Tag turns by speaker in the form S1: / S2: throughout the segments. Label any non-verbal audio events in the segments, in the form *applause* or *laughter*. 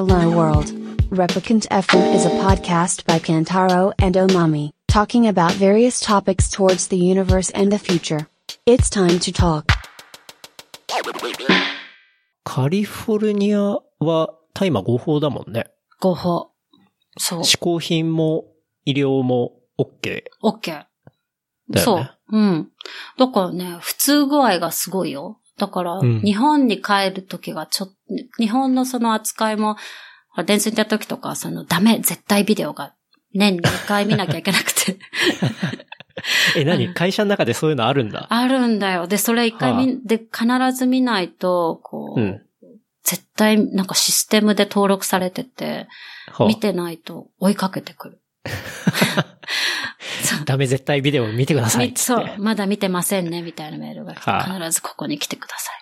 S1: Hello World. Replicant FM is a podcast by Kantaro and Omami, talking about various topics towards the universe and the future. It's time to talk.
S2: カリフォルニアは大麻合法だもんね。
S3: 合法。そう。
S2: 嗜好品も医療も OK
S3: オッケー。
S2: だよね。
S3: そう。うん。だからね、普通具合がすごいよ。だから、
S2: うん
S3: 日本に帰るときがちょっと、日本のその扱いも、電通に行った時とか、そのダメ、絶対ビデオが年 *laughs* に2回見なきゃいけなくて。*laughs*
S2: え、何？会社の中でそういうのあるんだ。
S3: あるんだよ。で、それ一回見、
S2: は
S3: で、必ず見ないと、こう、
S2: うん。
S3: 絶対なんかシステムで登録されてて、
S2: はあ
S3: 見てないと追いかけてくる。*laughs*
S2: ダメ絶対ビデオ見てください。
S3: そう、まだ見てませんね、みたいなメールが来て、
S2: はあ
S3: 必ずここに来てください。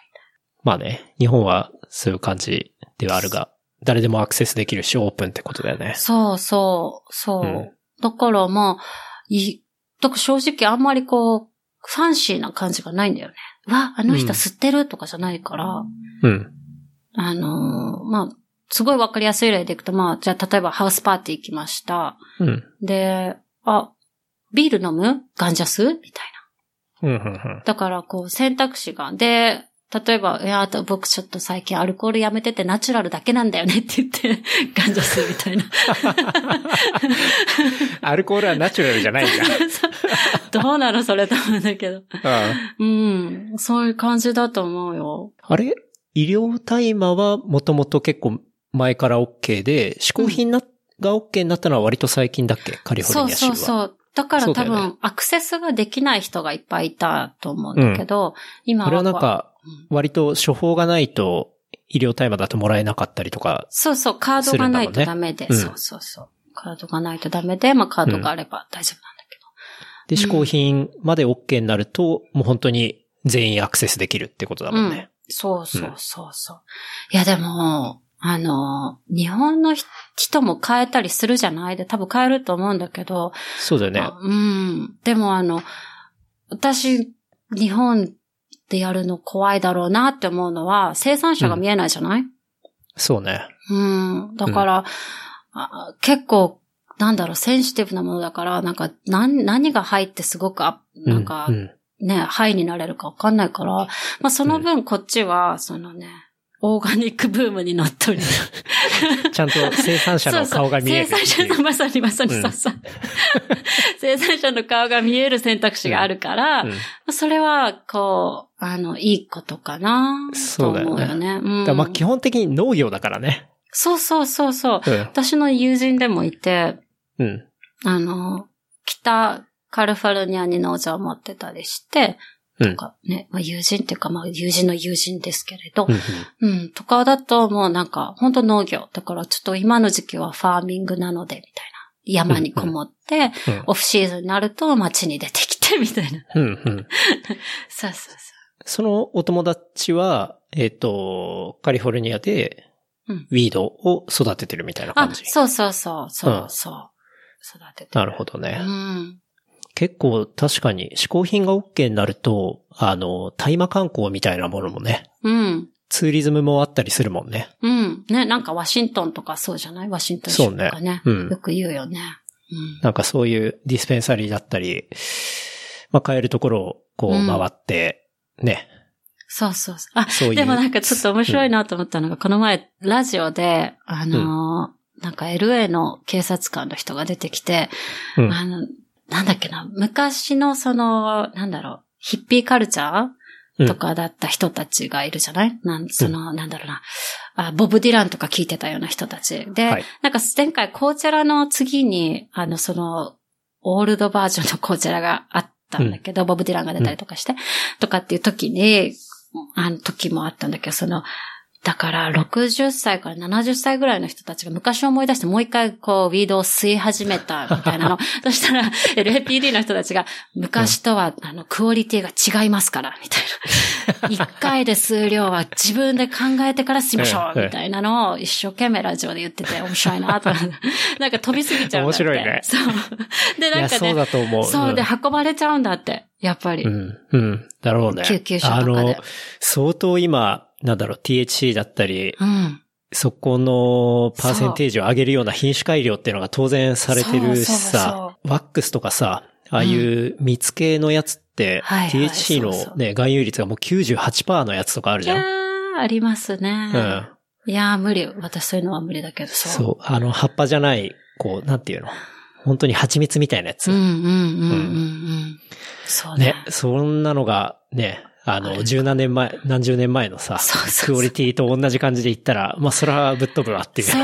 S2: まあね、日本はそういう感じではあるが、誰でもアクセスできるし、オープンってことだよね。
S3: そうそう、そう。
S2: うん
S3: だからまあ、い、だから正直あんまりこう、ファンシーな感じがないんだよね。うわ、あの人吸ってるとかじゃないから、
S2: うん。
S3: あのーまあ、すごいわかりやすい例でいくと、まあ、じゃあ例えばハウスパーティー行きました。
S2: うん。
S3: で、あ、ビール飲む？ガンジャス？みたいな。
S2: うん、うん、うん。
S3: だから、こう、選択肢が。で、例えば、いや、あと僕ちょっと最近アルコールやめててナチュラルだけなんだよねって言って、*laughs* ガンジャスみたいな。*laughs*
S2: アルコールはナチュラルじゃないん *laughs* だ。
S3: どうなのそれと思うんだけど。
S2: うん
S3: うん。そういう感じだと思うよ。
S2: あれ？医療大麻はもともと結構前から OK で、嗜好品な、が OK になったのは割と最近だっけ？カリフォ
S3: そう
S2: ルニア州は。
S3: そうそう。だから多
S2: そうだよね
S3: 分、アクセスができない人がいっぱいいたと思うんだけど、今は。
S2: これはなんか
S3: うん、
S2: 割と処方がないと医療大麻だともらえなかったりとか。
S3: そうそう、カードがないとダメで。
S2: するん
S3: そうそうそう。カードがないとダメで、まあカードがあれば大丈夫なんだけ
S2: で、嗜好品まで OK になると、もう本当に全員アクセスできるってことだ
S3: ど。
S2: もんね。
S3: そうそうそうそう。いやでも、あの、日本の人も変えたりするじゃない？で、多分変えると思うんだけど、
S2: そうだよね。
S3: あうん。でもあの、私、日本でやるの怖いだろうなって思うのは、生産者が見えないじゃない、
S2: そうね。
S3: うん、だから、あ結構、なんだろう、センシティブなものだから、なんか、何、何が入ってすごくあ、なんか
S2: う、ん
S3: ね、ハイになれるかわかんないから、まあその分こっちは、そのね、オーガニックブームに乗っとり。*laughs*
S2: ちゃんと生産者の *laughs* 顔が見える。
S3: そうそう生産者のまさにまさに
S2: うん
S3: そうそう。生産者の顔が見える選択肢があるから、
S2: うん
S3: それは、こう、あの、いいことかな、と
S2: そうだよね
S3: 思う
S2: まあ基本的に農業だからね。
S3: そうそうそうそう。
S2: うん。
S3: 私の友人でもいて、
S2: うん。
S3: あの、北カリフォルニアに農場を持ってたりして、
S2: うん
S3: とかね、まあ、友人っていうか、まあ友人の友人ですけれど、
S2: うん
S3: うん、とかだともうなんか、本当農業。だからちょっと今の時期はファーミングなので、みたいな。山にこもって、
S2: うん
S3: オフシーズンになると街に出てきて、みたいな。
S2: うん。うん。
S3: そうそうそ
S2: そのお友達は、えっ、と、カリフォルニアで、
S3: うん
S2: ウィードを育ててるみたいな
S3: う。あ
S2: 感、じ。
S3: そうそうそう、そう
S2: うん
S3: そう。育てて。
S2: なるほどね。
S3: うん。
S2: 結構確かに嗜好品が OK になると、あの、大麻観光みたいなものもね、
S3: うん。
S2: ツーリズムもあったりするもんね。
S3: うん。ね、なんかワシントンとかそうじゃない？ワシントン州とかね。
S2: そうねうん
S3: よく言うよね。うん。
S2: なんかそういうディスペンサリーだったり、まあ、買えるところをこう
S3: うん
S2: 回って、ね。
S3: そうそうそう。あ、
S2: そういう
S3: でもなんかちょっと面白いなと思ったのが、この前、ラジオで、あのーなんか LA の警察官の人が出てきて、
S2: うん。
S3: あの、なんだっけな、昔のその、なんだろう、ヒッピーカルチャーとかだった人たちがいるじゃない、なんその、なんだろうな。あ、ボブ・ディランとか聞いてたような人たち。で、
S2: はい。
S3: なんか前回コーチェラの次に、あの、その、オールドバージョンのコーチェラがあったんだけど、ボブ・ディランが出たりとかして、とかっていう時に、あの時もあったんだけど、その、だから、60歳から70歳ぐらいの人たちが昔を思い出してもう一回こう、ウィードを吸い始めたみたいなの。*laughs* そしたら、LAPD の人たちが、昔とは、あの、クオリティが違いますから、みたいな。*laughs* 一回で吸う量は自分で考えてから吸いましょう、
S2: ええ
S3: みたいなのを一生懸命ラジオで言ってて面白いなと。*laughs* なんか飛びすぎちゃうんだって。
S2: 面白いね
S3: そう。で、なんかね
S2: そう、だと思う。
S3: そうで
S2: ん
S3: 運ばれちゃうんだって、やっぱり。
S2: うん。うん。だろうね。
S3: 救急車とかで
S2: あの、相当今、なんだろう、THC だったり、
S3: うん。
S2: そこのパーセンテージを上げるような品種改良っていうのが当然されてるしさ、ワックスとかさ、ああいう蜜系のやつって、THC
S3: そうそう
S2: のね、含有率がもう98%のやつとかある
S3: いや
S2: じゃん。
S3: ー、ありますね。
S2: うん。
S3: いやー、無理。私そういうのは無理だけど、そう。
S2: そう。あの、葉っぱじゃない、こう、なんていうの？本当に蜂蜜みたいなやつ。
S3: うんうんうんうんうん。そう
S2: ね
S3: ね。。
S2: そんなのが、ね、あの、十何年前、何十年前のさ
S3: そうそう
S2: クオリティと同じ感じで言ったら、まあ、それはぶっ飛ぶわっていう。
S3: そ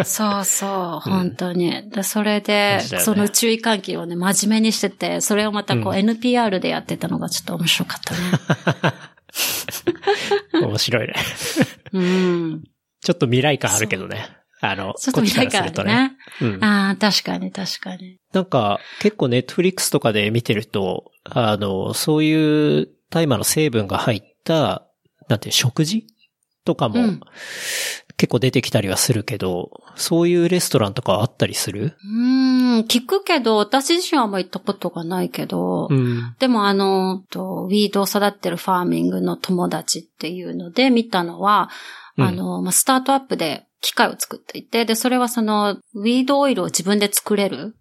S3: う、そうそう、
S2: うん
S3: 本当に。でそれで、その注意喚起をね、真面目にしてて、それをまたこう、
S2: うん
S3: NPR でやってたのがちょっと面白かったね。*laughs*
S2: 面白いね。
S3: うん。
S2: ちょっと未来感あるけどね。あの、
S3: ちょっと見たいから
S2: こっちすると
S3: ね。
S2: うん。
S3: ああ、確かに確かに。
S2: なんか、結構ネットフリックスとかで見てると、あの、そういう大麻の成分が入った、なんていう、食事？とかも、
S3: うん
S2: 結構出てきたりはするけど、そういうレストランとかあったりする？
S3: うーん、聞くけど、私自身はあんま行ったことがないけど、
S2: ん。
S3: でもあの、とウィードを育ってるファーミングの友達っていうので見たのは、
S2: うん
S3: あの、まあ、スタートアップで機械を作っていて、で、それはその、ウィードオイルを自分で作れる。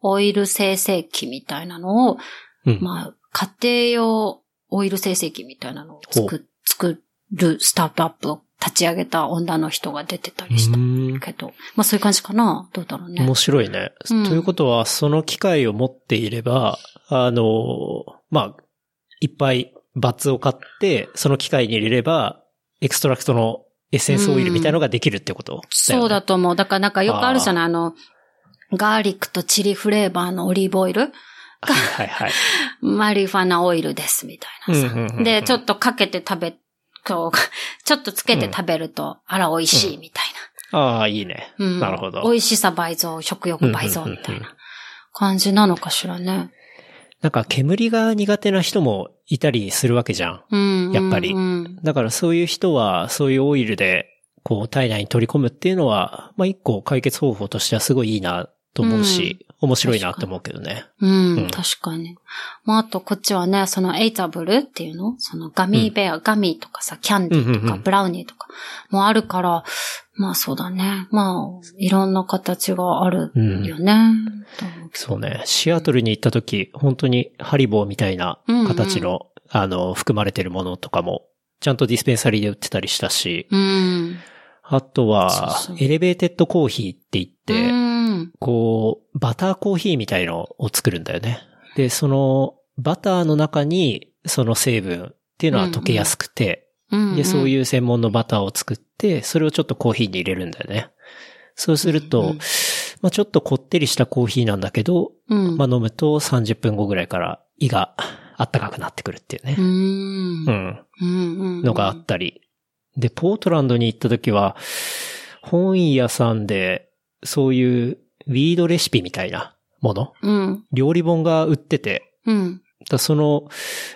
S3: オイル生成器みたいなのを、
S2: うん。
S3: まあ、家庭用オイル生成器みたいなのを作作るスタートアップを立ち上げた女の人が出てたりした
S2: うん
S3: けど、まあそういう感じかなどうだろうね。
S2: 面白いね。
S3: うん
S2: ということは、その機械を持っていれば、あの、まあ、いっぱい buds を買って、その機械に入れれば、 extract のエッセンスオイルみたいのができるってこと、
S3: そうだ
S2: と。
S3: と思う。だからなんかよくあるじゃないあの、ガーリックとチリフレーバーのオリーブオイル
S2: はいはいはい。
S3: マリファナオイルですみたいなさ。
S2: うんうんうんうん
S3: で、ちょっとかけて食べ、こう、*laughs* ちょっとつけて食べると、あら、美味しいみたい
S2: ああ、いいね。
S3: な。うん
S2: なるほど。
S3: 美味しさ倍増、食欲倍増みたい
S2: うんうんうん
S3: な感じなのかしらね。
S2: なんか煙が苦手な人もいたりするわけじゃん。
S3: うん。
S2: やっぱり
S3: うん
S2: だからそういう人は、そういうオイルで、こう、体内に取り込むっていうのは、まあ一個解決方法としてはすごいいいなと思うし、面白いなと思うけどね。
S3: うん、
S2: うん
S3: 確かに。まあ、あと、こっちはね、そのエイタブルっていうの？そのガミーベア、ガミーとかさ、キャンディーとか、
S2: うんうんうん
S3: ブラウニーとかもあるから、まあそうだね。まあ、いろんな形があるよね。うけど
S2: そうね。シアトルに行った時、本当にハリボーみたいな形の、あの、含まれてるものとかも、ちゃんとディスペンサリーで売ってたりしたし、
S3: うん。
S2: あとはエレベーテッドコーヒーって言って、
S3: うん。
S2: こう、バターコーヒーみたいのを作るんだよね。で、その、バターの中に、その成分っていうのは溶けやすくて、
S3: うん。
S2: で、そう
S3: う
S2: いう専門のバターを作って、それをちょっとコーヒーに入れるんだよね。そうすると、まあちょっとこってりしたコーヒーなんだけど、
S3: ん。
S2: まあ飲むと30分後ぐらいから胃があったかくなってくるっていうね。
S3: うん。
S2: のがあったり。で、ポートランドに行った時は、本屋さんで、そういうウィードレシピみたいなもの、
S3: うん。
S2: 料理本が売ってて、
S3: うん。
S2: だその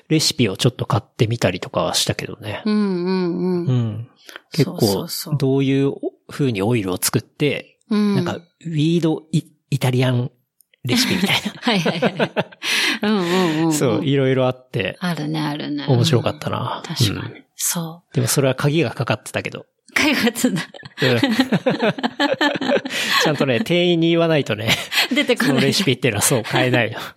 S2: レシピをちょっと買ってみたりとかはしたけどね。
S3: うん。うん。
S2: う
S3: うん。
S2: ん。結構どういう風にオイルを作って、
S3: うん。
S2: なんか、ウィードイイタリアンレシピみたい *laughs*
S3: はいはいはい。うんうんうん。
S2: な。そう、いろいろあって、
S3: あるね、あるね。
S2: 面白かったな。
S3: 確かに。
S2: うん
S3: そ
S2: でもそれは鍵がかかってたけど。
S3: う。開発だ。
S2: うん *laughs* ちゃんとね、店員に言わないとね、
S3: 出てこない。
S2: そのレシピっていうのはそう変えないの。*laughs*
S3: ちょっ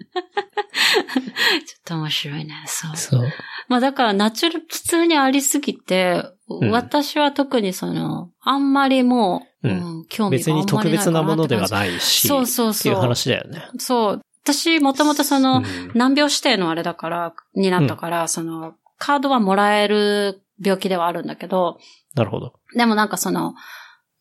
S3: と面白いね。そう。
S2: そう。
S3: まあだからナチュラル、普通にありすぎて、
S2: ん
S3: 私は特にその、あんまりもう、
S2: う
S3: うんん、興味
S2: 別に
S3: があんまりない
S2: 特別なものでは
S3: かな
S2: いし、
S3: そうそうそう
S2: っていう話だよね。
S3: そう。私、もともとその、
S2: うん
S3: 難病指定のあれだから、になったから、その、カードはもらえる病気ではあるんだけど、
S2: なるほど。
S3: でもなんかその、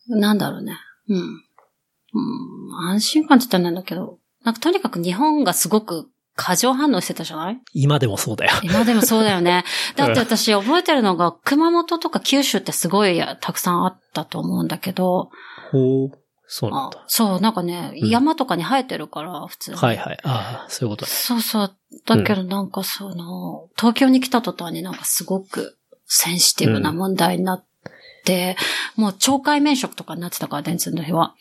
S3: なんだろうね。うん。うん、安心感って言ったらなんだけど、なんかとにかく日本がすごく過剰反応してたじゃない？
S2: 今でもそうだよ。
S3: 今でもそうだよね。*laughs* だって私覚えてるのが、熊本とか九州ってすごいたくさんあったと思うんだけど、
S2: ほう。そうなん
S3: あ
S2: だ。
S3: そう、なんかね、
S2: うん
S3: 山とかに生えてるから、普通に。
S2: はいはい。ああ、そういうことね。
S3: そうそう。だけどなんかその、東京に来た途端になんかすごくセンシティブな問題になって、もう懲戒免職とかになってたから、電通の日は。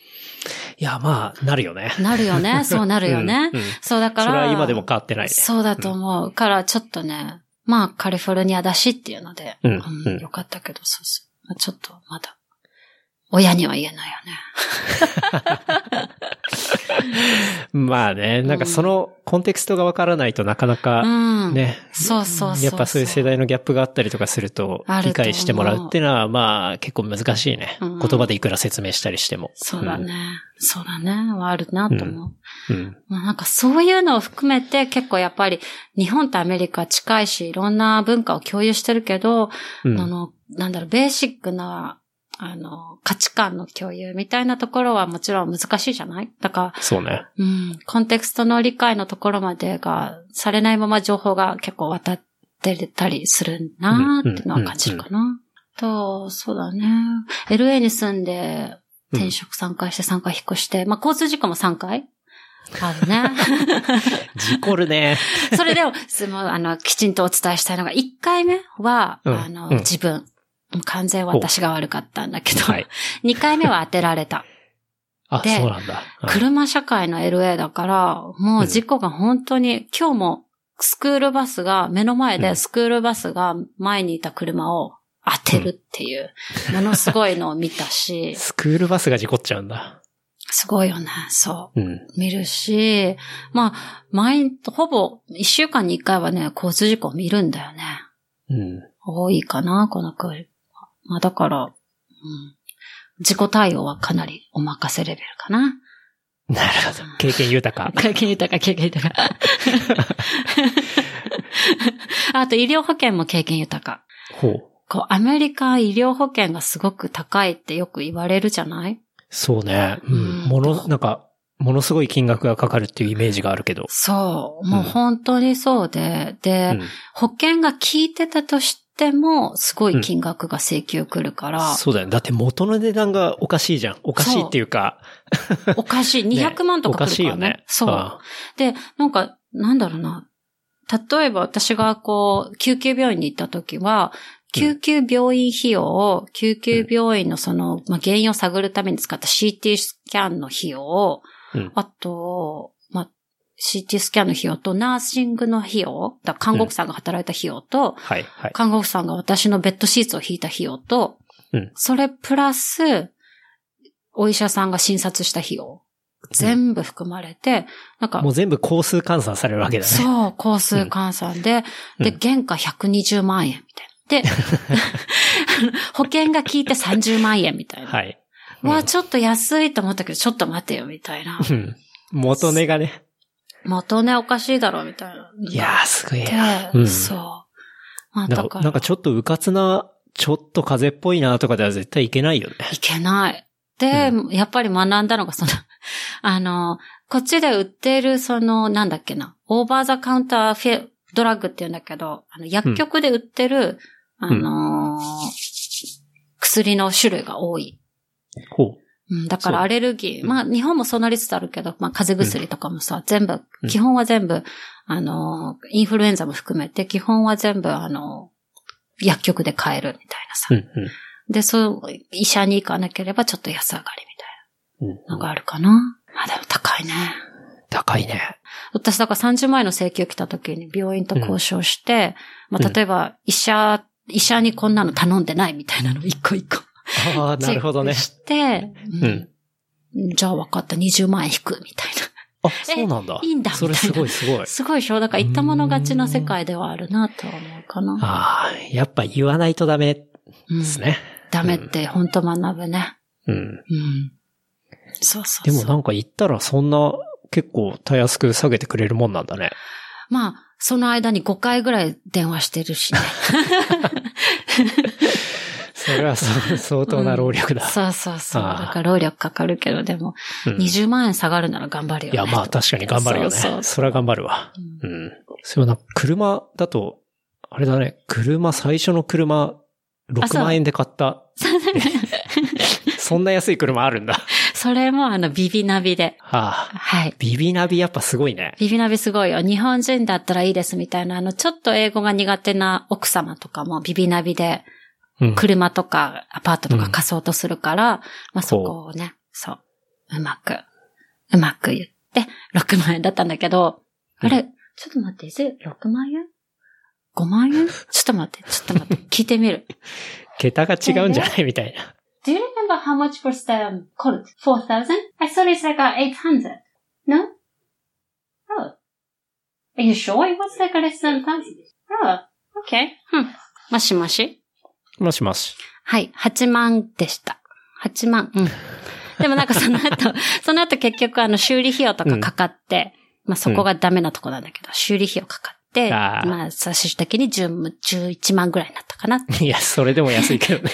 S2: いや、まあ、なるよね。
S3: なるよね。*laughs* そうなるよね。
S2: うんうん
S3: そうだから。
S2: それは今でも変わってないね。
S3: そうだと思う。から、ちょっとね、まあ、カリフォルニアだしっていうので、
S2: うん
S3: うん
S2: うん
S3: よかったけど、そうそう。まあちょっと、まだ。親には言えないよね。*laughs*
S2: まあね、なんかそのコンテクストがわからないとなかな
S3: う
S2: か
S3: ん。
S2: ね、
S3: そうそうそう。
S2: やっぱそういう世代のギャップがあったりとかすると理解してもらうっていうのはまあ結構難しいね。
S3: うん
S2: 言葉でいくら説明したりしても。
S3: そうだね。そうだね。はあるなと思う。
S2: うん。
S3: まあなんかそういうのを含めて結構やっぱり日本とアメリカ近いし、いろんな文化を共有してるけど、
S2: うん。
S3: あの、なんだろう、ベーシックな、あの、価値観の共有みたいなところはもちろん難しいじゃない？だから、
S2: そうね。
S3: うん、コンテクストの理解のところまでがされないまま情報が結構渡ってたりするなーっていうのは感じるかな。と、そうだね。LA に住んで転職3回して3回引っ越して、まあ交通事故も3回？あるね。*laughs*
S2: 事故るね。
S3: それでも、その、あの、きちんとお伝えしたいのが、1回目は、
S2: うん
S3: あの、
S2: うん
S3: 自分。完全私が悪かったんだけど、
S2: はい。*laughs*
S3: 2回目は当てられた。
S2: あ、
S3: で
S2: そうなんだ。うん
S3: 車社会の LA だから、もう事故が本当に、今日もスクールバスが、目の前
S2: うん
S3: でスクールバスが前にいた車を当てるっていう、ものすごいのを見たし、*laughs*
S2: スクールバスが事故っちゃうんだ。
S3: すごいよね、そう。
S2: うん。
S3: 見るし、まあ、毎、ほぼ一週間に一回はね、交通事故を見るんだよね。
S2: うん。
S3: 多いかな、この国。まあだから、うん。自己対応はかなりお任せレベルかな。
S2: なるほど。*laughs* 経験豊か。
S3: 経験豊か、経験豊か。あと医療保険も経験豊か。
S2: ほう。
S3: こう、アメリカ医療保険がすごく高いってよく言われるじゃない？
S2: そうね。う
S3: うん
S2: ん。もの、なんか、ものすごい金額がかかるっていうイメージがあるけど。
S3: そう。もう本当にそうで、で、
S2: うん
S3: 保険が効いてたとしても、すごい金額が請求来るから、
S2: そうだよね。だって元の値段がおかしいじゃん。おかしいっていうか。
S3: おかしい。*laughs* 200万とか
S2: おか
S3: 来るからね。
S2: しいよね。
S3: そう。
S2: あ
S3: で、なんか、なんだろうな。例えば私がこう、救急病院に行った時は、救急病院費用を、救急病院のその、まあ、原因を探るために使った CT スキャンの費用を、
S2: うん
S3: あと、まあ、CT スキャンの費用と、ナーシングの費用、だ看護婦さんが働いた費用と、
S2: はい、はい。
S3: 看護婦さんが私のベッドシーツを引いた費用と、
S2: うん
S3: それプラス、お医者さんが診察した費用。全部含まれて、なんか
S2: もう、全部工数換算されるわけだね。
S3: そう、工数換算で、で、
S2: うん
S3: 原価120万円みたいな。で、*laughs* 保険が効いて30万円みたいな。
S2: はい。
S3: わあ、ちょっと安いと思ったけど、ちょっと待てよ、みたいな。
S2: うん。元値がね。
S3: 元ね、おかしいだろ、みたいな。
S2: いやー、すごい
S3: で
S2: な。うん
S3: そう。まあ、
S2: なんか、
S3: だから、
S2: なんかちょっと迂闊な、ちょっと風邪っぽいなとかでは絶対いけないよね。
S3: いけない。で、やっぱり学んだのが、その、*laughs* あの、こっちで売っている、その、なんだっけな、オーバーザカウンターフェドラッグって言うんだけど、あの、薬局で売ってる、あのー薬の種類が多い。
S2: ほ
S3: うん、だからアレルギー、
S2: うん
S3: まあ日本もそうなりつつあるけど、まあ風邪薬とかもさ、全部、
S2: うん
S3: 基本は全部、あのー、インフルエンザも含めて、基本は全部あのー、薬局で買えるみたいなさ。
S2: う。うん、うん。
S3: で、そう、医者に行かなければちょっと安上がりみたい
S2: うん
S3: なのがあるかな。まあでも高いね。
S2: 高いね。
S3: 私だから30万円の請求来た時に病院と交渉して、ま
S2: うん
S3: あ例えば医者、医者にこんなの頼んでないみたいなの一個一個。
S2: ああ、なるほどね。
S3: して、うんじゃあ分かった、20万円引く、みたい
S2: あ、そうなんだ。
S3: いいんだ
S2: それすごいすごい
S3: な。。すごいでしょだから言ったもの勝ちな世界ではあるなとは思うかな。
S2: ああ、やっぱ言わないとダメ
S3: うん
S2: ですね。
S3: ダメって本当学ぶね。
S2: うん。
S3: うん。そうそう
S2: で
S3: そう。
S2: もなんか言ったらそんな結構たやすく下げてくれるもんなんだね。
S3: まあ、その間に5回ぐらい電話してるしね。*laughs*
S2: それはそう相当な労力だ。
S3: そうそうそう。
S2: ああ
S3: だから労力かかるけど、でも、
S2: うん
S3: 20万円下がるなら頑張るよね。
S2: いや、まあ確かに頑張るよね。
S3: そうそう
S2: それは頑張るわ。
S3: うん
S2: うん。そうな車だと、あれだね、車、最初の車、
S3: あそ
S2: 6
S3: う
S2: 万円で買った。そんな安い車あるんだ。
S3: それもあの、ビビナビで。
S2: はあ。
S3: はい。
S2: ビビナビやっぱすごいね。
S3: ビビナビすごいよ。日本人だったらいいですみたいな、あの、ちょっと英語が苦手な奥様とかもビビナビで
S2: うん。
S3: 車とかアパートとか貸そうとするから、まあそこをね、そう、うまく、うまく言って、6万円だったんだけど、あれ、ちょっと待って、is it 6万円 ?5 万円？ちょっと待って、ちょっと待って、*laughs* 聞いてみる。
S2: 桁が違うんじゃない？みたいな。
S3: Do you remember how much was the um, coat? 4,000? I thought it's like uh, 800. No? Oh. Are you sure it was like less than 1,000? Oh, okay. うん。もしもし
S2: もしもし。
S3: はい、8万でした。8万。うん。でもなんかその後、*laughs* その後結局あの修理費用とかかかって、まあそこがダメなとこなんだけど、修理費用かかって、
S2: あー
S3: まあ最終的に10 11万ぐらいになったかな。
S2: いや、それでも安いけどね。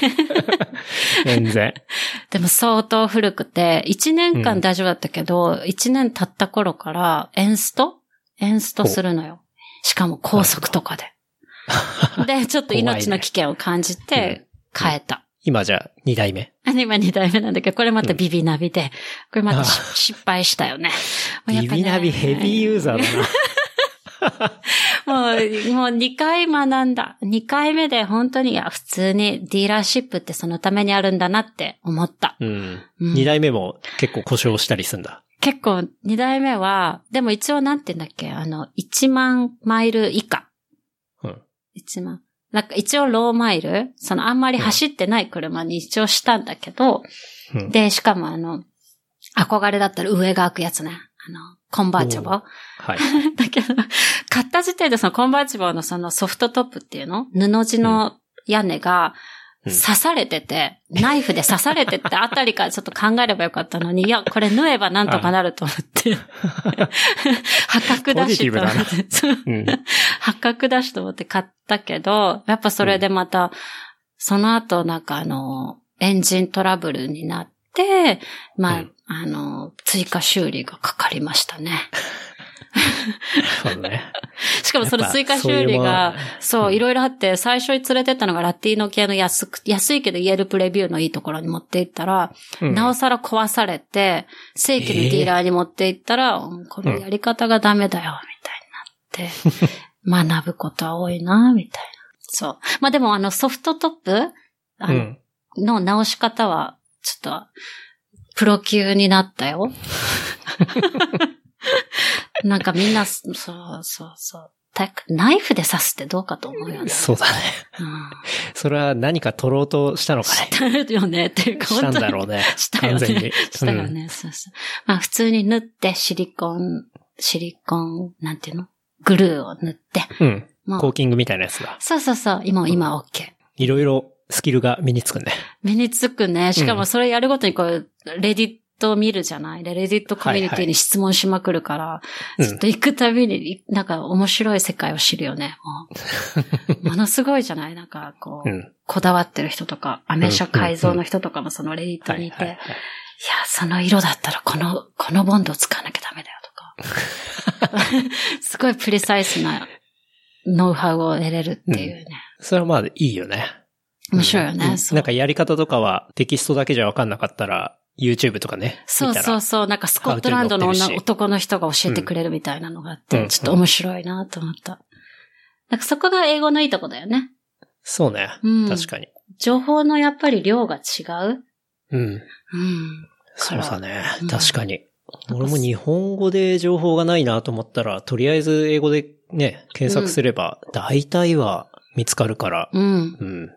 S2: *laughs* 全然。
S3: でも相当古くて、1年
S2: うん
S3: 間大丈夫だったけど、1年経った頃からエンスト？エンストするのよ。しかも高速とかで。*laughs* で、ちょっと命の危険を感じて変えた。
S2: 今じゃあ2代目。
S3: あ今2代目なんだけど、これまたビビナビで、これまた失敗したよね。*laughs* もうやっ
S2: ビビナビヘビーユーザーだな。*laughs*
S3: もう、もう2回学んだ。2回目で本当に、いや、普通にディーラーシップってそのためにあるんだなって思った。
S2: うん。
S3: うん
S2: 2代目も結構故障したりすんだ。
S3: 結構、2代目は、でも一応なんて言うんだっけ、あの、1万マイル以下。
S2: うん。
S3: 1万。なんか一応ローマイル、そのあんまり走ってない車に一応したんだけど、
S2: うん。
S3: で、しかもあの、憧れだったら上が開くやつね。あの、コンバーチャブル。
S2: はい。*laughs*
S3: だけど、買った時点でそのコンバーチブルのそのソフトトップっていうの？布地の屋根が
S2: うん
S3: 刺されてて、ナイフで刺されてってあたりからちょっと考えればよかったのに、*laughs* いや、これ縫えばなんとかなると思って。破格だしと思
S2: ポ
S3: って。破格だしと思って買ったけど、やっぱそれでまた、その後なんかあの、エンジントラブルになって、まあ、
S2: うん
S3: あの、追加修理がかかりましたね。*laughs*
S2: そうね。
S3: しかもその追加修理が、そう、いろいろあって、最初に連れてったのがラティーノ系の安く、安いけど言えるプレビューのいいところに持って行ったら、
S2: うん
S3: なおさら壊されて、正規のディーラーに持って行ったら、うんこのやり方がダメだよ、みたいになって、*laughs* 学ぶことは多いな、みたいな。そう。まあでもあのソフトトップあの
S2: うん。
S3: の直し方は、ちょっと、プロ級になったよ。*laughs* *laughs* なんかみんな、そうそうそう。たナイフで刺すってどうかと思うよね。
S2: そうだね。
S3: うん。
S2: それは何か取ろうとしたのかね。
S3: したよね、っていうか、
S2: したんだ。ろうね。
S3: したよ
S2: 完全に
S3: ね。。したよね、そうそう。まあ普通に縫ってシリコン、シリコン、なんていうの？グルーを塗って。
S2: うん。コーキングみたいなやつだ。
S3: そうそうそう、今、今 OK。
S2: いろいろスキルが身につくね。
S3: 身につくね。しかもそれやるごとにこう、レディット見るじゃない？レディットコミュニティに質問しまくるから、
S2: うん
S3: ちょっと行くたびに、なんか面白い世界を知るよね。もう *laughs* ものすごいじゃない？なんかこう、
S2: うん。
S3: こだわってる人とか、アメ車改造の人とかもそのレディットにいて、いや、その色だったらこの、このボンドを使わなきゃダメだよとか。*laughs* すごいプリサイスなノウハウを得れるっていうね。
S2: それはまあいいよね。
S3: 面白いよね。
S2: うんなんかやり方とかはテキストだけじゃわかんなかったら、YouTube とかね。
S3: そうそうそう。なんかスコットランドの女男の人が教えてくれるみたいなのがあって、
S2: うん
S3: ちょっと面白いなと思った。なんかそこが英語のいいとこだよね。
S2: そうね。
S3: うん
S2: 確かに。
S3: 情報のやっぱり量が違う？
S2: うん。
S3: うん。
S2: そうだね
S3: うん。
S2: 確かに。俺も日本語で情報がないなと思ったら、とりあえず英語でね、検索すれば、大体は見つかるから、
S3: うん。
S2: うん。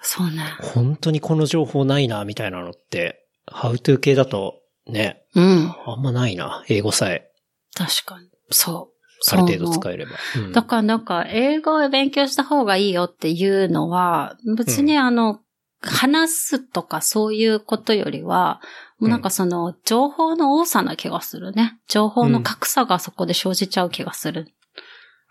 S3: そうね。
S2: 本当にこの情報ないな、みたいなのって、ハウトゥー系だと、ね、
S3: うん。
S2: あんまないな。英語さえ、
S3: 確かに。そう。
S2: ある程度使えれば。うん
S3: だからなんか、英語を勉強した方がいいよっていうのは、別にあの、話すとかそういうことよりは、もうなんかその、情報の多さな気がするね。情報の格差がそこで生じちゃう気がする。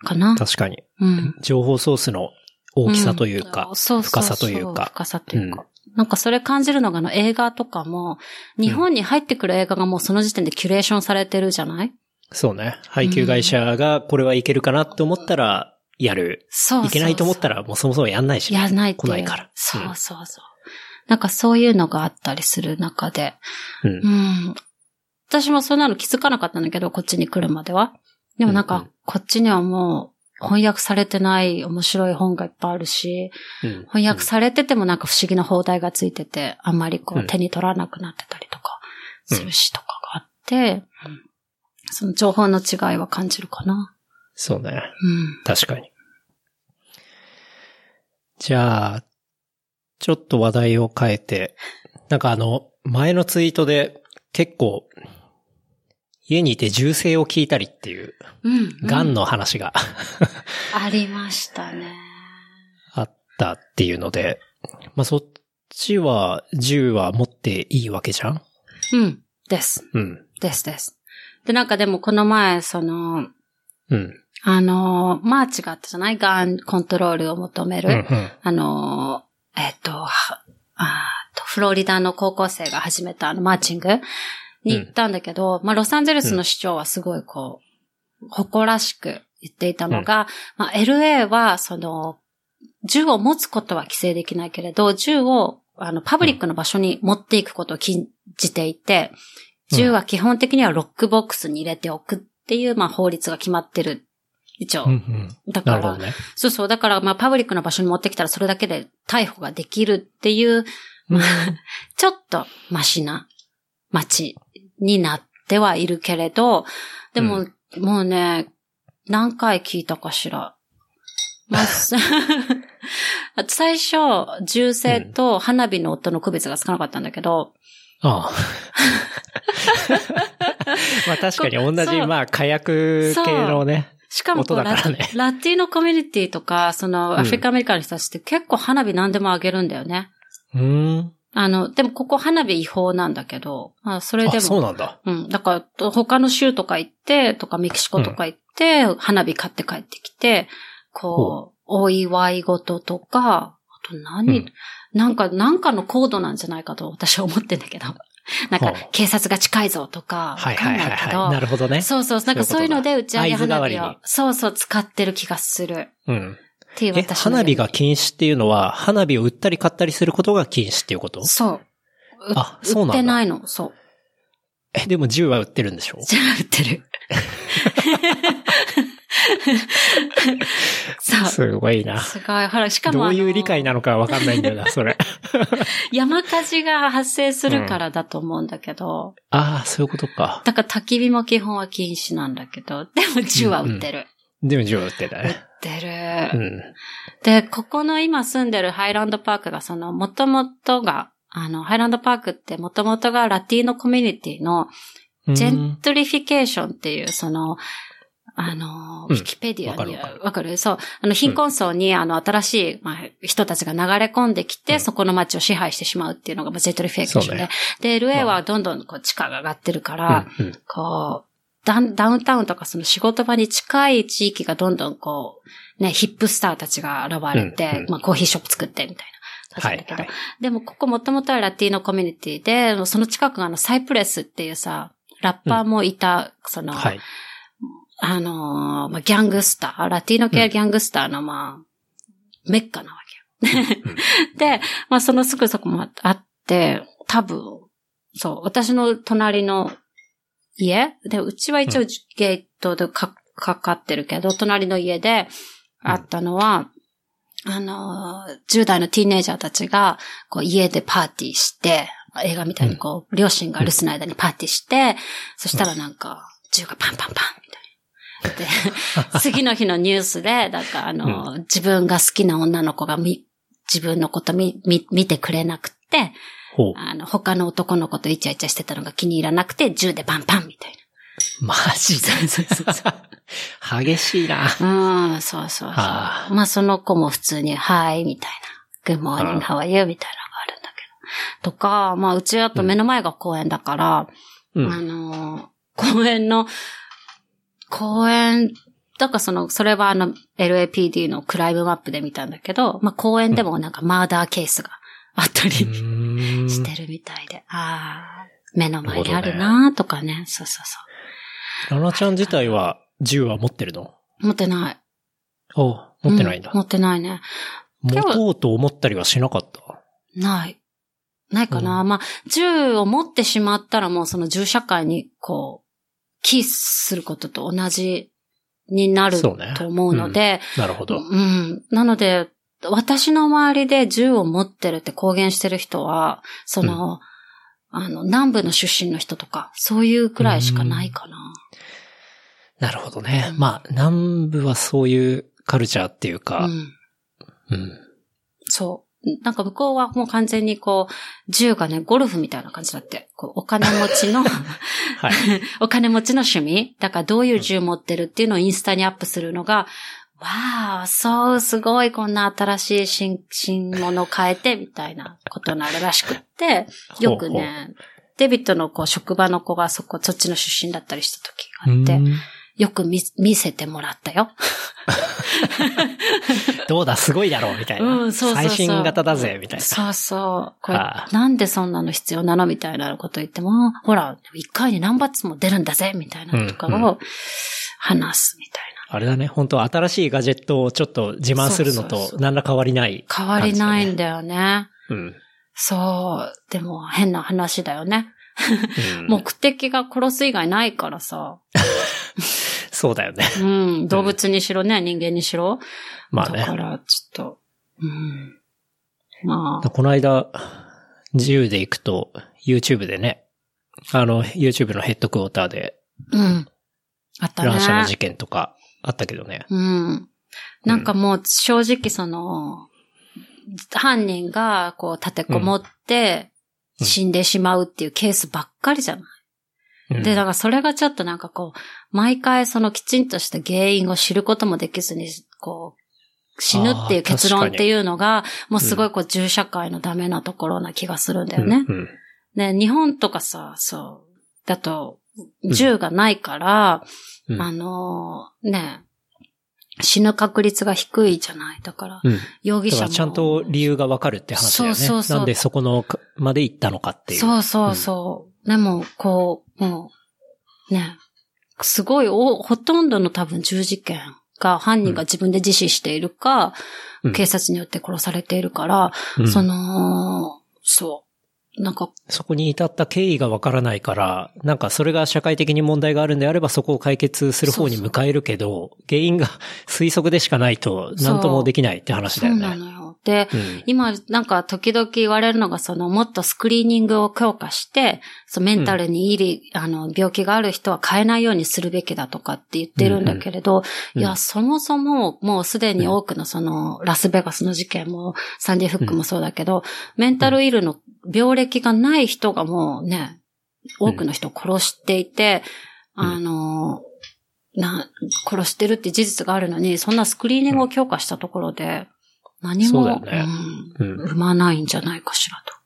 S3: かな。
S2: 確かに。
S3: うん。
S2: 情報ソースの大きさというか、深さというか
S3: 深さというか。なんかそれ感じるのがあの映画とかも、日本に入ってくる映画がもうその時点でキュレーションされてるじゃない？
S2: そうね。配給会社がこれはいけるかなって思ったら、やる。
S3: そう
S2: いけないと思ったら、もうそもそもやんないしね、
S3: やらないっていう
S2: 来ないから。
S3: そうそうそう。なんかそういうのがあったりする中で。
S2: うん。
S3: う
S2: うん
S3: ん。私もそんなの気づかなかったんだけど、こっちに来るまでは。でもなんかこっちにはもう、翻訳されてない面白い本がいっぱいあるし、
S2: うん
S3: 翻訳されててもなんか不思議な放題がついてて、あんまりこ
S2: う
S3: うん手に取らなくなってたりとか、するしとかがあって、その情報の違いは感じるかな。
S2: そうね。
S3: うん。
S2: 確かに。じゃあ、ちょっと話題を変えて、なんかあの、前のツイートで結構、家にいて銃声を聞いたりっていう、
S3: うん。
S2: 癌の話が *laughs*
S3: ありましたね。
S2: あったっていうので、まあそっちは銃は持っていいわけじゃん？
S3: うん。です。
S2: うん。
S3: ですです。で、なんかでもこの前、その、
S2: うん。
S3: あの、マーチがあったじゃない？ gun control を求める。
S2: うんうん。
S3: あの、えっ、と、フロリダの高校生が始めたあのマーチングに行ったんだけど、まあ、ロサンゼルスの市長はすごいこう、誇らしく言っていたのが、まあ、LA は、その、銃を持つことは規制できないけれど、銃を、あの、パブリックの場所に持っていくことを禁じていて、銃は基本的にはロックボックスに入れておくっていう、まあ、法律が決まってる。一応。
S2: うんうん。
S3: だから
S2: ね。
S3: そうそう。だから、まあ、パブリックの場所に持ってきたらそれだけで逮捕ができるっていう、まあ、*laughs* ちょっとマシな街になってはいるけれど、でも、
S2: う
S3: もうね、何回聞いたかしら。まあ、*laughs* す最初、銃声と花火の音の区別がつかなかったんだけど、
S2: ああ。*laughs* まあ確かに同じ、まあ火薬系のね。
S3: しかも
S2: ね
S3: ラティーノコミュニティとか、そのアフリカアメリカの人たちって結構花火何でもあげるんだよね。
S2: うーん。
S3: あの、でもここ花火違法なんだけど、まあそれで
S2: あ、そう
S3: も、
S2: なんだ。
S3: うん。だから、他の州とか行って、とかメキシコとか行って、花火買って帰ってきて、こう、お祝い事とか、あと何、
S2: うん
S3: なんか、なんかのコードなんじゃないかと私は思ってんだけど。*laughs* なんか
S2: はあ、
S3: 警察が近いぞとか、
S2: はい
S3: わか
S2: はいはい
S3: んないけど、
S2: はい。なるほどね。
S3: そうそう、なんかそういうので打ち上げ花火をそうそう使ってる気がする。
S2: うん。
S3: っていう
S2: え、
S3: 私の
S2: 花火が禁止っていうのは、花火を売ったり買ったりすることが禁止っていうこと？
S3: そう。う
S2: あそうなんだ
S3: 売ってないの、そう。
S2: え、でも銃は売ってるんでしょ？
S3: じゃあ売ってる。*laughs* そう。
S2: すごいな。
S3: すごい。ほら、しかも
S2: ど。ういう理解なのかわかんないんだよな、それ。*laughs*
S3: 山火事が発生するからだと思うんだけど、
S2: ああ、そういうことか。
S3: だから焚き火も基本は禁止なんだけど、でも銃は売ってる。
S2: でも銃は売ってた
S3: 売っ
S2: ね。
S3: てる。
S2: うん。
S3: で、ここの今住んでるハイランドパークが、その、もともとが、あの、ハイランドパークってもともとが Latino community のジェントリフィケーションっていう、その、あの、ウ
S2: うん
S3: ィキペディアに、
S2: わかる？
S3: そう。あの、貧困層に、あの、新しい、まあ、人たちが流れ込んできて、
S2: うん
S3: そこの街を支配してしまうっていうのが、まあ、ジェントリフィケーションで。で、LA
S2: ま
S3: はどんどん、こう、地価が上がってるから、こう、ダウンタウンとかその仕事場に近い地域がどんどんこう、ね、ヒップスターたちが現れて、
S2: うんうん
S3: まあコーヒーショップ作ってみたいな。
S2: はいはい
S3: でもここもともとは Latino community で、その近くがあのサイプレスっていうさ、ラッパーもいた、その、
S2: はい。
S3: あのーまあ、ギャングスター、ラティーノ系ギャングスターのまあ、メッカなわけよ。*laughs* で、まあそのすぐそこもあって、多分、そう、私の隣の家？で、うちは一応ゲートでかかかってるけど、隣の家であったのは、あのー、10代のティーネイジャーたちが、こう家でパーティーして、映画みたいにこう、両親が留守の間にパーティーして、そしたらなんか、銃がパンパンパンみたいな。で、*laughs* 次の日のニュースで、なんかあの、自分が好きな女の子がみ、自分のこと見、見、見てくれなくて。あの、他の男の子とイチャイチャしてたのが気に入らなくて、銃でパンパンみたい
S2: マジで？激しいな。
S3: な。うん、そうそうそう。
S2: はあ
S3: まあ、その子も普通に、はい、みたいな。Good
S2: は
S3: morning,
S2: あ
S3: how are you? みたいなのがあるんだけど。とか、まあ、うちだと目の前が公園だから、
S2: うん。
S3: あの、公園の、公園、だからその、それはあの、LAPD のクライムマップで見たんだけど、まあ、公園でもなんかマーダーケースがあったりしてるみたいで、ああ、目の前にあるなとかね、そうそうそ
S2: ラナちゃん自体は銃は持ってるの？
S3: う。持ってない。
S2: お持ってないんだ
S3: う。持ってないね。
S2: 持とうと思ったりはしなかった？
S3: ない。ないかな。
S2: う
S3: まあ、銃を持ってしまったらもうその銃社会にこう、キーすることと同じになると思うので、
S2: なるほど。
S3: うん。なので、私の周りで銃を持ってるって公言してる人は、その、あの、南部の出身の人とか、そういうくらいしかないかな。
S2: なるほどね。
S3: うん
S2: まあ、南部はそういうカルチャーっていうか、
S3: うん。
S2: うん。
S3: そう。なんか向こうはもう完全にこう、銃がね、ゴルフみたいな感じだって。こうお金持ちの、*laughs*
S2: はい。*laughs*
S3: お金持ちの趣味だからどういう銃持ってるっていうのをインスタにアップするのが、わあ、そう、すごい、こんな新しい新、新物を変えて、みたいなことになるらしくって、*laughs* よくね、デビットのこう、職場の子がそこ、そっちの出身だったりした時があって、
S2: うん
S3: よく見、見せてもらったよ。*laughs*
S2: どうだ、すごいだろう、みたいな。
S3: うんそうそう
S2: 最新型だぜ、みたいな。
S3: そうそう。これ
S2: はあ、
S3: なんでそんなの必要なのみたいなこと言っても、ほら、一回に何バッツも出るんだぜみたいなのとか
S2: うんう
S3: を話すみたい
S2: あれだね、本当新しいガジェットをちょっと自慢するのと何ら変わりない、
S3: な。変わりないん
S2: だ。
S3: だよね。
S2: うん。
S3: そう。でも変な話だよね。
S2: うん
S3: 目的が殺す以外ないからさ。*laughs*
S2: そうだよね。
S3: うん。動物にしろね、人間にしろ。
S2: まあね
S3: だから、ちょっと、うん。まあ、
S2: この間、自由で行くと、YouTube でね、あの、YouTube のヘッドクォーターで、
S3: うん。あったね。
S2: 乱射の事件とかあったけどね。
S3: うん。なんかもう正直その、犯人がこう立てこもって
S2: うん
S3: 死んでしまうっていうケースばっかりじゃない。
S2: うん
S3: で、だからそれがちょっとなんかこう、毎回そのきちんとした原因を知ることもできずに、こう、死ぬっていう結論っていうのが、もうすごいこう銃社会のダメなところな気がするんだよね。
S2: うんうん
S3: ね、日本とかさ、そう、だと、銃がないから、
S2: うん
S3: あのーね、死ぬ確率が低いじゃない。だから、
S2: うん。
S3: 容疑者も。
S2: ちゃんと理由がわかるって話だよね。
S3: そうそうそう
S2: なんでそこのかまで行ったのかっていう。
S3: そうそうそう。でも、こう、もう、ね、すごいお、ほとんどの多分銃事件が犯人が自分で自死しているか、
S2: うん
S3: 警察によって殺されているから、
S2: うん
S3: その、そう。なんか、
S2: そこに至った経緯がわからないから、なんかそれが社会的に問題があるんであればそこを解決する方に向かえるけど、原因が *laughs* 推測でしかないと何ともできないって話だ
S3: そう
S2: よね。
S3: なのよ。で、
S2: うん
S3: 今、なんか時々言われるのが、その、もっとスクリーニングを強化して、そのメンタルにいい、あの、病気がある人は変えないようにするべきだとかって言ってるんだけれど、
S2: うん。
S3: いや、そもそも、もうすでに多くのその、ラスベガスの事件も、サンディフックもそうだけど、メンタルイルの病歴がない人がもうね、多くの人を殺していて、
S2: うん。
S3: あの、な、殺してるって事実があるのに、そんなスクリーニングを強化したところで、何も、
S2: ね
S3: うん
S2: うん。
S3: 生まないんじゃないかしらと。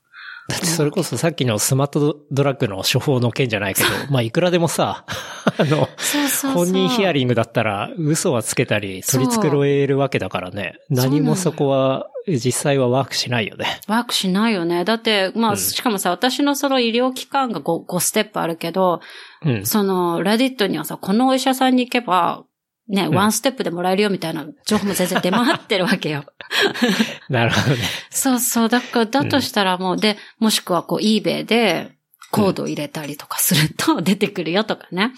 S2: だってそれこそさっきのスマートドラッグの処方の件じゃないけど、まあいくらでもさ、*laughs* あの、
S3: そうそうそう。
S2: 本人ヒアリングだったら嘘はつけたり取り繕えるわけだからね。何もそこは実際はワークしないよね。
S3: ワークしないよね。だって、まあ、
S2: うん
S3: しかもさ、私のその医療機関が 5, 5ステップあるけど、
S2: うん。
S3: その、レディットにはさ、このお医者さんに行けば、ね、
S2: ん
S3: ワンステップでもらえるよみたいな情報も全然出回ってるわけよ。*laughs*
S2: なるほどね。
S3: そうそう。だから、だとしたらもう、で、もしくはこう、eBay でコードを入れたりとかすると出てくるよとかね。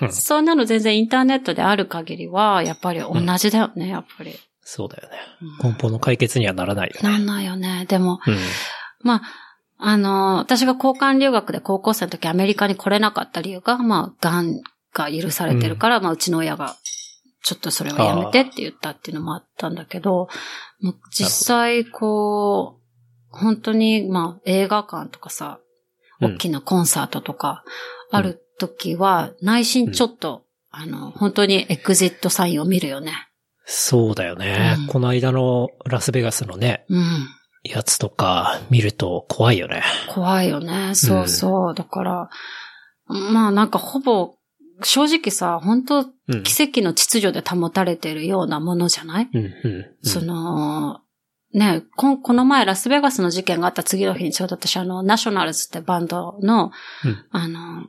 S2: うん
S3: そんなの全然インターネットである限りは、やっぱり同じだよね、やっぱり。
S2: そうだよね。
S3: うん
S2: 根本の解決にはならないよね。
S3: なんないよね。でも、
S2: うん。
S3: まあ、あの、私が交換留学で高校生の時アメリカに来れなかった理由が、まあ、癌が許されてるから、まあ、うちの親が、ちょっとそれはやめてって言ったっていうのもあったんだけど、もう実際、こう、本当に、まあ、映画館とかさ、
S2: うん
S3: 大きなコンサートとか、ある時は、内心ちょっと、あの、本当にエクジットサインを見るよね。
S2: そうだよね。
S3: うん
S2: この間のラスベガスのね、
S3: うん。
S2: やつとか見ると怖いよね。
S3: 怖いよね。そうそう。だから、まあなんかほぼ、正直さ、本当
S2: うん。
S3: 奇跡の秩序で保たれているようなものじゃない、
S2: うん、うん。
S3: その、ねこ、この前ラスベガスの事件があった次の日にちょうど私あの、ナショナルズってバンドの、
S2: うん
S3: あの、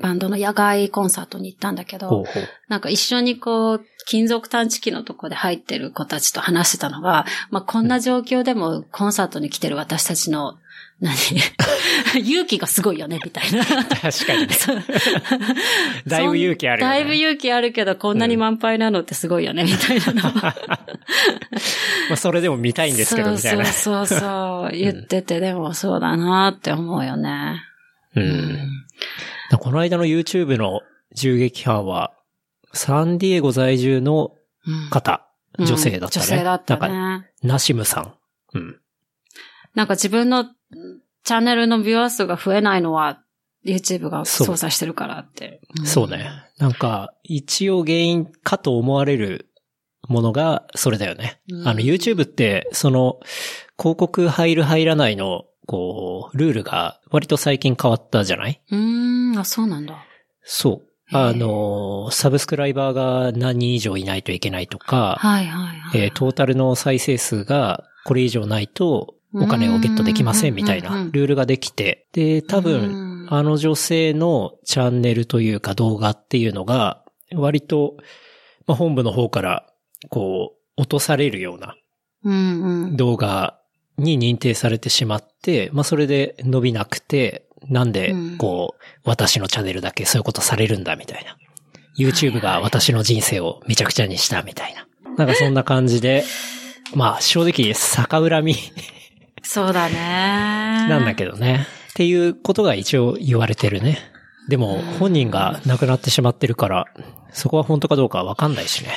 S3: バンドの野外コンサートに行ったんだけど、
S2: ほうほう。
S3: なんか一緒にこう、金属探知機のとこで入ってる子たちと話してたのが、まあ、こんな状況でもコンサートに来てる私たちの、何？*laughs* 勇気がすごいよね、みたいな。
S2: 確かにね。*laughs* だいぶ勇気あるよね
S3: だいぶ勇気あるけど、こんなに満杯なのってすごいよね、みたいなのは。*laughs*
S2: まあそれでも見たいんですけど、みたいな。
S3: そうそうそう。言ってて、でもそうだなって思うよね。
S2: うん。この間の YouTube の銃撃犯は、サンディエゴ在住の
S3: うん
S2: 方、女性だったね。
S3: 女性だった
S2: なんか、
S3: ね。
S2: ナシムさんうん。
S3: なんか自分のチャンネルのビュアー数が増えないのは YouTube が
S2: そう
S3: 操作してるからって。ん
S2: そうね。。なんか、一応原因かと思われるものが、それだよね。
S3: うん
S2: あの、YouTube って、その、広告入る入らないの、こう、ルールが割と最近変わったじゃない？う
S3: ーん、あ、そうなんだ。
S2: そう。あの、サブスクライバーが何人以上いないといけないとか、
S3: はいはいはい。
S2: えートータルの再生数がこれ以上ないとお金をゲットできませんみたいなんルールができて、で、多
S3: う
S2: 分、
S3: ん
S2: あの女性のチャンネルというか動画っていうのが、割と、まあ、本部の方から、こう、落とされるような。動画に認定されてしまって、まあ、それで伸びなくて、なんで
S3: うん、
S2: こう、私のチャンネルだけそういうことされるんだみたいな。YouTube が私の人生をめちゃくちゃにしたみたいな。なんかそんな感じで、まあ正直逆恨み
S3: そうだね。
S2: なんだけどね。っていうことが一応言われてるね。でも本人が亡くなってしまってるから、そこは本当かどうかはわかんないしね。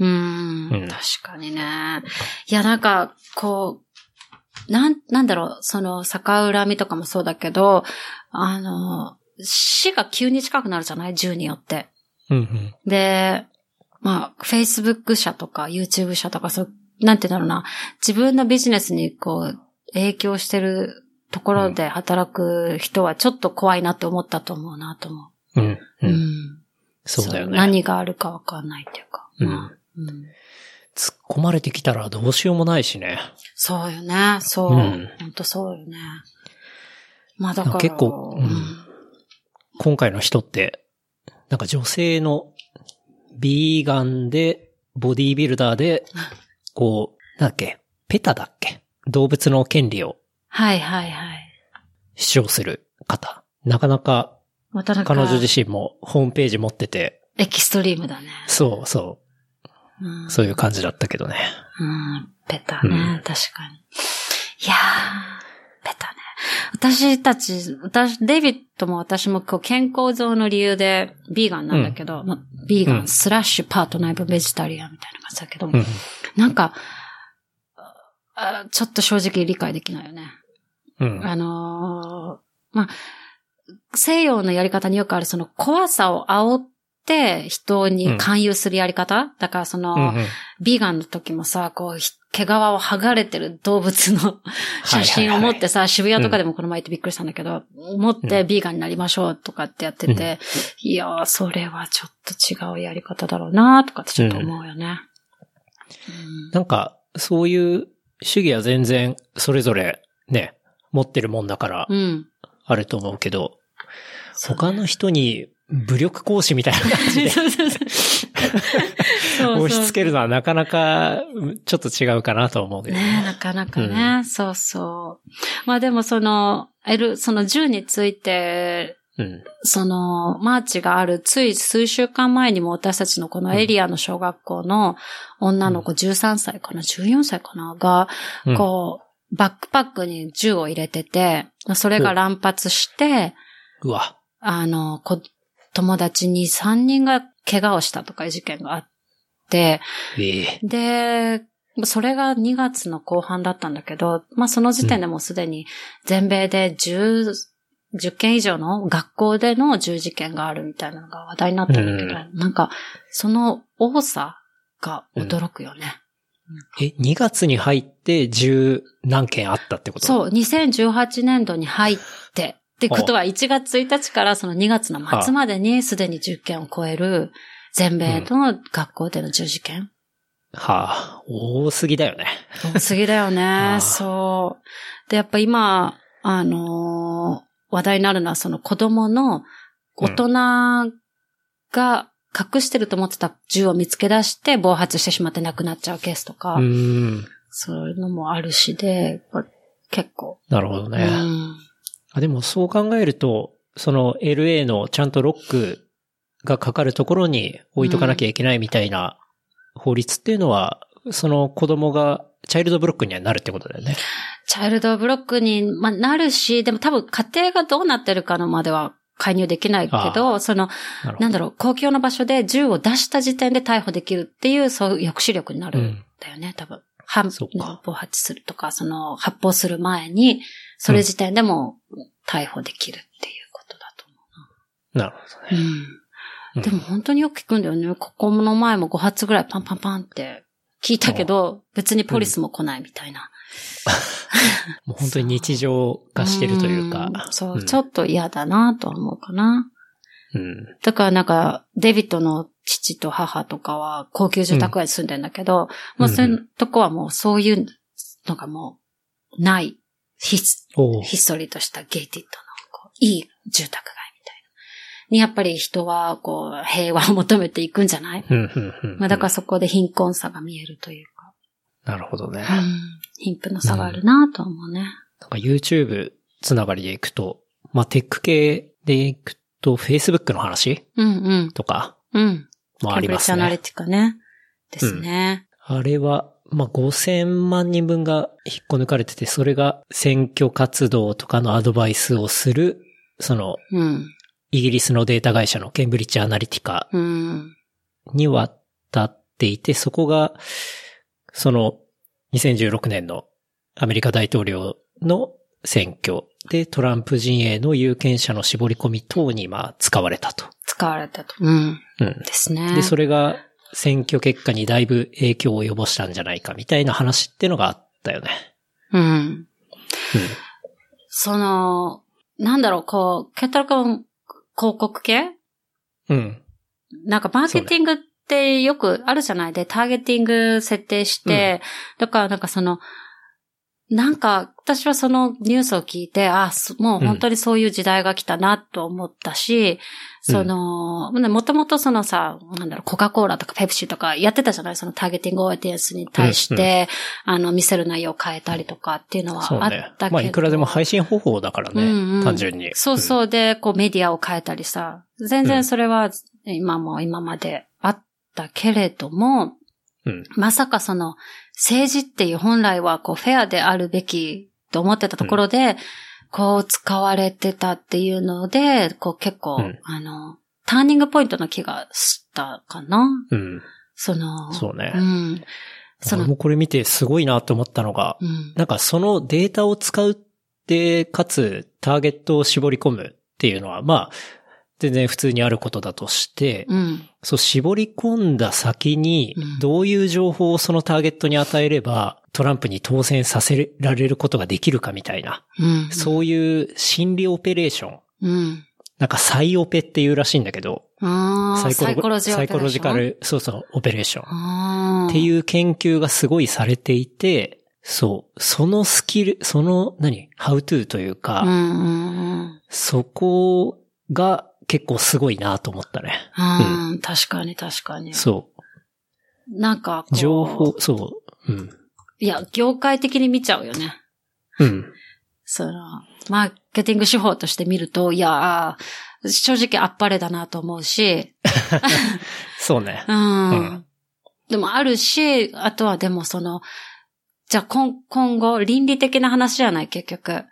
S3: う
S2: うん
S3: ん。確かにね。いや、なんか、こう、なん、なんだろう、その、逆恨みとかもそうだけど、あの、死が急に近くなるじゃない？銃によって。
S2: うんうん。
S3: で、まあ、Facebook 社とか YouTube 社とか、そう、なんて言うんだろうな、自分のビジネスにこう、影響してるところで働く人はちょっと怖いなって思ったと思うなと思
S2: うん。
S3: う。
S2: うん。そうだよね。
S3: 何があるかわかんないっていうか。
S2: うん
S3: まあうん
S2: 突っ込まれてきたらどうしようもないしね。
S3: そうよね。そう。
S2: うん
S3: 本当そうよね。まあだから。
S2: 結構うん今回の人って、なんか女性のビーガンで、ボディービルダーで、こう、なんだっけ、ペタだっけ？動物の権利を
S3: はいはいはい。
S2: 主張する方。なかなか彼女自身もホームページ持ってて、
S3: エキストリームだね。
S2: そうそ
S3: うん
S2: う、そういう感じだったけどね。
S3: うん、ベタ
S2: う
S3: ね、確かに。いやー、ベタね。私たち、私、デイビッドも私もこう健康上の理由でビーガンなんだけど、まビーガン、
S2: うん
S3: スラッシュパートナーブベジタリアンみたいな感じだけど、
S2: うん。
S3: なんか、あちょっと正直理解できないよね。
S2: うん。
S3: あのーまあ、西洋のやり方によくあるその怖さを煽って人に勧誘するやり方、だからその、
S2: うんうん。
S3: ビーガンの時もさ、こう、ひ毛皮を剥がれてる動物の *laughs* 写真を持ってさ、渋谷とかでもこの前行ってびっくりしたんだけど、持ってビーガンになりましょうとかってやってて、いやー、それはちょっと違うやり方だろうなとかってちょっと思うよね。うん。
S2: なんか、そういう主義は全然それぞれね、持ってるもんだから
S3: うん。
S2: あると思うけど、
S3: そう
S2: 他の人に武力行使みたいな感じで押し付けるのはなかなかちょっと違うかなと思うけど
S3: ね。え、なかなかね、そうそう。まあでもその、L、その銃について、
S2: うん。
S3: その、マーチがあるつい数週間前にも私たちのこのエリアの小学校の女の子13歳かな、14歳かな？が、
S2: うん。
S3: こう、バックパックに銃を入れてて、それが乱発して、
S2: うわ。
S3: あの、こ友達に3人が怪我をしたとかいう事件があって、
S2: ええ。
S3: で、それが2月の後半だったんだけど、まあその時点でもうすでに全米で10、10件以上の学校での銃事件があるみたいなのが話題になったんだけど、なんかその多さが驚くよね。
S2: え、2月に入って十何件あったってこと？う。
S3: そう、2018年度に入って、ってことは1月1日からその2月の末までにすでに10件を超える全米の学校での銃事件。
S2: はあ、多すぎだよね。
S3: 多すぎだよ
S2: あ
S3: ね *laughs*
S2: あ。
S3: そう。で、やっぱ今、あのー話題になるのはその子供の大人が隠してると思ってた銃を見つけ出して暴発してしまって亡くなっちゃうケースとか、
S2: うーん。
S3: そういうのもあるしで、結構。
S2: なるほどね。
S3: うん
S2: あでもそう考えると、その LA のちゃんとロックがかかるところに置いとかなきゃいけないみたいな法律っていうのは、その子供がチャイルドブロックにはなるってことだよね。
S3: チャイルドブロックに、まあ、なるし、でも多分家庭がどうなってるかのまでは介入できないけど、その、
S2: な
S3: なんだろう、公共の場所で銃を出した時点で逮捕できるっていう、そういう抑止力になる
S2: うんん
S3: だよね、多分。反
S2: そうか
S3: 暴発するとか、その発砲する前に、それ時点でも逮捕できるっていうことだと思
S2: なるほどね。
S3: う。うん。でも本当によく聞くんだよね。ここの前も5発ぐらいパンパンパンって聞いたけど、別にポリスも来ないみたいな。*laughs*
S2: もう本当に日常化してるというか。
S3: んそう、
S2: ん
S3: ちょっと嫌だなとは思うかな。
S2: うん。
S3: だからなんか、デビットの父と母とかは高級住宅街に住んでんだけど、もうそういうとこはもうそういうのがもうない、ヒス
S2: おう
S3: ひっそりとしたゲイティッドのこういい住宅。にやっぱり人はこう平和を求めていくんじゃない、
S2: うん、うん、うん。
S3: まあだからそこで貧困さが見えるというか、
S2: なるほどね。
S3: うん、貧富の差があるなとは思うね。
S2: なんか YouTube つながりでいくと、まあ、テック系でいくと、Facebook の話？
S3: うんうん。
S2: とか
S3: うん。
S2: もあります
S3: ケンブリッジアナリ
S2: ね。
S3: ティカね。ですね。
S2: あれは、まあ、5000万人分が引っこ抜かれてて、それが選挙活動とかのアドバイスをする、その、
S3: うん。
S2: イギリスのデータ会社のケンブリッジアナリティカ
S3: うん。
S2: に渡っていて、そこが、その、2016年のアメリカ大統領の選挙でトランプ陣営の有権者の絞り込み等にまあ使われたと。
S3: 使われたと。うん。
S2: うん。
S3: ですね。
S2: で、それが選挙結果にだいぶ影響を及ぼしたんじゃないかみたいな話ってのがあったよね。
S3: うん。その、なんだろう、こう、ケンタロ君、広告系？
S2: うん。うん。
S3: なんかマーケティングってよくあるじゃない？で、ターゲティング設定して、だからなんかその、なんか、私はそのニュースを聞いて、あ、そもう本当にそういう時代が来たなと思ったし、
S2: うん
S3: その、もともとそのさ、なんだろう、コカ・コーラとかペプシとかやってたじゃない？そのターゲティングオーディエンスに対して、あの、見せる内容を変えたりとかっていうのは
S2: そう
S3: あったけど。
S2: ね。まあ、いくらでも配信方法だからね。
S3: うんうん
S2: 単純に。
S3: そうそうで、こうメディアを変えたりさ、全然それは今も今まであったけれども、まさかその政治っていう本来はこうフェアであるべきと思ってたところで、こう使われてたっていうので、こう結構、
S2: うん
S3: あの、ターニングポイントの気がしたかな。
S2: うん。
S3: その、
S2: そうね
S3: うん。その、
S2: 俺もこれ見てすごいなと思ったのが、
S3: うん。
S2: なんかそのデータを使うって、かつターゲットを絞り込むっていうのは、まあ、全然普通にあることだとして、
S3: うん。
S2: そう絞り込んだ先に
S3: うん、
S2: どういう情報をそのターゲットに与えれば、トランプに当選させられることができるかみたいな、
S3: うん。
S2: そういう心理オペレーション。
S3: うん。
S2: なんかサイオペっていうらしいんだけど、
S3: サイコロジー
S2: サイコロジカ
S3: オペレーション？
S2: ル、そうそう、オペレーション。っていう研究がすごいされていて、そう、そのスキル、その、何、how to というか、
S3: うんうんうん。
S2: そこが結構すごいなと思ったね。
S3: うん、確かに確かに。
S2: そ
S3: なんか
S2: 情報、そう。うん。
S3: いや、業界的に見ちゃうよね。
S2: うん。
S3: その、マーケティング手法として見ると、いやー、正直あっぱれだなと思うし、*laughs*
S2: そうね。*laughs*
S3: うん。
S2: うん
S3: でもあるし、あとはでもその、じゃあ今今後倫理的な話じゃない、結局。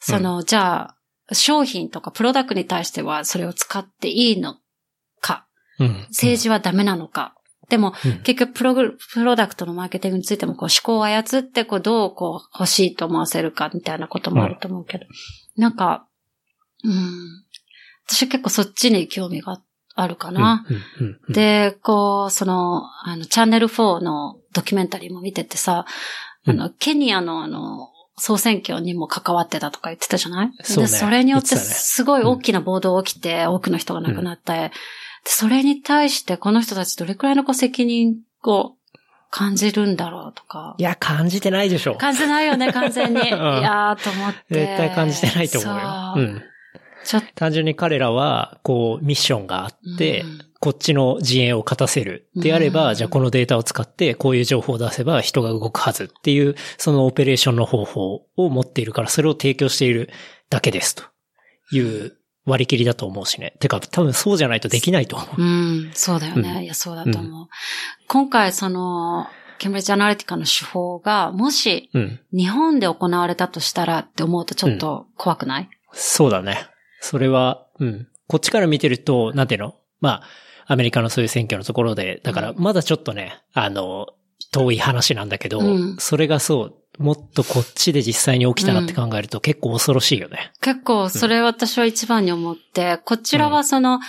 S3: その、じゃあ、商品とかプロダクトに対してはそれを使っていいのか、
S2: うん。
S3: 政治はダメなのか？でも、
S2: うん
S3: 結局プログ、プロダクトのマーケティングについても、こう、思考を操って、こう、どう、こう、欲しいと思わせるか、みたいなこともあると思うけど。なんか、うん。私結構そっちに興味があるかな。で、こう、その、あの、チャンネル4のドキュメンタリーも見ててさ、あの、ケニアのあの、総選挙にも関わってたとか言ってたじゃない？
S2: そうね
S3: で、それによってすごい大きな暴動起きて、多くの人が亡くなって、でそれに対してこの人たちどれくらいのこう責任を感じるんだろうとか
S2: い。や、感じてないでしょ。
S3: 感じないよね、完全に。*laughs* いやーと思って。
S2: 絶対感じてないと思うよ。
S3: そう
S2: うん。
S3: ちょっと、
S2: 単純に彼らは、こう、ミッションがあって、
S3: うん
S2: こっちの陣営を勝たせる。であれば、
S3: うん
S2: じゃあこのデータを使って、こういう情報を出せば人が動くはずっていう、そのオペレーションの方法を持っているから、それを提供しているだけですという割り切りだと思うしね。てか、多分そうじゃないとできないと思う。
S3: うん、そうだよね。
S2: うん
S3: いや、そうだと思う。今回、その、ケンブリッジアナリティカの手法が、もし、
S2: うん。
S3: 日本で行われたとしたらって思うとちょっと怖くない、
S2: そうだね。それは、うん。こっちから見てると、なんていうの？まあ、アメリカのそういう選挙のところで、だから
S3: うん。
S2: まだちょっとね、あの、遠い話なんだけど、
S3: うん。
S2: それがそう、もっとこっちで実際に起きたらって考えると結構恐ろしいよね。
S3: 結構、それ私は一番に思って、こちらはその、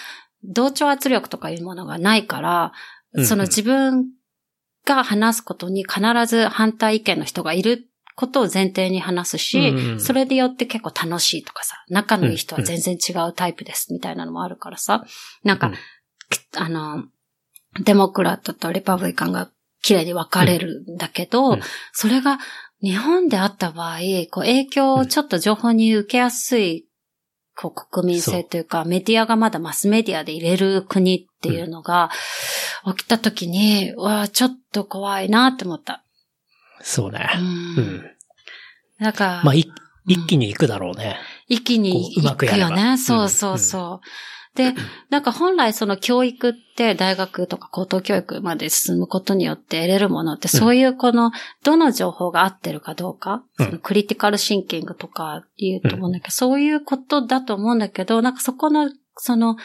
S3: 同調圧力とかいうものがないから、
S2: うん
S3: その自分が話すことに必ず反対意見の人がいることを前提に話すし、
S2: うんうん
S3: それでよって結構楽しいとかさ、仲のいい人は全然違うタイプですみたいなのもあるからさ、なんか、
S2: うん
S3: あの、デモクラットとリパブリカンが綺麗に分かれるんだけど、
S2: うん
S3: それが日本であった場合、こう影響をちょっと情報に受けやすい、こう国民性というか、メディアがまだマスメディアで入れる国っていうのが起きた時に、うわあちょっと怖いなって思った。
S2: そうね。
S3: う。
S2: うんん。
S3: だから、
S2: まあ、い一気に行くだろうね。
S3: 一気に行
S2: く
S3: よね。そうそうそう。で、なんか本来その教育って大学とか高等教育まで進むことによって得れるものって、そういうこの、どの情報が合ってるかどうか、
S2: うん。
S3: そのクリティカルシンキングとか言うと思うんだけど、そういうことだと思うんだけど、なんかそこの、その、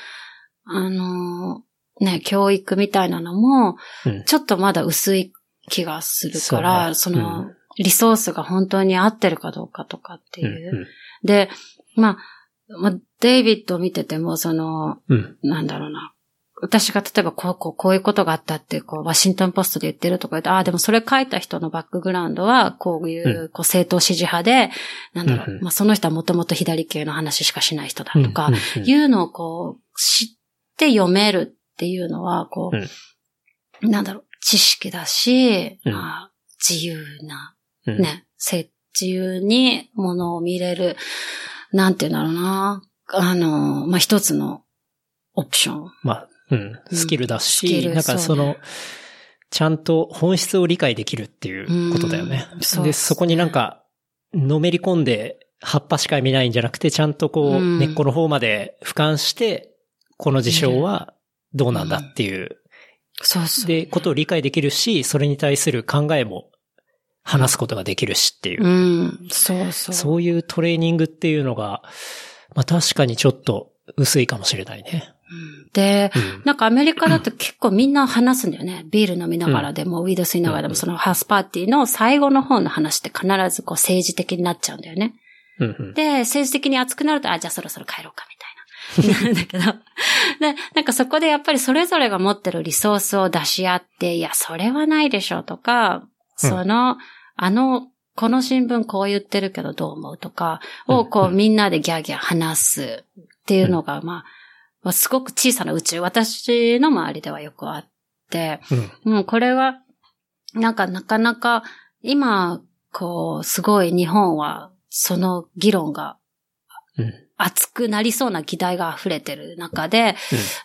S3: あのーね、教育みたいなのも、
S2: うん。
S3: ちょっとまだ薄い気がするから、そ,、
S2: そうね。
S3: の、リソースが本当に合ってるかどうかとかって
S2: う。ん
S3: いう。で、まあ、まあ、デイビッドを見てても、その、
S2: うん。
S3: なんだろうな。私が例えばこう、こう、こういうことがあったって、こう、ワシントンポストで言ってるとか言って、ああ、でもそれ書いた人のバックグラウンドは、こういう、こう、政党支持派で、なんだろう、
S2: うんうん
S3: まあ、その人はもともと左系の話しかしない人だ
S2: うん。
S3: とか、
S2: うんうん
S3: いうのをこう、知って読めるっていうのは、こう、なんだろう、知識だし、
S2: うん
S3: まあ、自由な、
S2: うん
S3: 自由にものを見れる、なんていうんだろうな、あの、まあ、一つのオプション。
S2: まあ、うん。スキルだ
S3: スキ
S2: し、なんか
S3: ルそ
S2: の
S3: ね、
S2: ちゃんと本質を理解できるっていうことだよね
S3: うん。そう
S2: で、そこになんか、のめり込んで葉っぱしか見ないんじゃなくて、ちゃんとこう、
S3: うん
S2: 根っこの方まで俯瞰して、この事象はどうなんだっていう、
S3: そうそう。
S2: で、ことを理解できるし、それに対する考えも話すことができるしっていう。
S3: うん、そうそう。
S2: そういうトレーニングっていうのが、まあ確かにちょっと薄いかもしれないね。
S3: うんで、
S2: うん
S3: なんかアメリカだと結構みんな話すんだよね。ビール飲みながらでも、ウィード吸いながらでも、
S2: うん
S3: そのハウスパーティーの最後の方の話って必ずこう政治的になっちゃうんだよね。
S2: うんうん
S3: で、政治的に熱くなると、あ、じゃあそろそろ帰ろうか、みたいな。*laughs* なるんだけど。で、なんかそこでやっぱりそれぞれが持ってるリソースを出し合って、いや、それはないでしょとか、その、あの、この新聞こう言ってるけどどう思うとか、をこ
S2: う
S3: うんみんなでギャーギャー話すっていうのが、まあ、まあすごく小さな宇宙、私の周りではよくあって、
S2: うん。
S3: もうこれは、なんかなかなか、今、こう、すごい日本は、その議論が
S2: うん。
S3: 熱くなりそうな議題が溢れてる中で、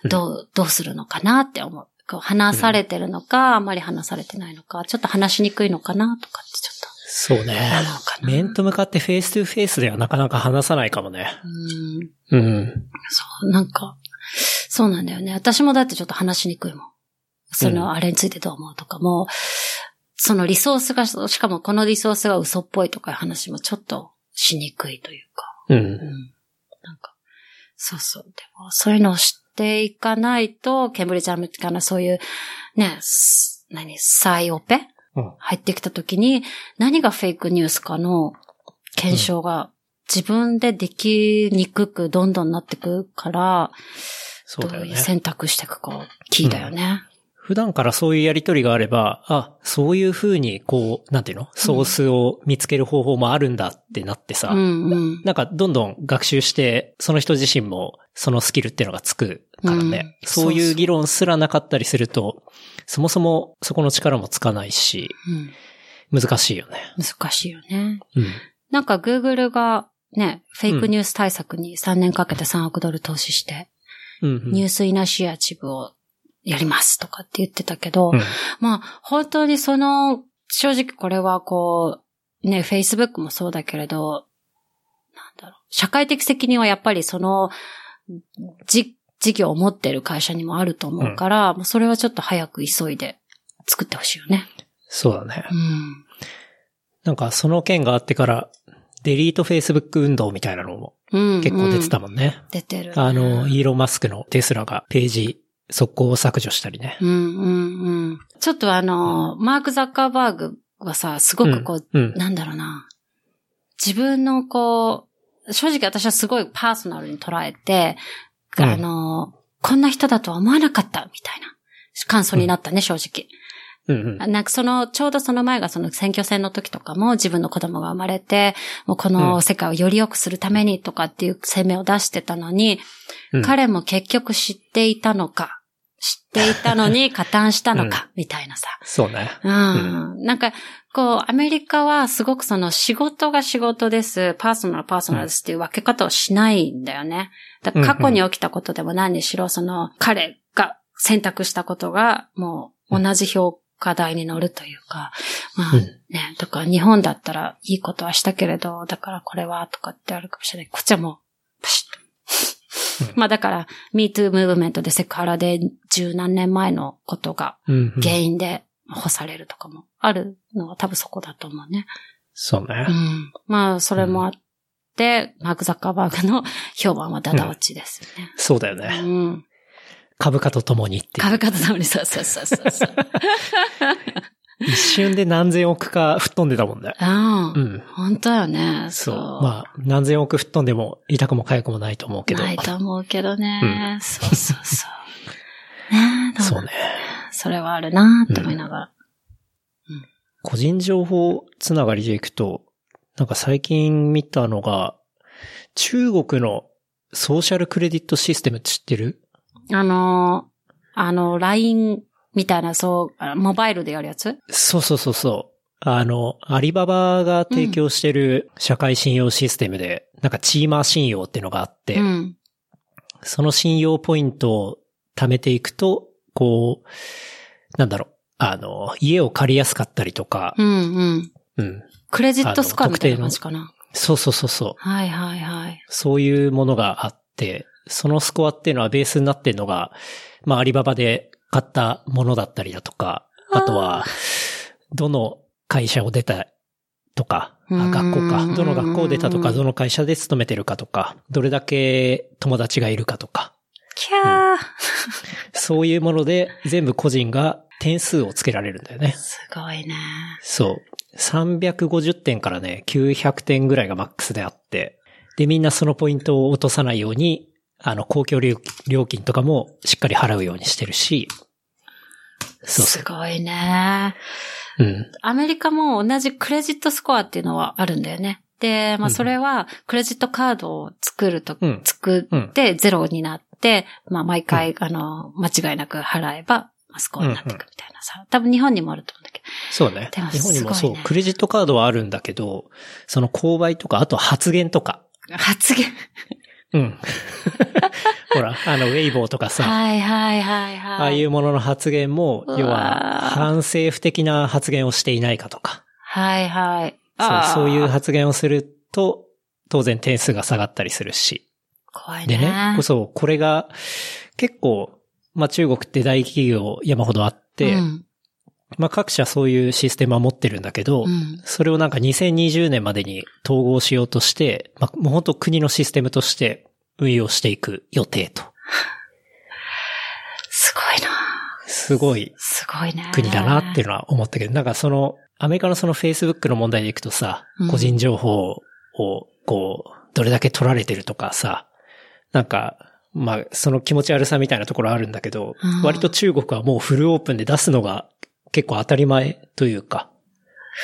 S2: うん。
S3: どう、どうするのかなって思う。こう話されてるのか、あんまり話されてないのか、ちょっと話しにくいのかなとかってちょっ
S2: そうね
S3: と思うか。な。
S2: 面と向かって face to face ではなかなか話さないかもね。
S3: うん。
S2: うん。
S3: そう、なんか、そうなんだよね。私もだってちょっと話しにくいもん。そ
S2: うん
S3: の、あれについてどう思うとかも、そのリソースが、しかもこのリソースが嘘っぽいとかいう話もちょっとしにくいというか。
S2: う。
S3: うんん。なんか、そうそう。でも、そういうのを知っていかないと、ケンブリッジアナリティカのそういう、ね、す何、サイオペ？
S2: うん。
S3: 入ってきた時に、何がフェイクニュースかの検証が自分でできにくくどんどんなってくから、
S2: そ。
S3: どういう選択していくか、キーだよね。
S2: 普段からそういうやりとりがあれば、あ、そういう風に、こう、なんていうの？ソースを見つける方法もあるんだってなってさ、
S3: うんうん。
S2: なんかどんどん学習して、その人自身もそのスキルっていうのがつくからね。
S3: うん
S2: そういう議論すらなかったりすると、そもそもそこの力もつかないし、
S3: うん。
S2: 難しいよね。
S3: 難しいよね。
S2: うん。
S3: なんか Google がね、フェイクニュース対策に3年かけて3億ドル投資して、
S2: うん、うん。
S3: ニュースイナシアチブをやりますとかって言ってたけど、
S2: うん
S3: まあ本当にその、正直これはこう、ね、Facebook もそうだけれど、なんだろう、社会的責任はやっぱりその、じ、事業を持ってる会社にもあると思うから、もうそれはちょっと早く急いで作ってほしいよね。
S2: そうだね
S3: う。ん。
S2: なんかその件があってから、デリート Facebook 運動みたいなのも
S3: うん。
S2: 結構出てた
S3: もん。
S2: もんね。
S3: 出てる。
S2: あの、イーロン・マスクのテスラがページ速攻を削除したりね。
S3: うんうんうん。ちょっとあの、マーク・ザッカーバーグはさ、すごくこう、
S2: うん。
S3: なんだろうな。自分のこう、正直私はすごいパーソナルに捉えて、
S2: うん。
S3: あの、こんな人だとは思わなかった、みたいな。感想になったね、正直。
S2: うんうん。
S3: なんかその、ちょうどその前がその選挙戦の時とかも自分の子供が生まれて、もうこの世界をより良くするためにとかっていう声明を出してたのに、
S2: うん。
S3: 彼も結局知っていたのか、知っていたのに *laughs* 加担したのか、みたいなさ。
S2: そうね。
S3: うん。なんか、こう、アメリカはすごくその仕事が仕事です、パーソナルはパーソナルですっていう分け方をしないんだよね。だから過去に起きたことでも何にしろ、その彼が選択したことがもう同じ評価台に乗るというか、まあ
S2: うん
S3: ね、だから日本だったらいいことはしたけれど、だからこれはとかってあるかもしれない。こっちはもう、プシッと。まあだから、MeToo ムーブメントでセクハラで十何年前のことが
S2: うんうん。
S3: 原因で干されるとかもあるのは多分そこだと思うね。う
S2: そうね。
S3: ん。まあ、それもあって、マーク・ザッカーバーグの評判はダダ落ちですよね。
S2: そうだよ
S3: う
S2: ね。
S3: ん。
S2: 株価とともにっていう。
S3: 株価とともに、そうそうそうそう。*laughs*
S2: 一瞬で何千億か吹っ飛んでたもんね。
S3: うん。
S2: うん。
S3: 本当よね。
S2: そう。まあ、何千億吹っ飛んでも痛くも痒くもないと思うけど。
S3: ないと思うけどね。そうそうそう。ねえ、
S2: そうね。
S3: それはあるなって思いながら。
S2: 個人情報つながりでいくと、なんか最近見たのが、中国のソーシャルクレディットシステムって知ってる？
S3: あの、あの、LINE みたいな、そう、あモバイルでやるやつ？
S2: そうそうそうそう。あの、アリババが提供してる社会信用システムで、なんかチーマー信用っていうのがあって、
S3: うん。
S2: その信用ポイントを貯めていくと、こう、なんだろう、あの、家を借りやすかったりとか、
S3: うんうん。
S2: うん。
S3: クレジットスコアみたいな感じかな。
S2: そうそうそうそう。
S3: はいはいはい。
S2: そういうものがあって、そのスコアっていうのはベースになってるのが、まあアリババで買ったものだったりだとか、あとは、どの会社を出たとか、学校か、どの学校を出たとか、どの会社で勤めてるかとか、どれだけ友達がいるかとか、
S3: キャー、
S2: そういうもので全部個人が点数をつけられるんだよね。
S3: すごいね。
S2: そう。350点からね、900点ぐらいがマックスであって、で、みんなそのポイントを落とさないように、あの、公共料料金とかもしっかり払うようにしてるし、そうそ
S3: すごいね。
S2: う。うん。
S3: アメリカも同じクレジットスコアっていうのはあるんだよね。で、まあ
S2: うん
S3: それはクレジットカードを作ると、
S2: うん
S3: 作ってゼロになって、まあ毎回、あの、間違いなく払えば、まあスコアになっていくみたいなさ。多分日本にもあると思うんだけど。
S2: そうね
S3: でも。
S2: 日本にも
S3: すごいうね、
S2: そクレジットカードはあるんだけど、その購買とか、あと発言とか。
S3: 発言。
S2: うん。*laughs* ほら、あの、ウェイボーとかさ、
S3: はいはいはいはい。
S2: ああいうものの発言も、要は、反政府的な発言をしていないかとか。
S3: はいはい。
S2: そうそういう発言をすると、当然点数が下がったりするし。
S3: 怖いね。
S2: でね、そう、これが結構、まあ中国って大企業山ほどあって、
S3: うん
S2: まあ各社そういうシステムは持ってるんだけど、
S3: うん
S2: それをなんか2020年までに統合しようとして、まあもう本当国のシステムとして運用していく予定と。*laughs*
S3: すごいな。
S2: すごい
S3: すごいね。
S2: 国だなっていうのは思ったけど、なんかその、アメリカのその Facebook の問題でいくとさ、
S3: うん
S2: 個人情報を、こう、どれだけ取られてるとかさ、なんか、まあ、その気持ち悪さみたいなところあるんだけど、
S3: うん
S2: 割と中国はもうフルオープンで出すのが結構当たり前というか、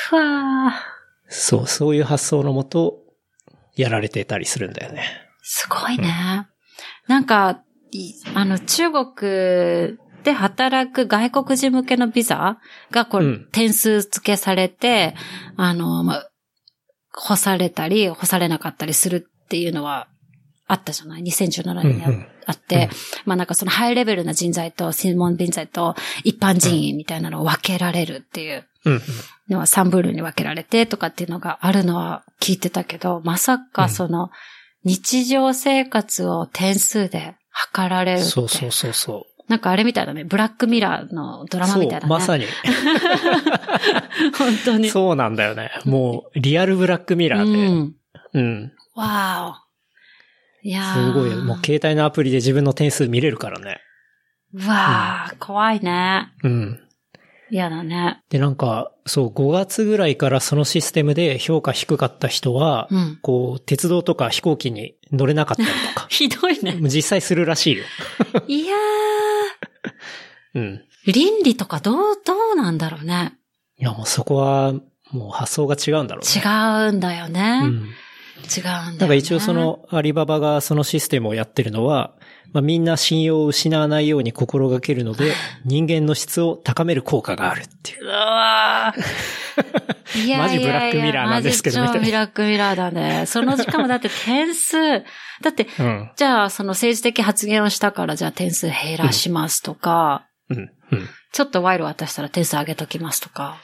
S3: ふわー。
S2: そう、そういう発想のもと、やられてたりするんだよね。
S3: すごいね。なんか、いあの、中国で働く外国人向けのビザが、こう、
S2: うん
S3: 点数付けされて、あの、まあ、干されたり、干されなかったりするっていうのは、あったじゃない ?2017 年にあ
S2: うんうん
S3: あって、
S2: うん
S3: まあなんかそのハイレベルな人材と専門人材と一般人員みたいなのを分けられるっていう
S2: うん。
S3: のは3分類に分けられてとかっていうのがあるのは聞いてたけど、まさかその日常生活を点数で測られるって。
S2: そうそうそうそ
S3: なんかあれみたいだね。ブラックミラーのド
S2: う。
S3: ラマみたいだね。
S2: まさに。*laughs*
S3: 本当に。
S2: そうなんだよね。もう、リアルブラックミラーで。
S3: うん。
S2: うん。
S3: わーお。いやー
S2: すごい。もう携帯のアプリで自分の点数見れるからね。
S3: うわー、怖いね。
S2: うん。
S3: 嫌だね。
S2: で、なんか、そう、5月ぐらいからそのシステムで評価低かった人は、
S3: うん。
S2: こう、鉄道とか飛行機に乗れなかったりとか *laughs*
S3: ひどいね。
S2: 実際するらしいよ。
S3: いや *laughs*
S2: うん。
S3: ー、倫理とかどう、どうなんだろうね。
S2: いや、もうそこは、もう発想が違うんだろうね。
S3: 違うんだよね。
S2: うん。
S3: 違うんだよね。
S2: なんか一応そ、のアリババがそのシステムをやってるのは、まあ、みんな信用を失わないように心がけるので、*laughs* 人間の質を高める効果があるっていう。
S3: うわー *laughs* いやいやいや
S2: マジブラックミラーなんですけどみたいな
S3: マジ超ブラックミラーだね。その時間もだって点数、だって、
S2: うん。
S3: じゃあその政治的発言をしたからじゃあ点数減らしますとか、
S2: うん。うん。
S3: ちょっと賄賂渡したら点数上げときますとか、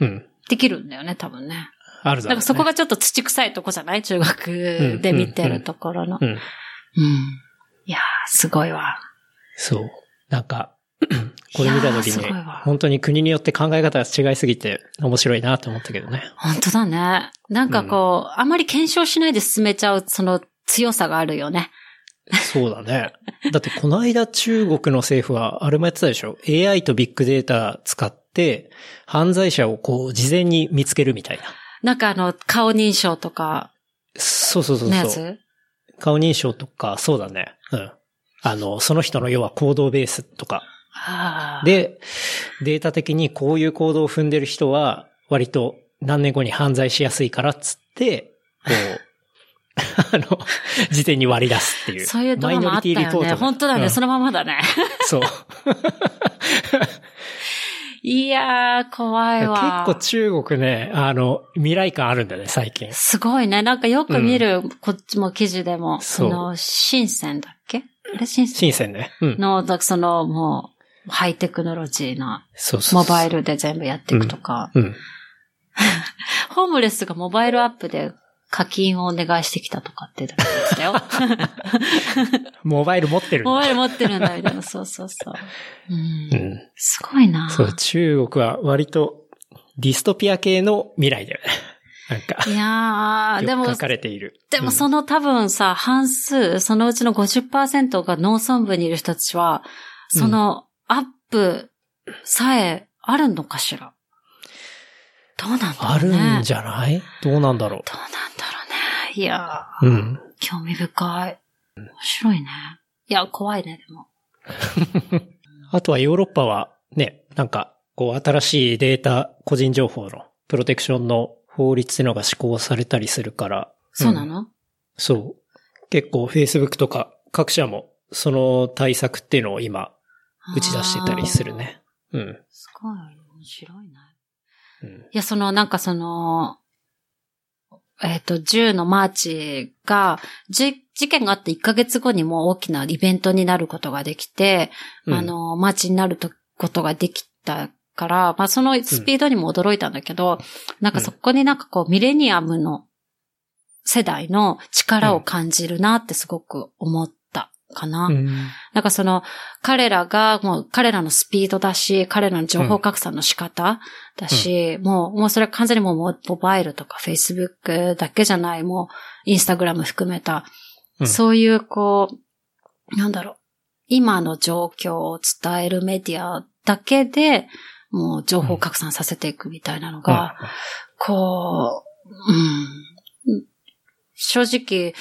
S2: うん。
S3: できるんだよね、多分ね。
S2: あるだろう、ね。
S3: なんかそこがちょっと土臭いとこじゃない？中学で見てるところの。
S2: うん。
S3: うん。いやー、すごいわ。
S2: そう。なんか、*clears throat* これ見たときに本当に国によって考え方が違いすぎて面白いなと思ったけどね。
S3: 本当だね。なんかこう、あまり検証しないで進めちゃう、その強さがあるよね。
S2: そうだね。だってこの間中国の政府はあれもやってたでしょ ?AI とビッグデータ使って犯罪者をこう事前に見つけるみたいな。
S3: なんかあの、顔認証とか
S2: そうそうそうそう。
S3: つ
S2: 顔認証とか、そうだね。うん。あの、その人の要は行動ベースとか。で、データ的にこういう行動を踏んでる人は、割と何年後に犯罪しやすいからっつって、こう、*laughs* あの、事前に割り出すっていう。
S3: そういうドラマあったよね。本当だね、そ
S2: の、
S3: のままだね。
S2: そう。*laughs*
S3: いやー、怖いわ。
S2: 結構中国ね、あの、未来感あるんだね、最近。
S3: すごいね。なんかよく見る、こっちも記事でも、
S2: そ
S3: の、深センだっけ？あれ？深セ
S2: 新鮮ね。うん
S3: ン。の、だその、もう、ハイテクノロジーな、
S2: そうそう。
S3: モバイルで全部やっていくとか、
S2: うん。*laughs*
S3: ホームレスがモバイルアップで課金をお願いしてきたとかって言ってましたよ。*laughs*
S2: モバイル持ってるんだ。
S3: モバイル持ってるんだ、みたいな。そうそうそう。うん
S2: うん。
S3: すごいな。
S2: そう、中国は割とディストピア系の未来だよね。*laughs* なんか、
S3: いやー、でも
S2: 書、かれている。
S3: でもその多分さ、半数、そのうちの50%が農村部にいる人たちは、そのアップさえあるのかしら？どうなんだろ
S2: ある
S3: うね。
S2: んじゃない？どうなんだろ
S3: どうなんだろうね。いや
S2: う。うん。
S3: ー、興味深い。面白いね。いや、怖いね、でも。*laughs*
S2: あとはヨーロッパはね、なんか、こう新しいデータ、個人情報のプロテクションの法律っていうのが施行されたりするから。
S3: そうなの、
S2: そう。結構 Facebook とか各社もその対策っていうのを今打ち出してたりするね。うん。
S3: すごい、面白いね。
S2: うん。
S3: いや、その、なんかその、えっ、と、10のマーチが、じ、事件があって1ヶ月後にもう大きなイベントになることができて、
S2: うん。
S3: あの、マーチになるとことができたから、まあそのスピードにも驚いたんだけど、なんかそこになんかこう、ミレニアムの世代の力を感じるなってすごく思ったかな。
S2: うん。
S3: なんかその、彼らが、もう彼らのスピードだし、彼らの情報拡散の仕方だし、もう、もうそれは完全にもうモモバイルとか Facebook だけじゃない、もう、インスタグラム含めた、
S2: うん。
S3: そういうこう、なんだろう、今の状況を伝えるメディアだけで、もう情報拡散させていくみたいなのが、こう、うん、正直、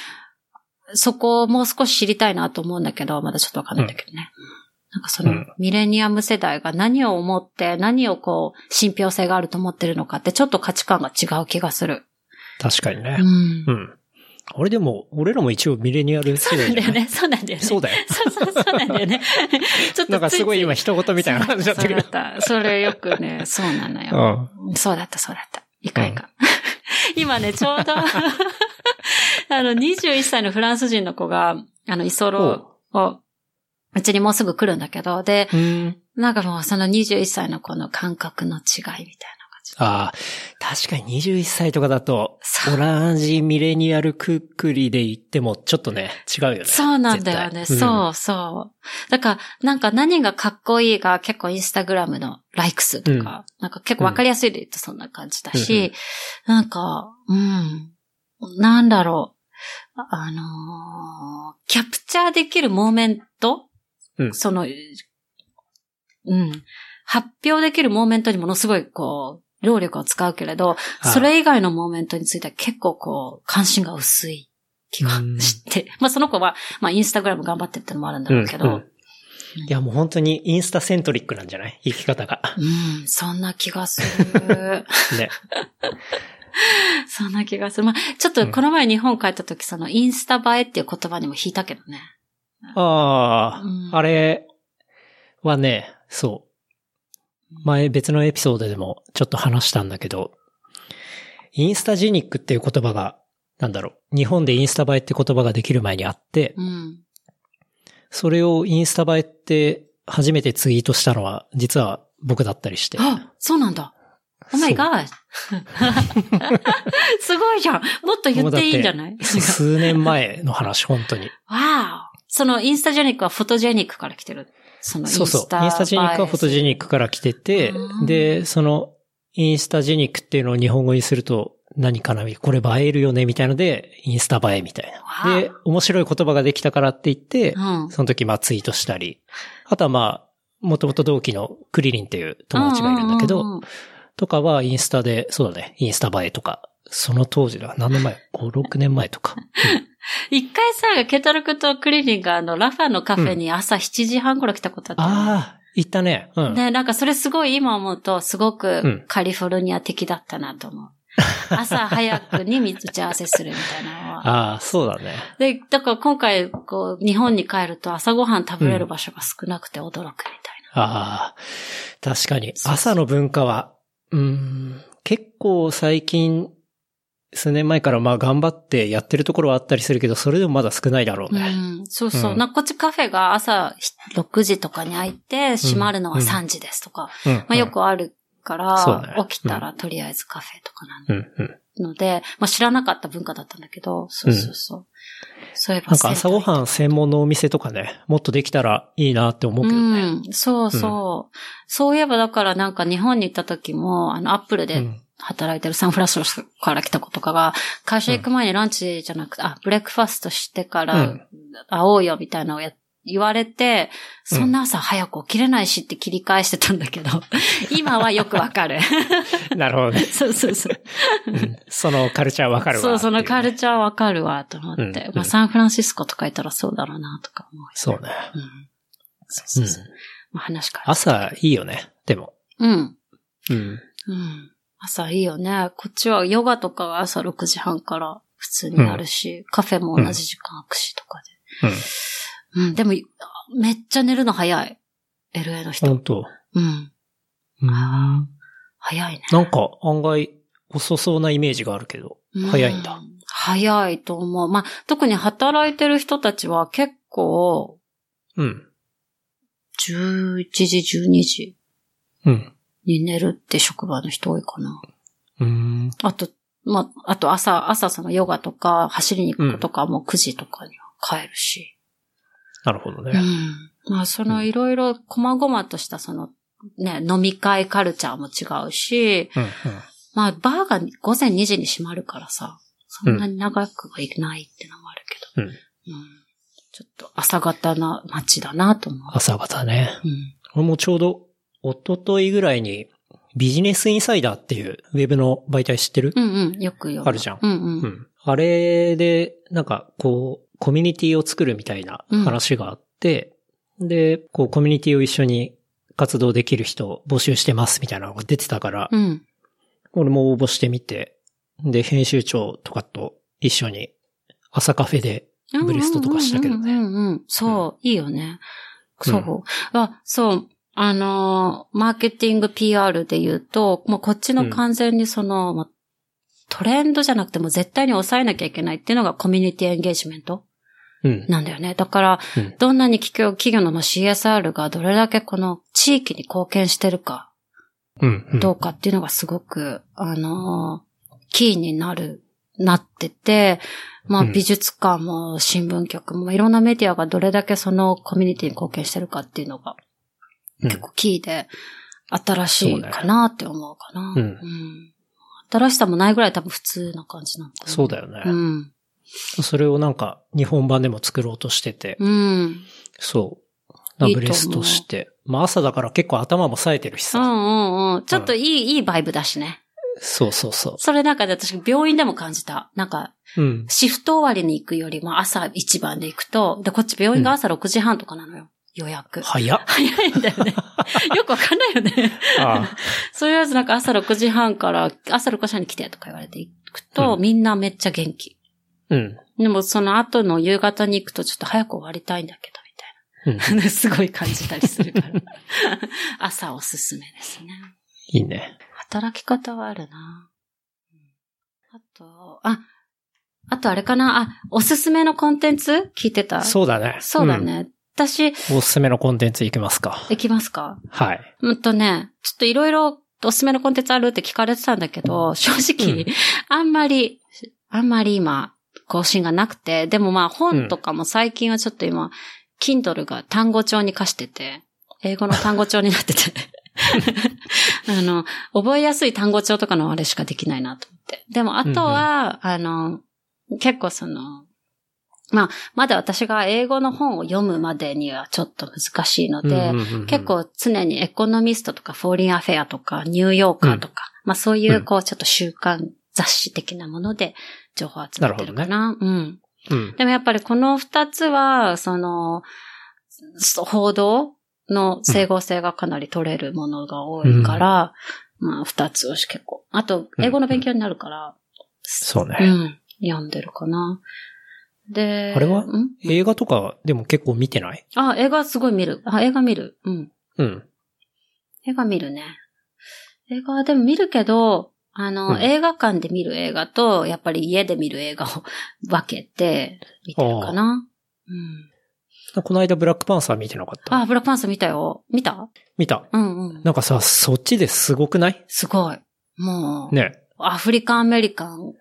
S3: そこをもう少し知りたいなと思うんだけど、まだちょっとわかんないんだけどね。なんかその、
S2: うん
S3: ミレニアム世代が何を思って、何をこう、信憑性があると思ってるのかって、ちょっと価値観が違う気がする。
S2: 確かにね
S3: う。ん
S2: う。ん。俺でも、俺らも一応ミレニアル世
S3: そうな
S2: 代
S3: だよね。そうなんだよね。
S2: そうだよ。
S3: そうそうそうなんだよね。ちょっと
S2: なんかすごい今
S3: つ
S2: 一言みたいな感じだったけど
S3: そう。だった。それよくね、そうなの
S2: う
S3: よ。
S2: ん。
S3: そうだった、そうだった。いかいか。*laughs* 今ね、ちょうど、*laughs* あの、21歳のフランス人の子が、あの、居候を、うちにもうすぐ来るんだけど、で、
S2: うん。
S3: なんかもうその21歳の子の感覚の違いみたいな感じ。
S2: ああ、確かに21歳とかだと、
S3: そう
S2: 同じミレニアルくくりで言ってもちょっとね、違うよね。
S3: そうなんだよね。
S2: 絶対
S3: そうそう。だから、なんか何がかっこいいが結構インスタグラムのライク数とか、なんか結構わかりやすいで言うとそんな感じだし、なんか、うん、なんだろう。あのーキャプチャーできるモーメント、
S2: うん
S3: その、うん。発表できるモーメントにものすごい、こう、労力を使うけれど、
S2: あ
S3: それ以外のモーメントについては結構こう、関心が薄い気がして。*laughs* まあその子は、まあインスタグラム頑張ってるってのもあるんだろうけど、
S2: うんうんいや、もう本当にインスタセントリックなんじゃない？生き方が。
S3: うん、そんな気がする。*laughs*
S2: ね。*laughs* *laughs*
S3: そんな気がする。まあ、ちょっとこの前日本帰った時、そのインスタ映えっていう言葉にも引いたけどね。
S2: ああ、
S3: うん
S2: あれはね、そう。前別のエピソードでもちょっと話したんだけど、インスタジニックっていう言葉が、なんだろう、日本でインスタ映えって言葉ができる前にあって、
S3: うん。
S2: それをインスタ映えって初めてツイートしたのは、実は僕だったりして。
S3: あ、そうなんだ。お前が、すごいじゃん。もっと言っていいんじゃない？
S2: 数年前の話、本当に。
S3: わあ。そのインスタジェニックはフォトジェニックから来てる。その
S2: そうそう。インスタジェニックはフォトジェニックから来てて
S3: う、ん
S2: で、その、インスタジェニックっていうのを日本語にすると、何かなこれ映えるよねみたいので、インスタ映えみたいな。で、面白い言葉ができたからって言って、
S3: うん。
S2: その時まあツイートしたり、あとはまあ、もともと同期のクリリンっていう友達がいるんだけど、
S3: うううん
S2: とかはインスタで、そうだね、インスタ映えとか、その当時だ、何年前 ?5、6年前とか。*laughs*
S3: 一回さ、ケトルクとクリリンがあの、ラファのカフェに朝7時半頃来たことあったよね
S2: ああ、言ったね。うん。
S3: ね、なんかそれすごい今思うと、すご
S2: う
S3: く
S2: ん
S3: カリフォルニア的だったなと思う。*laughs* 朝早くに打ち合わせするみたいなのは。
S2: ああ、そうだね。
S3: で、だから今回、こう、日本に帰ると朝ごはん食べれる場所が少なくて驚くみたい
S2: ああ、確かに。朝の文化は、うーん、結構最近、数年前からまあ頑張ってやってるところはあったりするけど、それでもまだ少ないだろう
S3: な。う
S2: ね。
S3: ん、そうそう。
S2: うん
S3: なこっちカフェが朝6時とかに開いて、閉まるのは3時ですとか、
S2: うん。
S3: まあよくあるから、
S2: ね
S3: 起きたらとりあえずカフェとかなん
S2: うん、うん。
S3: ので、まあ知らなかった文化だったんだけど、そうそうそう。そういえば
S2: なんか朝ごは
S3: ん
S2: ん専門のお店とかね、もっとできたらいいなって思うけどね。
S3: うん、そうそう。そういえばだからなんか日本に行った時も、あの、アップルで
S2: うん
S3: 働いてるサンフランシスコから来た子とかが、会社行く前にランチじゃなくて、あ、ブレックファストしてから
S2: うん
S3: 会おうよみたいなのをや言われて、そんな朝早く起きれないしって切り返してたんだけど、今はよくわかる。*laughs*
S2: なるほどね。
S3: そうそうそう。
S2: うんそのカルチャーわかるわ。
S3: そう、そのカル
S2: チ
S3: チャーわかるわと思って。
S2: うん
S3: まあ、サンフランシスコとかいたらそうだろうなとか思う。
S2: そうね。
S3: うん。そうそうそう。
S2: うん
S3: まあ、話から。
S2: 朝いいよね、でも。
S3: うん。
S2: うん。
S3: うん。朝いいよね。こっちはヨガとかが朝6時半から普通になるし、カフェも同じ時間開くしとか
S2: うん。
S3: で。うん、でも、めっちゃ寝るの早い。LA の人。
S2: 本当？
S3: うん。
S2: うん。
S3: 早いね。
S2: なんか案外遅そうなイメージがあるけど、早いんだ
S3: う。早いと思う。まあ、特に働いてる人たちは結構、
S2: うん。
S3: 11時、12時
S2: うん。
S3: に寝るって職場の人多いかな。
S2: うん。
S3: あと、まあ、あと朝、朝そのヨガとか走りに行く子とかも9時とかには帰るし。
S2: なるほどね。
S3: うん。まあ、そのいろいろ細々としたその、ね、飲み会カルチャーも違うし、
S2: うん。うん。
S3: まあ、バーが午前2時に閉まるからさ、そんなに長くはいないってのもあるけど。
S2: うん
S3: うんちょっと朝方な街だなと思う。
S2: 朝方ね。
S3: うん。
S2: 俺もちょうど、一昨日ぐらいに、ビジネスインサイダーっていうウェブの媒体知ってる？
S3: うんうん、よくよ。
S2: あるじゃん
S3: うんう。
S2: うんん。あれで、なんか、こう、コミュニティを作るみたいな話があって、で、こう、コミュニティを一緒に活動できる人を募集してますみたいなのが出てたから、
S3: うん。
S2: 俺も応募してみて、で、編集長とかと一緒に朝カフェでブレストとかしたけどね。
S3: うんうんうんうん。そう、いいよね。そう。あ、そう。あのー、マーケティング PR で言うと、もうこっちの完全にその、まトレンドじゃなくても絶対に抑えなきゃいけないっていうのがコミュニティエンゲージメント
S2: うん。
S3: なんだよね。だから、
S2: うん
S3: どんなに企業企業のまあ CSR がどれだけこの地域に貢献してるか、
S2: うん。うん
S3: どうかっていうのがすごく、あのーキーになる、なってて、まあ
S2: うん
S3: 美術館も新聞局もいろんなメディアがどれだけそのコミュニティに貢献してるかっていうのが
S2: うん
S3: 結構キーで新しいかなって思うかな。
S2: うん
S3: ん新しさもないぐらい多分普通な感じなのかな。
S2: そうだよね。
S3: うん。
S2: それをなんか日本版でも作ろうとしてて、
S3: うん。
S2: そう。ナ
S3: いいと思う
S2: ブレスとして。まあ朝だから結構頭も冴えてるしさ。
S3: うんうんうん。ちょっといい、いいバイブだしね。
S2: そうそうそ
S3: それなんかで私病院でも感じた。なんか、
S2: う。うん。
S3: シフト終わりに行くよりも朝一番で行くと、で、こっち病院が朝6時半とかなのよ。予約。
S2: 早っ。
S3: 早いんだよね。*laughs* よくわかんないよね。
S2: あ
S3: そういうやつなんか朝6時半から、朝6時半に来てとか言われて行くと、
S2: うん
S3: みんなめっちゃ元気。
S2: うん。
S3: でもその後の夕方に行くとちょっと早く終わりたいんだけど、みたい
S2: うん。
S3: な。*laughs* すごい感じたりするから。*laughs* 朝おすすめですね。
S2: いいね。
S3: 働き方はあるな。うんあと、あ、あとあれかな？あ、おすすめのコンテンツ？聞いてた？
S2: そうだね。
S3: そうだね。私、
S2: うん。おすすめのコンテンツいきますか。
S3: 行きますか？
S2: はい。
S3: うんとね、ちょっといろいろおすすめのコンテンツあるって聞かれてたんだけど、正直、
S2: うん
S3: あんまり、あんまり今、更新がなくて、でもまあ本とかも最近はちょっと今、Kindle が単語帳に貸してて、英語の単語帳になってて、*laughs* あの、覚えやすい単語帳とかのあれしかできないなと思って。でもあとは、あの、結構その、まあ、まだ私が英語の本を読むまでにはちょっと難しいので、
S2: うんうんうんうん。
S3: 結、構常にエコノミストとかフォーリンアフェアとかニューヨーカーとか、まあそういうこうちょっと週刊雑誌的なもので情報を集めてるかな。うん。
S2: うん。
S3: でもやっぱりこの二つは、その、そ報道の整合性がかなり取れるものが多いから、まあ二つをし結構。あと、英語の勉強になるから、
S2: そうね。
S3: うん、読んでるかな。で、
S2: あれは？
S3: ん？
S2: 映画とかでも結構見てない？
S3: あ、映画すごい見る。あ、映画見る。うん。
S2: うん。
S3: 映画見るね。映画はでも見るけど、あの、
S2: うん
S3: 映画館で見る映画と、やっぱり家で見る映画を *laughs* 分けて見てるかな。うん。
S2: この間ブラックパンサー見てなかった？
S3: あ、ブラックパンサー見たよ。見た？
S2: 見た。
S3: うんうん。
S2: なんかさ、そっちですごくない？
S3: すごい。もう、
S2: ね。
S3: アフリカンアメリカン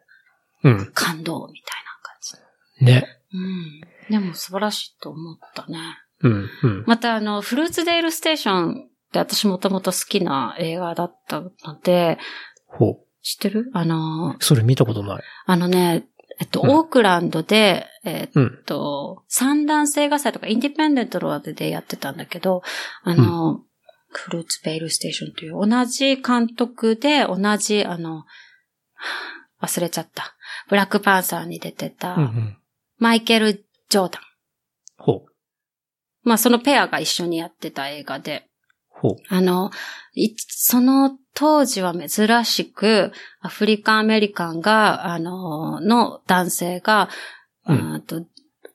S2: うん。
S3: 感動みたいな感じ。
S2: ね。
S3: うん。でも素晴らしいと思ったね。
S2: うん。うん。
S3: またあの、フルーツデールステーションって私もともと好きな映画だったので、
S2: ほう。
S3: 知ってる？あの、
S2: それ見たことない。
S3: あのね、えっと、
S2: うん
S3: オークランドで、えっ
S2: うん。
S3: と、三段映画祭とかインディペンデントローでやってたんだけど、あの、フルーツベイルステーションという同じ監督で同じ、あの、忘れちゃった。ブラックパンサーに出てた、
S2: うんうん。
S3: マイケル・ジョーダン。
S2: ほう。
S3: まあ、そのペアが一緒にやってた映画で、
S2: ほう。
S3: あの、いその当時は珍しく、アフリカンアメリカンが、あの、の男性が、
S2: うん。
S3: あと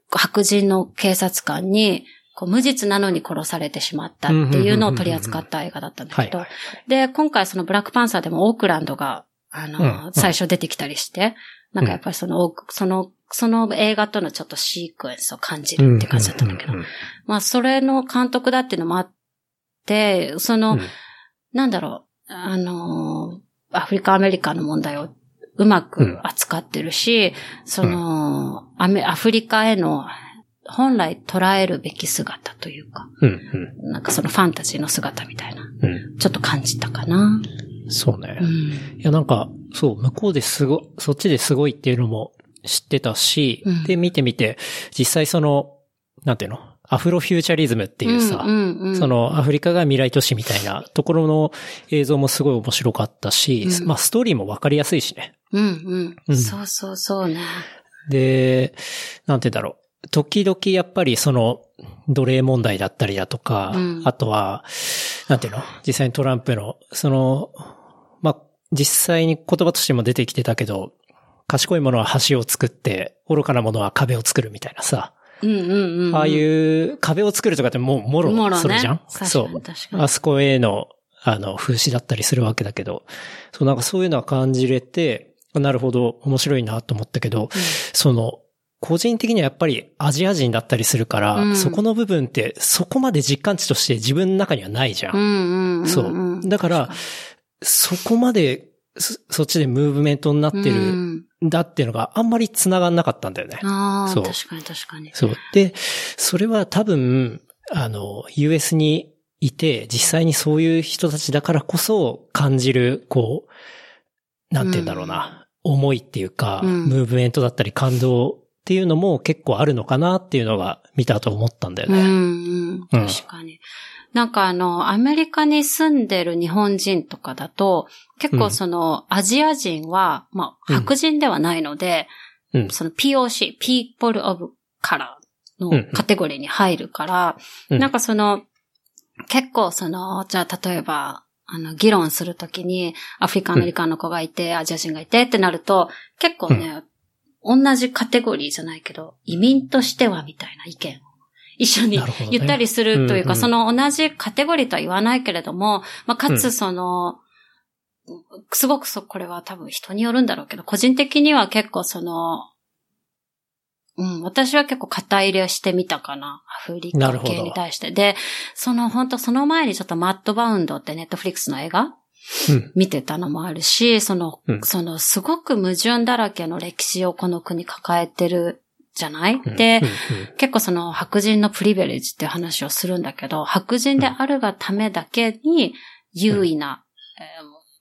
S3: 白人の警察官に、こう無実なのに殺されてしまったっていうのを取り扱った映画だったんだけど。で、今回そのブラックパンサーでもオークランドが、あの、
S2: うんうん。
S3: 最初出てきたりして、なんかやっぱりその、オークその、その映画とのちょっとシークエンスを感じるって感じだったんだけど。
S2: う。ん。
S3: まあ、それの監督だっていうのもあって、その、
S2: うん。
S3: なんだろう、あの、アフリカアメリカの問題をうまく扱ってるし、その、アメ、アフリカへの本来捉えるべき姿というか、
S2: うん。うん。
S3: なんかそのファンタジーの姿みたいな、
S2: うん。
S3: ちょっと感じたかな。
S2: そうね
S3: う。ん。
S2: いや、なんか、そう、向こうですご、そっちですごいっていうのも知ってたし、
S3: うん
S2: で、見てみて、実際その、なんていうの？アフロフューチャリズムっていうさ、
S3: んうんうん、
S2: そのアフリカが未来都市みたいなところの映像もすごい面白かったし、
S3: うん。
S2: まあストーリーもわかりやすいしね。
S3: うんうん、
S2: うん。
S3: そうそうそうね。
S2: で、なんて言うんだろう。時々やっぱりその奴隷問題だったりだとか、
S3: うん。
S2: あとは、なんていうの？実際にトランプの、その、まあ、実際に言葉としても出てきてたけど、賢いものは橋を作って、愚かなものは壁を作るみたいなさ、
S3: うんうんうんうん。
S2: ああいう壁を作るとかってもうもろ
S3: もろね
S2: それじゃん、
S3: 確かに
S2: そう。あそこへの、あの、風刺だったりするわけだけど、そうなんかそういうのは感じれて、なるほど、面白いなと思ったけど、その、個人的にはやっぱりアジア人だったりするから、
S3: うん
S2: そこの部分ってそこまで実感値として自分の中にはないじゃん。
S3: うんうんうんうん。
S2: そう。だから、そこまでそそっちでムーブメントになって
S3: う
S2: る
S3: ん
S2: んだっていうのがあんまり繋がんなかったんだよね。
S3: ああ、
S2: そう
S3: 確かに確かに。
S2: そう。で、それは多分、あの、US にいて、実際にそういう人たちだからこそ感じる、こう、なんて言うんだろうな、思いっていうか、
S3: うん
S2: ムーブメントだったり感動っていうのも結構あるのかなっていうのが見たと思ったんだよね。
S3: うんうん。確かに。なんかあの、アメリカに住んでる日本人とかだと、結構その、アジア人は、まあ、
S2: うん。
S3: 白人ではないので、
S2: うん。
S3: その POC、People of Color
S2: うん
S3: のカテゴリーに入るから、
S2: うん。
S3: なんかその、結構その、じゃあ例えば、あの、議論するときに、アフリカンアメリカンの子がいて、アジア人がいてってなると、結構ね、同じカテゴリーじゃないけど、移民としてはみたいな意見を一緒に言ったりするというか、
S2: うんうん
S3: その同じカテゴリーとは言わないけれども、まあ、かつその、すごくそ、これは多分人によるんだろうけど、個人的には結構その、うん、私は結構肩入れしてみたかな。アフリカ系に対して。で、その本当その前にちょっとマッドバウンドってネットフリックスの映画
S2: うん。
S3: 見てたのもあるし、その、
S2: うん
S3: そのすごく矛盾だらけの歴史をこの国抱えてるじゃない、
S2: うん。
S3: で、
S2: うん
S3: 結構その白人のプリベレージって話をするんだけど、白人であるがためだけに優位な、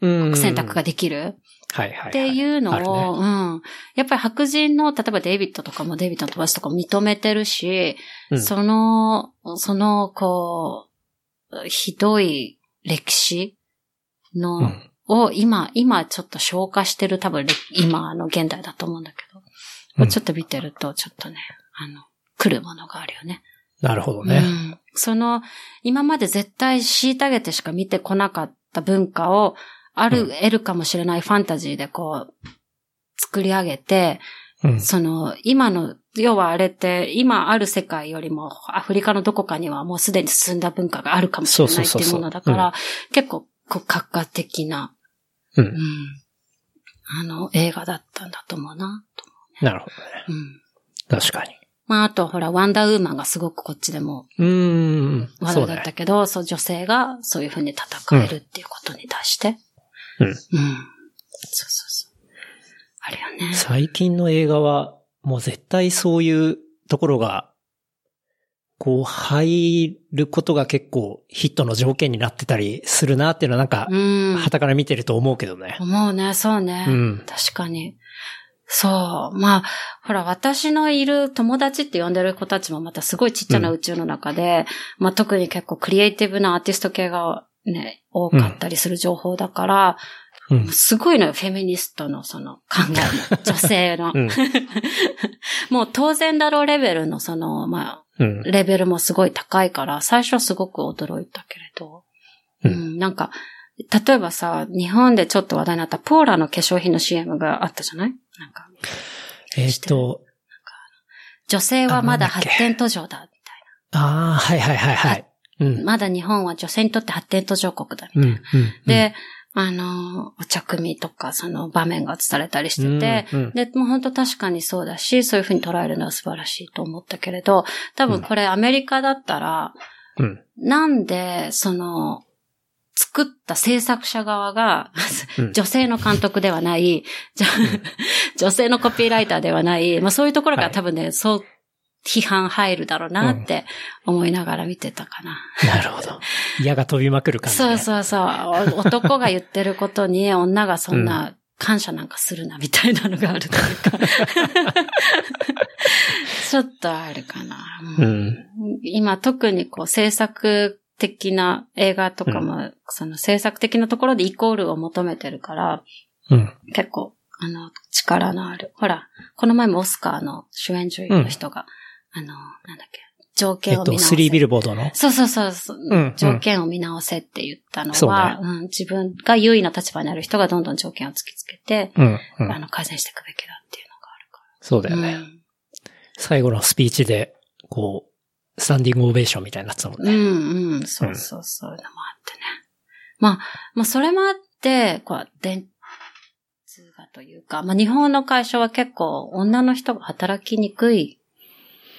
S3: 選択ができる
S2: はいはいはい。
S3: っていうのを、うん。やっぱり白人の、例えばデイビッドとかもデイビッドの友達とかも認めてるし、
S2: うん。
S3: その、その、こう、ひどい歴史の、
S2: うん。
S3: を今、今ちょっと消化してる多分れ今の現代だと思うんだけちょっと見てるとちょっとね、あの、来るものがあるよね。
S2: なるほどね。
S3: うん。その、今まで絶対虐げてしか見てこなかった文化を、ある、
S2: うん
S3: 得るかもしれないファンタジーでこう、作り上げて、
S2: うん。
S3: その、今の、要はあれって、今ある世界よりも、アフリカのどこかにはもうすでに進んだ文化があるかもしれないっていうものだから、結構、こう、閣下的な、
S2: うん
S3: うん。あの、映画だったんだと思うな、と
S2: なるほどね。
S3: うん。
S2: 確かに。
S3: まあ、あと、ほら、ワンダーウーマンがすごくこっちでも
S2: うーん。
S3: 話題だった
S2: そうだね。
S3: けど、そう、女性がそういうふうに戦えるっていうことに対して。
S2: うん
S3: うん。そうそうそう。あるよね。
S2: 最近の映画は、もう絶対そういうところが、こう、入ることが結構ヒットの条件になってたりするなっていうのはなんか、
S3: うん。
S2: 旗から見てると思うけどね。
S3: 思うね、そうね。
S2: うん。
S3: 確かに。そう。まあ、ほら、私のいる友達って呼んでる子たちもまたすごいちっちゃな宇宙の中で、まあ特に結構クリエイティブなアーティスト系がね、多かったりする情報だから、
S2: うん。
S3: すごいのよ、フェミニストのその考えも、*laughs* 女性の。
S2: うん。*laughs*
S3: もう当然だろうレベルのその、ま
S2: うん
S3: あ、。レベルもすごい高いから、最初はすごく驚いたけれど。
S2: う
S3: うんん、なんか、例えばさ、日本でちょっと話題になったポーラの化粧品の CM があったじゃない？なんか、
S2: えっと、
S3: 女性はまだ発展途上だ、みたい
S2: ああ、はいはいはいはい。うん
S3: な。。まだ日本は女性にとって発展途上国だ、
S2: うん。
S3: みたいな。
S2: うん。
S3: で、あの、お茶組とか、その場面が映されたりしてて、
S2: うんうん
S3: で、もう本当確かにそうだし、そういうふうに捉えるのは素晴らしいと思ったけれど、多分これアメリカだったら、
S2: うん。
S3: なんで、その、作った制作者側が、
S2: うん
S3: 女性の監督ではない、*laughs* 女性のコピーライターではない、まあそういうところから
S2: はい
S3: 多分ね、そう、批判入るだろうなって思いながら見てたかな。
S2: なるほど。矢が飛びまくる感じ、ね。
S3: そうそうそう。お男が言ってることに *laughs* 女がそんな感謝なんかするなみたいなのがあるというか。*laughs* ちょっとあるかな。
S2: う
S3: うん
S2: ん。
S3: 今特にこう制作的な映画とかも、その制作的なところでイコールを求めてるから、
S2: うん。
S3: 結構、あの、力のある。ほら、この前もオスカーの主演女優の人が、あの、なんだっけ、条
S2: えっと、
S3: 件を見直せ。
S2: スリービルボードの？
S3: そうそうそうそう、
S2: うん
S3: 条件を見直せって言ったの
S2: そう
S3: は、
S2: ね
S3: うん、自分が優位な立場にある人がどんどん条件を突きつけて、
S2: うん。うん。
S3: あの、改善していくべきだっていう
S2: そうだよ
S3: のがあるから。
S2: ね。最後のスピーチで、こう、スタンディングオベーションみたいになってたもんね。
S3: うん、うん、うん、そうそうそう、いうのもあってね。まあ、まあ、それもあって、こう、電通がというか、まあ、日本の会社は結構女の人が働きにくい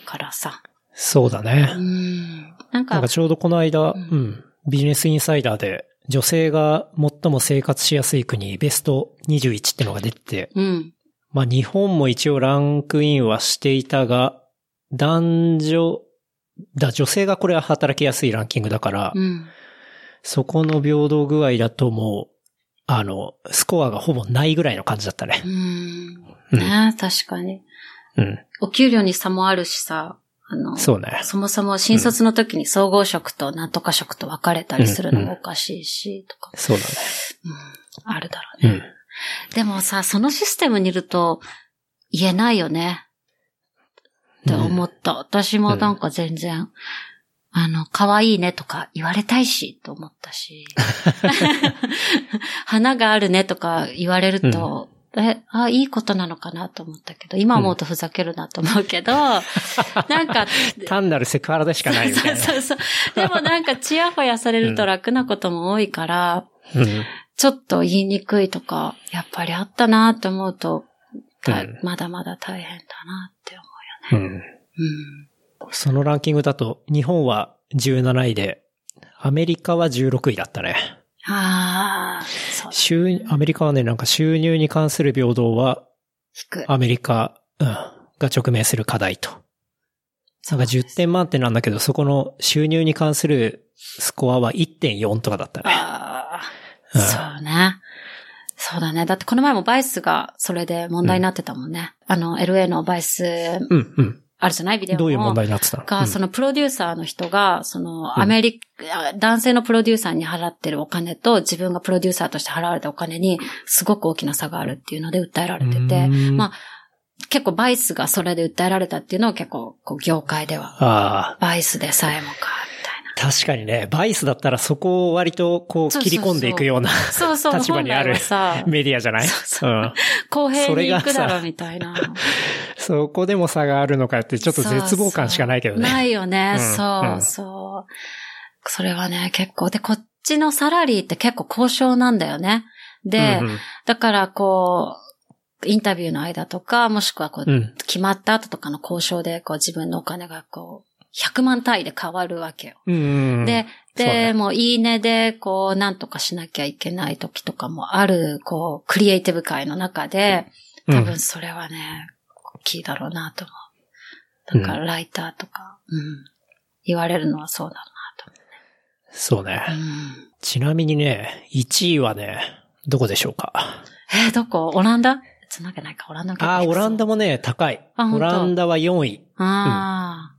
S3: からさ。
S2: そうだね
S3: う。ん。なんか、
S2: なんかちょうどこの間、
S3: う
S2: うんん、ビジネスインサイダーで、女性が最も生活しやすい国、ベスト21ってのが出てて、
S3: うん。
S2: まあ日本も一応ランクインはしていたが、男女、だ、女性がこれは働きやすいランキングだから、
S3: うん。
S2: そこの平等具合だともう、あの、スコアがほぼないぐらいの感じだったね
S3: う。ん。
S2: うん
S3: ね確かに。
S2: うん。
S3: お給料に差もあるしさ、あの、
S2: そうね。
S3: そもそも新卒の時に総合職となんとか職と分かれたりするのもおかしいし、とか、
S2: そうだね。
S3: うん、あるだろうね。
S2: うん。
S3: でもさ、そのシステムにいると言えないよね。って思った。私もなんか全然、あの、可愛いねとか言われたいし、と思ったし。*laughs* 花があるねとか言われると、え、あ、いいことなのかなと思ったけど、今思うとふざけるなと思うけど、*laughs* なんか、
S2: 単なるセクハラでしかないみたいな。
S3: そうそうそう。でもなんか、チヤホヤされると楽なことも多いから、
S2: うん。
S3: ちょっと言いにくいとか、やっぱりあったなって思うと、まだまだ大変だなって思
S2: うん。
S3: う。うん。
S2: そのランキングだと、日本は17位で、アメリカは16位だったね。
S3: ああ、そうだ。
S2: 収、アメリカはね、なんか収入に関する平等は。アメリカ、うん、が直面する課題と。なんか10点満点なんだけど、そこの収入に関するスコアは1.4とかだったね。
S3: ああ、
S2: うん
S3: そうね。そうだね。だってこの前もバイスがそれで問題になってたもんね。あの、LA のバイス、
S2: うん、うん。
S3: あるじゃない？ビデオも。
S2: どういう問題になってたの？
S3: が、そのプロデューサーの人が、そのアメリカ、男性のプロデューサーに払ってるお金と自分がプロデューサーとして払われたお金にすごく大きな差があるっていうので訴えられてて、
S2: うん
S3: まあ、結構バイスがそれで訴えられたっていうのは結構、こう業界では、
S2: ああ、
S3: バイスでさえもか。
S2: 確かにね、バイスだったらそこを割とこう
S3: そうそうそう
S2: 切り込んでいくような
S3: そうそう、
S2: 立場にあるメディアじゃない？
S3: そう
S2: うん。
S3: 公平に行くだろ、みたいな。
S2: そこでも差があるのかってちょっと絶望感しかないけどね。
S3: そうそうないよね。
S2: うん
S3: そうう、
S2: ん
S3: そう。それはね、結構。で、こっちのサラリーって結構交渉なんだよね。で、
S2: うんうん
S3: だからこう、インタビューの間とか、もしくはこう、
S2: うん。
S3: 決まった後とかの交渉で、こう自分のお金がこう、100万単位で変わるわけよ。
S2: うんうん。
S3: で、
S2: そうね
S3: で、もういいねで、こう、なんとかしなきゃいけない時とかもある、こう、クリエイティブ界の中で、多分それはね、大きいだろうなと思う。だから、ライターとか、うん、言われるのはそうだ
S2: そうね。
S3: なと。うん。
S2: ちなみにね、1位はね、どこでしょうか？
S3: えーどこ？オランダ？つなげないか、オランダ
S2: ああ、オランダ
S3: も。
S2: もね、高い。オランダは4位。
S3: ああ。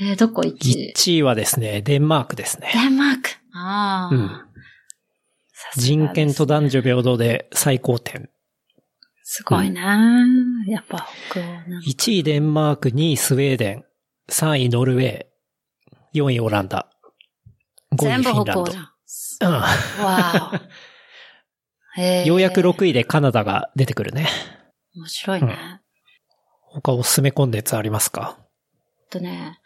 S3: えーどこ ?1 位。
S2: 1位はですね、デンマークですね。
S3: デンマーク。ああ。
S2: うん人権と男女平等で最高点。
S3: すごいな、やっぱ北欧なんだ
S2: 1位デンマーク、2位スウェーデン、3位ノルウェー、4位オランダ、5位
S3: 全部
S2: フィンランド
S3: 北欧じ。ゃん。
S2: う
S3: わお。*laughs* え
S2: ようやく6位でカナダが出てくるね。
S3: 面白いね。
S2: 他おすすめコンテンツありますか？
S3: とね、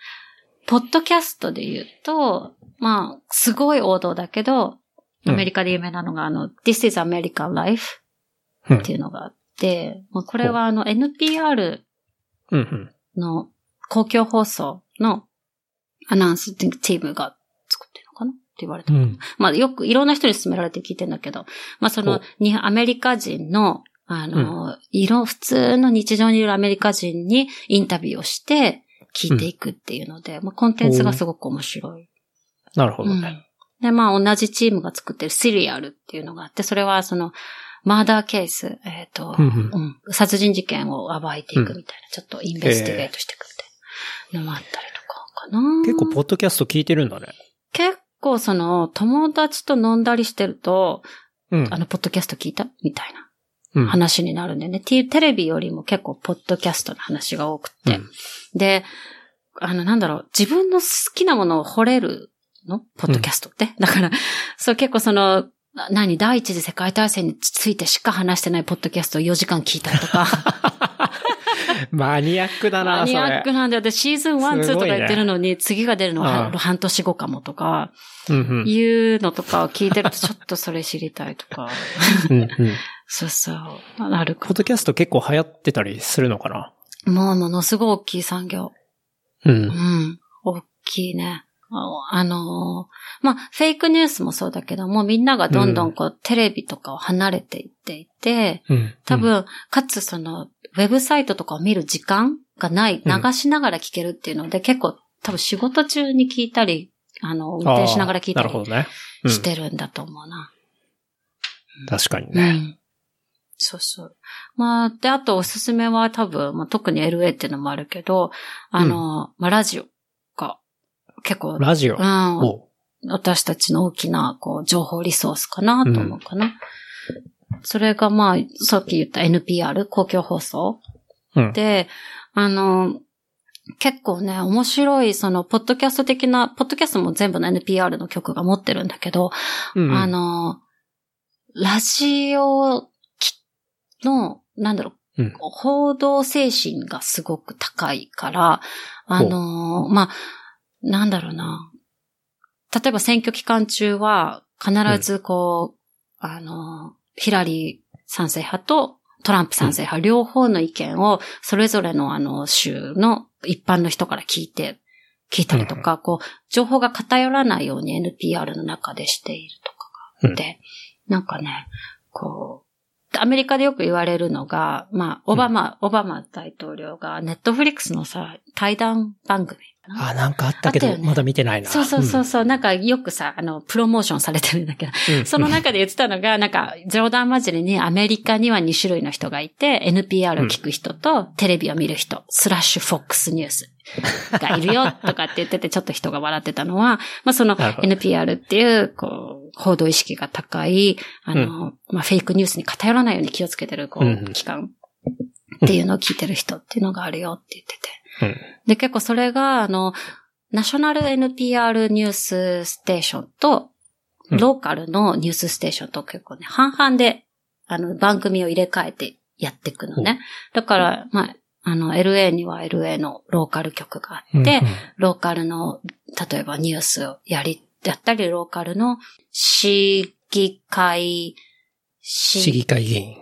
S3: ポッドキャストで言うと、まあ、すごい王道だけど、
S2: うん
S3: アメリカで有名なのが、あの、This is American Life
S2: うん
S3: っていうのがあって、まあ、これはあの、NPR
S2: うんうん。
S3: の公共放送のアナウンスチームが作ってるのかなって言われた。
S2: うん。
S3: まあ、よくいろんな人に勧められて聞いてんだけど、まあ、そのにアメリカ人の、あの、いろ、普通の日常にいるアメリカ人にインタビューをして聞いていくっていうので、まあ、コンテンツがすごく面白い。
S2: なるほどね。
S3: うんで、まあ、同じチームが作ってるシリアルっていうのがあって、それはその、マーダーケース、えっ、と、
S2: うんうん
S3: うん殺人事件を暴いていくみたいな、ちょっとインベスティゲートしていくみたいなのもあったりとかかな。
S2: 結構ポッドキャスト聞いてるんだね。
S3: 結構その、友達と飲んだりしてると、
S2: うん。
S3: あの、ポッドキャスト聞いたみたいな
S2: うん、
S3: 話になるんだよね。テテレビよりも結構、ポッドキャストの話が多くて。
S2: うん
S3: で、あの、なんだろう、自分の好きなものを掘れるの？ポッドキャストって。だから、そう結構その、な何？第一次世界大戦についてしか話してないポッドキャストを4時間聞いたりとか。*laughs*
S2: マニアックだな。
S3: マニアックなんだよ。で、シーズン1、2
S2: すごいね
S3: とか言ってるのに、次が出るのは
S2: うん
S3: 半年後かもとか、
S2: うんうん。
S3: いうのとかを聞いてると、ちょっとそれ知りたいとか。
S2: うんうん。
S3: そうそう。あるか
S2: ポッドキャスト結構流行ってたりするのかな？
S3: もうものすごい大きい産業。
S2: う。
S3: うんん。大きいね。ああのーまあ、フェイクニュースもそうだけども、みんながどんどんこう、テレビとかを離れていっていて、
S2: うん。
S3: 多分、かつその、ウェブサイトとかを見る時間がない、
S2: うん
S3: 流しながら聞けるっていうので、結構多分仕事中に聞いたり、あの、運転しながら聞いたりしてるんだと思うな。
S2: 確かにね。
S3: うん。そうそう。まあ、で、あとおすすめは多分、まあ、特に LA っていうのもあるけど、あの、まあ、ラジオが結構、
S2: ラジオ？
S3: うん、
S2: お
S3: 私たちの大きな、こう、情報リソースかなと思うかな。それがまあ、さっき言った NPR、公共放送
S2: うん。
S3: で、あの、結構ね、面白い、その、ポッドキャスト的な、ポッドキャストも全部の NPR の曲が持ってるんだけど、
S2: うんうん
S3: あの、ラジオきの、なんだろう、
S2: うん。
S3: 報道精神がすごく高いから、あの、まあ、なんだろうな。例えば選挙期間中は、必ずこう、あの、ヒラリー賛成派とトランプ賛成派、両方の意見を、それぞれのあの、州の一般の人から聞いて、聞いたりとか、こう、情報が偏らないように NPR の中でしているとかがあって、なんかね、こう、アメリカでよく言われるのが、まあ、オバマ、オバマ大統領が、ネットフリックスのさ、対談番組
S2: あ、なんかあったけど、
S3: ね。
S2: まだ見てないな。
S3: そうそうそうそう、なんかよくさ、あの、プロモーションされてるんだけど、
S2: うん。う *laughs* ん
S3: その中で言ってたのが、なんか、冗談交じりにアメリカには2種類の人がいて、NPR を聞く人とテレビを見る人、スラッシュ FOX ニュースがいるよとかって言ってて、*laughs* ちょっと人が笑ってたのは、まあその NPR っていう、こう、報道意識が高い、あの、まあフェイクニュースに偏らないように気をつけてる、こ
S2: うんうん。
S3: う、機関っていうのを聞いてる人っていうのがあるよって言ってて。
S2: うん。
S3: で、結構それが、あの、ナショナル NPR ニュースステーションと、
S2: うん。
S3: ローカルのニュースステーションと結構ね、半々で、あの、番組を入れ替えてやっていくのね。だから、まあ、あの、LA には LA のローカル局があって、
S2: うんうん。
S3: ローカルの、例えばニュースをやり、やったり、ローカルの市議会、
S2: 市議会議員。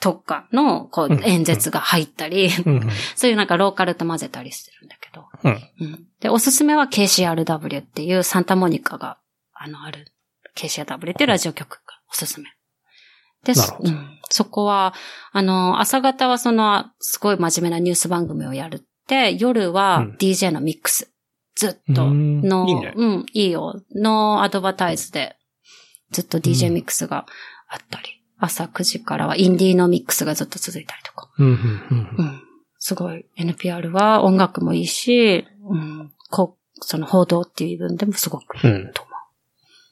S3: とかの、こ
S2: うん
S3: う、演説が入ったり、
S2: うんうん
S3: そういうなんかローカルと混ぜたりしてるんだけど。
S2: うん
S3: うん。で、おすすめは KCRW っていうサンタモニカが、あの、ある KCRW っていうラジオ局がおすすめ。で、うん。そこは、あの、朝方はその、すごい真面目なニュース番組をやるって、夜は
S2: うん
S3: DJ のミックス。ずっと
S2: うん
S3: の、
S2: いいね
S3: うん、いいよ。のアドバタイズで、ずっと DJ ミックスがあったり、朝9時からはインディーのミックスがずっと続いたりとか。
S2: うんうんうん
S3: うん。すごい、NPR は音楽もいいし、うん、こう、その報道っていう部分でもすごくいいと思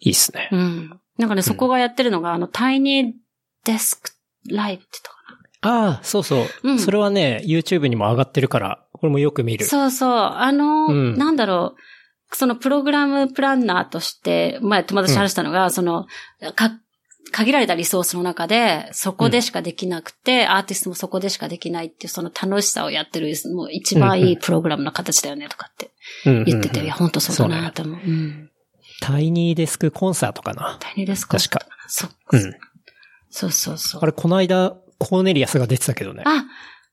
S2: いいっすね。
S3: う。うん。なんかね、そこがやってるのが、あの、タイニーデスクライブって言ったか
S2: ああ、そうそう。
S3: うん
S2: それはね、YouTube にも上がってるから、これもよく見
S3: な。
S2: る。
S3: そうそう。あの、
S2: うん
S3: なんだろう、そのプログラムプランナーとして、前友達と話したのが、その、か、限られたリソースの中で、そこでしかできなくて、アーティストもそこでしかできないっていう、その楽しさをやってる、もう一番いいプログラムの形だよね、とかって
S2: うんうんうん
S3: 言ってて、いや、本当そうだなと思う。うん。
S2: タイニーデスクコンサートかな？
S3: 大変ですか
S2: 確か。
S3: そう。
S2: うん。
S3: そうそうそう。
S2: あれ、この間、コーネリアスが出てたけどね。
S3: あ、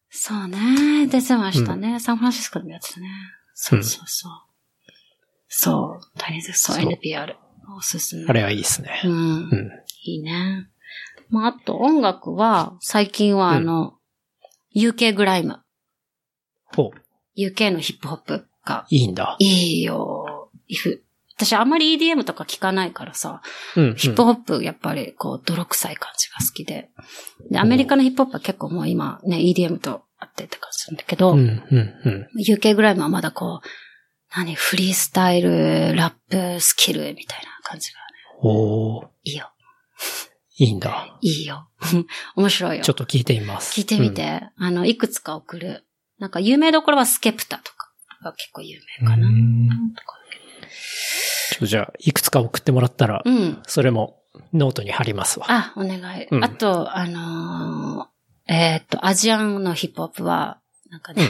S3: そうね。出てましたね。サンフランシスコでもやってたね。そうそうそう。そう。大変です。そう、
S2: そう
S3: NPR。おすすめ。
S2: あれはいいっすね
S3: う。ん。
S2: うん。
S3: いいね。まあ、あと音楽は、最近はあの、UK グライム。
S2: ほう。
S3: UK のヒップホップが
S2: いいんだ。
S3: いいよ。私あんまり EDM とか聞かないからさ、
S2: うん、うん。
S3: ヒップホップ、やっぱり、こう、泥臭い感じが好きで。で、アメリカのヒップホップは結構もう今、ね、EDM とあってって感じなんだけど、
S2: うん、うん、うん。
S3: UK グライムはまだこう、何、フリースタイル、ラップ、スキル、みたいな感じがね、
S2: おー、
S3: いいよ。
S2: いいんだ。
S3: いいよ。*laughs* 面白いよ
S2: ちょ。っと聞いてみます。
S3: 聞いてみて、あの、いくつか送る。なんか、有名どころはスケプタとかが結構有名かな。
S2: ちょっとじゃあ、いくつか送ってもらったら、
S3: うん。
S2: それもノートに貼りますわ。
S3: あ、お願い。
S2: うん
S3: あと、あのーえーっと、アジアンのヒップホップは、なんかね、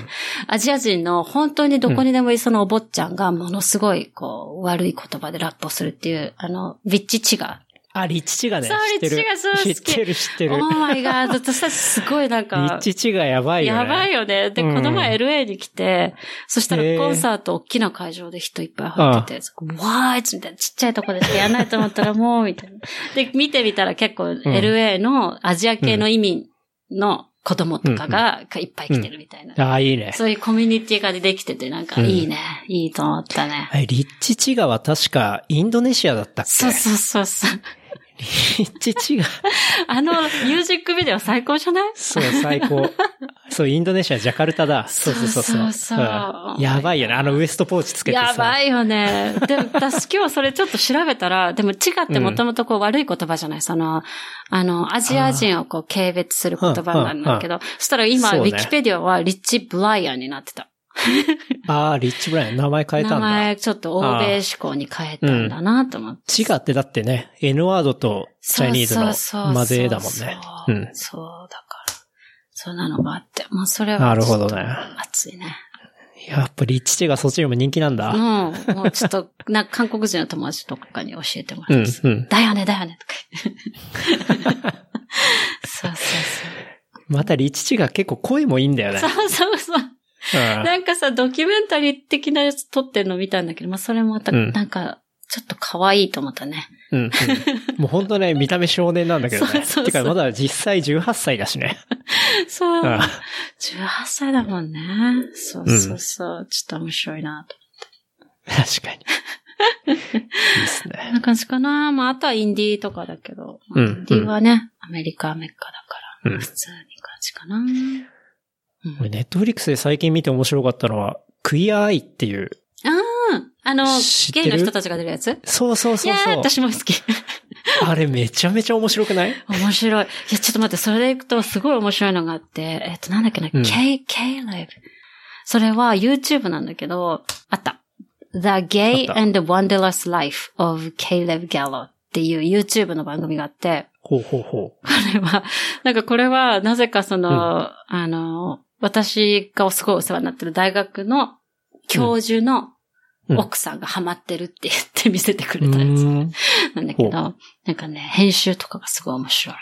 S3: アジア人の本当にどこにでもいいそのお坊ちゃんがものすごい、こう、悪い言葉でラップをするっていう、あの、ビッチチガ
S2: あ、リッチチがね。
S3: そうリッチチがそう好き
S2: 知ってる、*laughs* 知って
S3: ー。
S2: る。
S3: オーマイガード、私たちすごいなん
S2: リ
S3: か
S2: ッ、チチがやばいよね。
S3: やばいよね。で、
S2: うん
S3: この前 LA に来て、そしたらコンサート、大きな会場で人いっぱい入ってて、そこわーいみたいな、ちっちゃいとこでやらないと思ったらもう、みたいな。*laughs* で、見てみたら結構 LA のアジア系の移民の子供とかがいっぱい来てるみたいな。
S2: ああ、いいね。
S3: そういうコミュニティができてて、なんか
S2: うん
S3: いいね。いいと思ったね。
S2: リッチチガは確かインドネシアだったっけ？
S3: そうそうそうそう。
S2: リッチチが、
S3: あの、ミュージックビデオ最高じゃない？
S2: そう、最高。そう、インドネシア、ジャカルタだ。そうそうそうそう。
S3: そうそうそう
S2: うんやばいよね。あのウエストポーチつけてさ。
S3: やばいよね。でも *laughs* 私今日それちょっと調べたら、でもチガってもともとこう悪い言葉じゃない、その、あの、アジア人をこう軽蔑する言葉なんだけど、そしたら今、ウィキペディアはリッチ・ブライアンになってた。*laughs*
S2: ああ、リッチブライアン、名前変えたんだ。
S3: 名前ちょっと欧米志向に変えたんだなと思って。
S2: チガってだってね、N ワードとチャイニーズの
S3: そうそうそう
S2: 混ぜだもんね。
S3: そう
S2: うん。
S3: そう、だから。そんなのがあって。もうそれは。
S2: なるほどね。
S3: 熱いね。
S2: やっぱリッチチがそっちにも人気なんだ。
S3: うん。もうちょっと、な、韓国人の友達とかに教えても
S2: うん
S3: らって。、
S2: うん。
S3: だよね、だよね、とか言って。*laughs* そうそう
S2: またリッチチが結構声もいいんだよね。
S3: そう。そうそうそう。
S2: うん
S3: なんかさ、ドキュメンタリー的なやつ撮ってんの見たんだけど、まあそれもまた、
S2: うん
S3: なんか、ちょっと可愛いと思ったね。
S2: うん、うん。もう本当ね、見た目少年なんだけどね。
S3: そうそうそう
S2: てか、まだ実際18歳だしね。
S3: そう。
S2: うん
S3: 18歳だもんね。そうそうそう。ちょっと面白いなと。
S2: 確かに。いいです
S3: こん
S2: ね。
S3: な感じかな。まあ、あとはインディーとかだけど。まあ
S2: うん
S3: インディーはね、アメリカ、メッカだから、
S2: うん
S3: 普通に感じかな。
S2: ネットフリックスで最近見て面白かったのは、クイアアイっていう。
S3: ああ、あのゲ
S2: る？
S3: イの人たちが出るやつ？
S2: そうそうそう
S3: いやー、
S2: そう。
S3: 私も好き。*laughs*
S2: あれめちゃめちゃ面白くない？
S3: 面白い。いや、ちょっと待って、それでいくとすごい面白いのがあって、えっと、なんだっけな、
S2: うん
S3: K、K ライブ。それは YouTube なんだけど、あった。The
S2: あ
S3: Gay and Wonderless Life of Caleb Gallo っていう YouTube の番組があって、
S2: ほうほうほ
S3: これは、なんかこれは、なぜかその、あの、私がすごいお世話になってる大学の教授の
S2: うん
S3: 奥さんがハマってるって言って見せてく
S2: う。
S3: れたやつ
S2: うん。
S3: なんだけど、なんかね、編集とかがすごい面白い。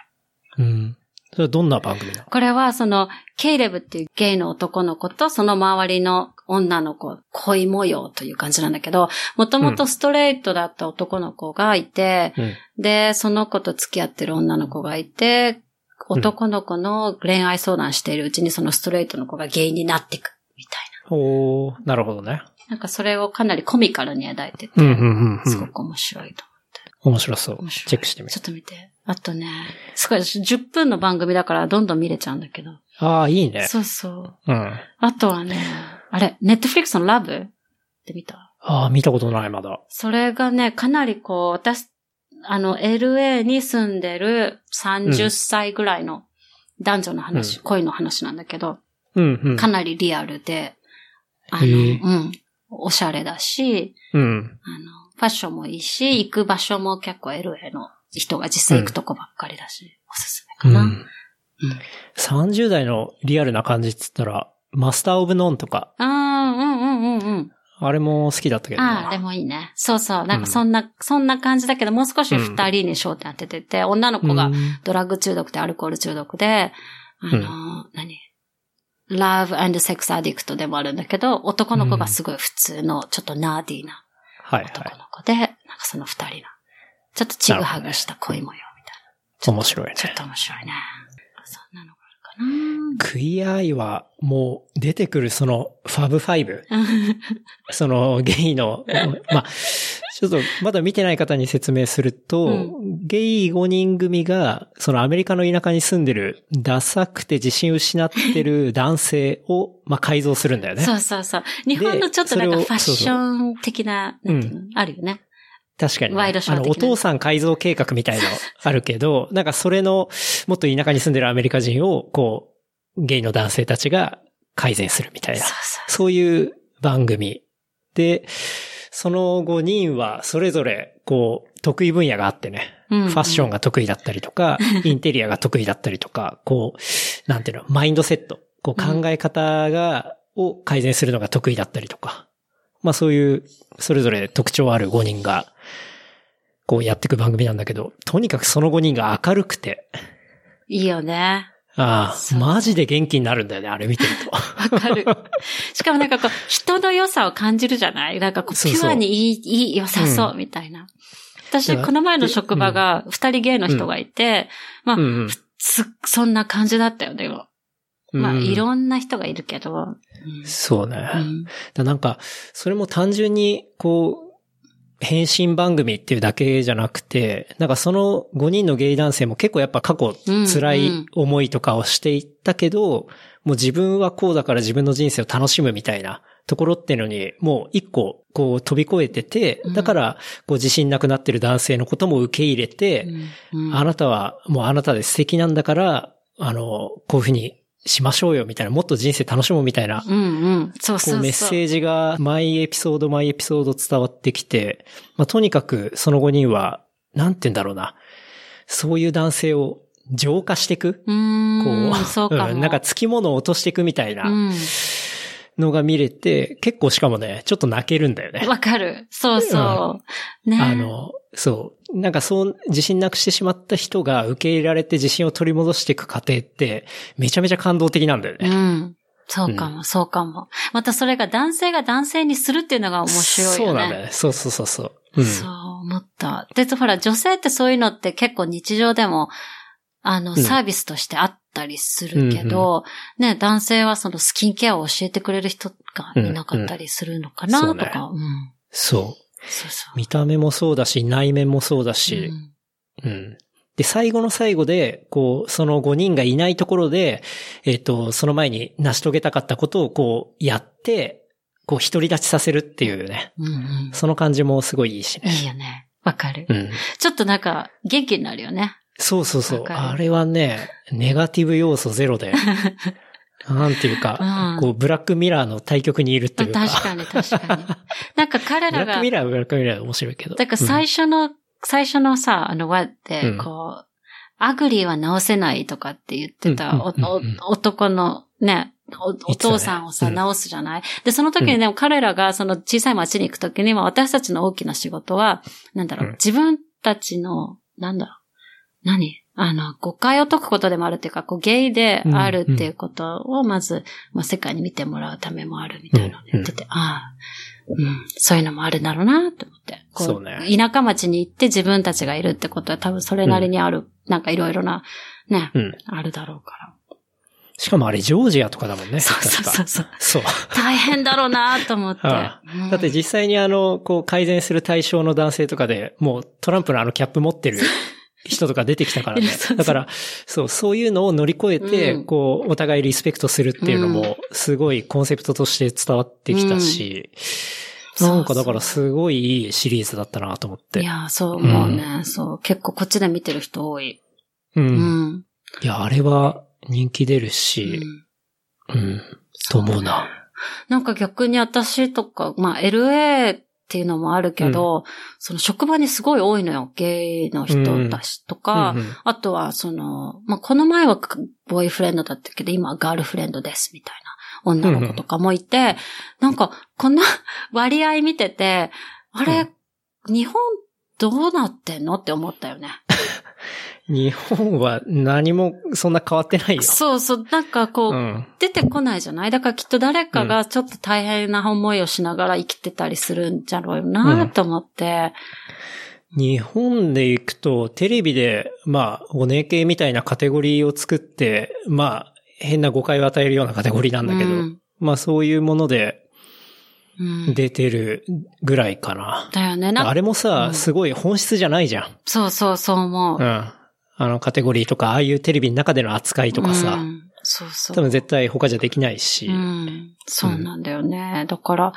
S2: うん。それはどんな番組なの？
S3: これはその、ケイレブっていうゲイの男の子とその周りの女の子、恋模様という感じなんだけど、もともとストレートだった男の子がいて、
S2: うん。
S3: で、その子と付き合ってる女の子がいて、男の子の恋愛相談しているうちにそのストレートの子がゲイになっていくみたい
S2: おー、なるほどね。
S3: な。なんかそれをかなりコミカルに描いてて、
S2: うん、うん、うん
S3: すご
S2: うん。
S3: く面白いと。
S2: 面白そう
S3: 面。白い
S2: チェックしてみる
S3: ちょ。っと見て。あとね、すごい、10分の番組だからどんどん見れちゃうんだけど。
S2: ああ、いいね。
S3: そうそう。
S2: うん。
S3: あとはね、あれ、ネットフリックスのラブ？って見た？
S2: ああ、見たことない、まだ。
S3: それがね、かなりこう、私、あの、LA に住んでる30歳ぐらいの男女の話、
S2: う
S3: 恋の話なんだけど、
S2: うん、うん。
S3: かなりリアルで、あの、うん、おしゃれだし、
S2: うん。
S3: あの、ファッションもいいし、行く場所も結構 LA の人が実際行くとこばっかりだし、おすすめかな。
S2: うん。30代のリアルな感じっつったら、マスターオブノンとか、
S3: ああ、うんうんうんうん。
S2: あれも好きだったけどな。
S3: ああ、でもいいね。そうそう。なんかそんな、そんな感じだけど、もう少し二人に焦点当ててて、女の子が
S2: うん
S3: ドラッグ中毒でアルコール中毒で、あの、何 ?love and sex addict でもあるんだけど、男の子がすごい普通の、ちょっと nerdy な
S2: はい
S3: 男
S2: は
S3: の子で、なんかその二人の、ちょっとちぐはぐした恋模様みたい
S2: い。面白いね
S3: な。。ちょっと面白いね。そんなのがあるか
S2: Queer Eyeは、もう出てくるその Fab Five、
S3: な。*laughs*
S2: そのゲイの、まあ、ちょっとまだ見てない方に説明すると、
S3: う
S2: ゲイ5人組が、そのアメリカの田舎に住んでる、ダサくて自信失ってる男性を、まあ、改造するんだよね。
S3: そうそうそう。日本のちょっとなんかファッション的な、なんていうの、あるよね。
S2: 確かに、
S3: ワイドショー
S2: あの、お父さん改造計画みたいのあるけど、なんかそれの、もっと田舎に住んでるアメリカ人を、こう、ゲイの男性たちが改善するみたいな
S3: そう。
S2: いう番組。で、その5人はそれぞれ、こう、得意分野があってね。
S3: うんうん
S2: ファッションが得意だったりとか、*laughs* インテリアが得意だったりとか、こう、なんていうの、マインドセット。こう考え方が、を改善するのが得意だったりとか。まあそういう、それぞれ特徴ある5人が、こうやっていく番組なんだけど、とにかくその5人が明るくて、
S3: いいよね。
S2: ああ、
S3: そう
S2: マジで元気になるんだよね、あれ見てると。
S3: わかる。しかもなんかこう、*laughs* 人の良さを感じるじゃない？なんかこう、
S2: そうそう
S3: ピュアにいい、いい、良さそう、みたいな。私、この前の職場が、二人ゲイの人がいて、まあ、
S2: うんうん
S3: す、そんな感じだったよ、でも。まあ、
S2: うん
S3: いろんな人がいるけど。
S2: そうね。
S3: うん
S2: だなんか、それも単純に、こう、変身番組っていうだけじゃなくて、なんかその5人のゲイ男性も結構やっぱ過去辛い思いとかをしていったけど、もう自分はこうだから自分の人生を楽しむみたいなところっていうのに、もう一個こう飛び越えてて、だからこう自信なくなってる男性のことも受け入れて、あなたはもうあなたで素敵なんだから、あの、こういうふうにしましょうよみたいな、もっと人生楽しもうみたいな、
S3: うんうん。そうそう
S2: メッセージが毎エピソード毎エピソード伝わってきて、まあ、とにかくその5人は、なんて言うんだろうな、そういう男性を浄化していく？
S3: うん。
S2: こう、
S3: そうかも。
S2: なんか付き物を落としていくみたいなのが見れて、結構しかもね、ちょっと泣けるんだよね。
S3: わかる。そうそう。ね。
S2: あの、そう。なんかそう、自信なくしてしまった人が受け入れられて自信を取り戻していく過程って、めちゃめちゃ感動的なんだよね。
S3: うん。そうかも、うん、そうかも。またそれが男性が男性にするっていうのが面白いよね。
S2: そうなんだよね。そうそうそうそう。
S3: うん、そう思った。で、ほら、女性ってそういうのって結構日常でも、あの、サービスとしてあったりするけど、うん、ね、男性はそのスキンケアを教えてくれる人がいなかったりするのかな、とか。
S2: うん、そう。そうそう見た目もそうだし、内面もそうだし、うん、うん。で、最後の最後で、こう、その5人がいないところで、えっ、ー、と、その前に成し遂げたかったことをこう、やって、こう、独り立ちさせるっていうね。うんうん、その感じもすごいいいしね。
S3: いいよね。わかる。うん。ちょっとなんか、元気になるよね。
S2: そうそうそう。あれはね、ネガティブ要素ゼロで。*laughs* なんていうか、うん、こう、ブラックミラーの対極にいるっていうか。
S3: 確かに確かに。なんか彼らが。
S2: ブラックミラーはブラックミラーで面白いけど。
S3: だから最初の、うん、最初のさ、あの輪って、こう、 ugly は直せないとかって言ってた、男のね、お父さんをさ、直すじゃない？で、その時にでも彼らがその小さい町に行く時には私たちの大きな仕事は、なんだろう、自分たちの、なんだろう、何？あの、誤解を解くことでもあるっていうか、こう、ゲイであるっていうことを、まず、まあ、世界に見てもらうためもあるみたいなの言ってて、ああ、うん、そういうのもあるんだろうなと思って。こう、そうね、田舎町に行って自分たちがいるってことは多分それなりにある、うん、なんかいろいろな、ね、うん、あるだろうから。
S2: しかもあれ、ジョージアとかだもんね。
S3: そうそうそうそう。
S2: そう。
S3: 大変だろうなと思って。あ *laughs*
S2: あだって実際にあの、こう、改善する対象の男性とかで、もうトランプのあのキャップ持ってる人とか出てきたからね。だから、そう、そういうのを乗り越えて、うん、こう、お互いリスペクトするっていうのも、すごいコンセプトとして伝わってきたし、うん、なんかだからすごいいいシリーズだったなと思って。
S3: いや、そう思うね、うん、そう。結構こっちで見てる人多い。
S2: うん。うん、いや、あれは人気出るし、うん、と思うな。
S3: なんか逆に私とか、まあ LA っていうのもあるけど、うん、その職場にすごい多いのよ。ゲイの人たちとか、うん。うんうん、あとはその、まあ、この前はボーイフレンドだったけど、今はガールフレンドですみたいな女の子とかもいて、うん。うん、なんかこんな割合見てて、あれ、日本どうなってんの？って思ったよね。
S2: 日本は何もそんな変わってないよ。
S3: そうそう。なんかこう、うん、出てこないじゃない？だからきっと誰かがちょっと大変な思いをしながら生きてたりするんじゃろうなと思って。
S2: うん、日本で行くと、テレビで、まあ、お姉系みたいなカテゴリーを作って、まあ、変な誤解を与えるようなカテゴリーなんだけど、うん、まあそういうもので、出てるぐらいかな。
S3: だよね。
S2: あれもさ、すごい本質じゃないじゃん。
S3: そうそうそう思う。
S2: うん。あのカテゴリーとか、ああいうテレビの中での扱いとかさ、うん、
S3: そうそう。
S2: 多分絶対他じゃできないし。う
S3: ん、そうなんだよね。だから、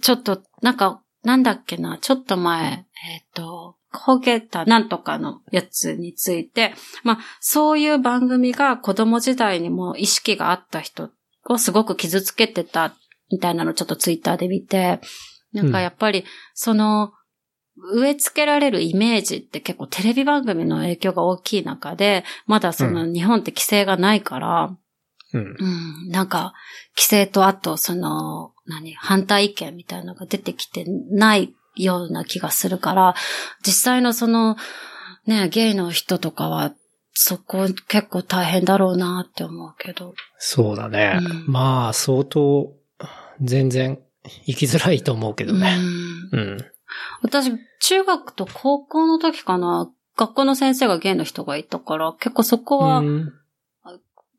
S3: ちょっと、なんか、なんだっけな、ちょっと前、えっ、ー、と、焦げたなんとかのやつについて、まあ、そういう番組が子供時代にも意識があった人をすごく傷つけてたみたいなのをちょっとツイッターで見て、なんかやっぱり、その、植え付けられるイメージって結構テレビ番組の影響が大きい中で、まだその日本って規制がないから、うん、うん、なんか、規制とあとその、何、反対意見みたいなのが出てきてないような気がするから、実際のその、ね、ゲイの人とかは、そこ結構大変だろうなって思うけど。
S2: そうだね。うん、まあ、相当、全然生きづらいと思うけどね。うん。うん、
S3: 私、中学と高校の時かな、学校の先生がゲイの人がいたから、結構そこは、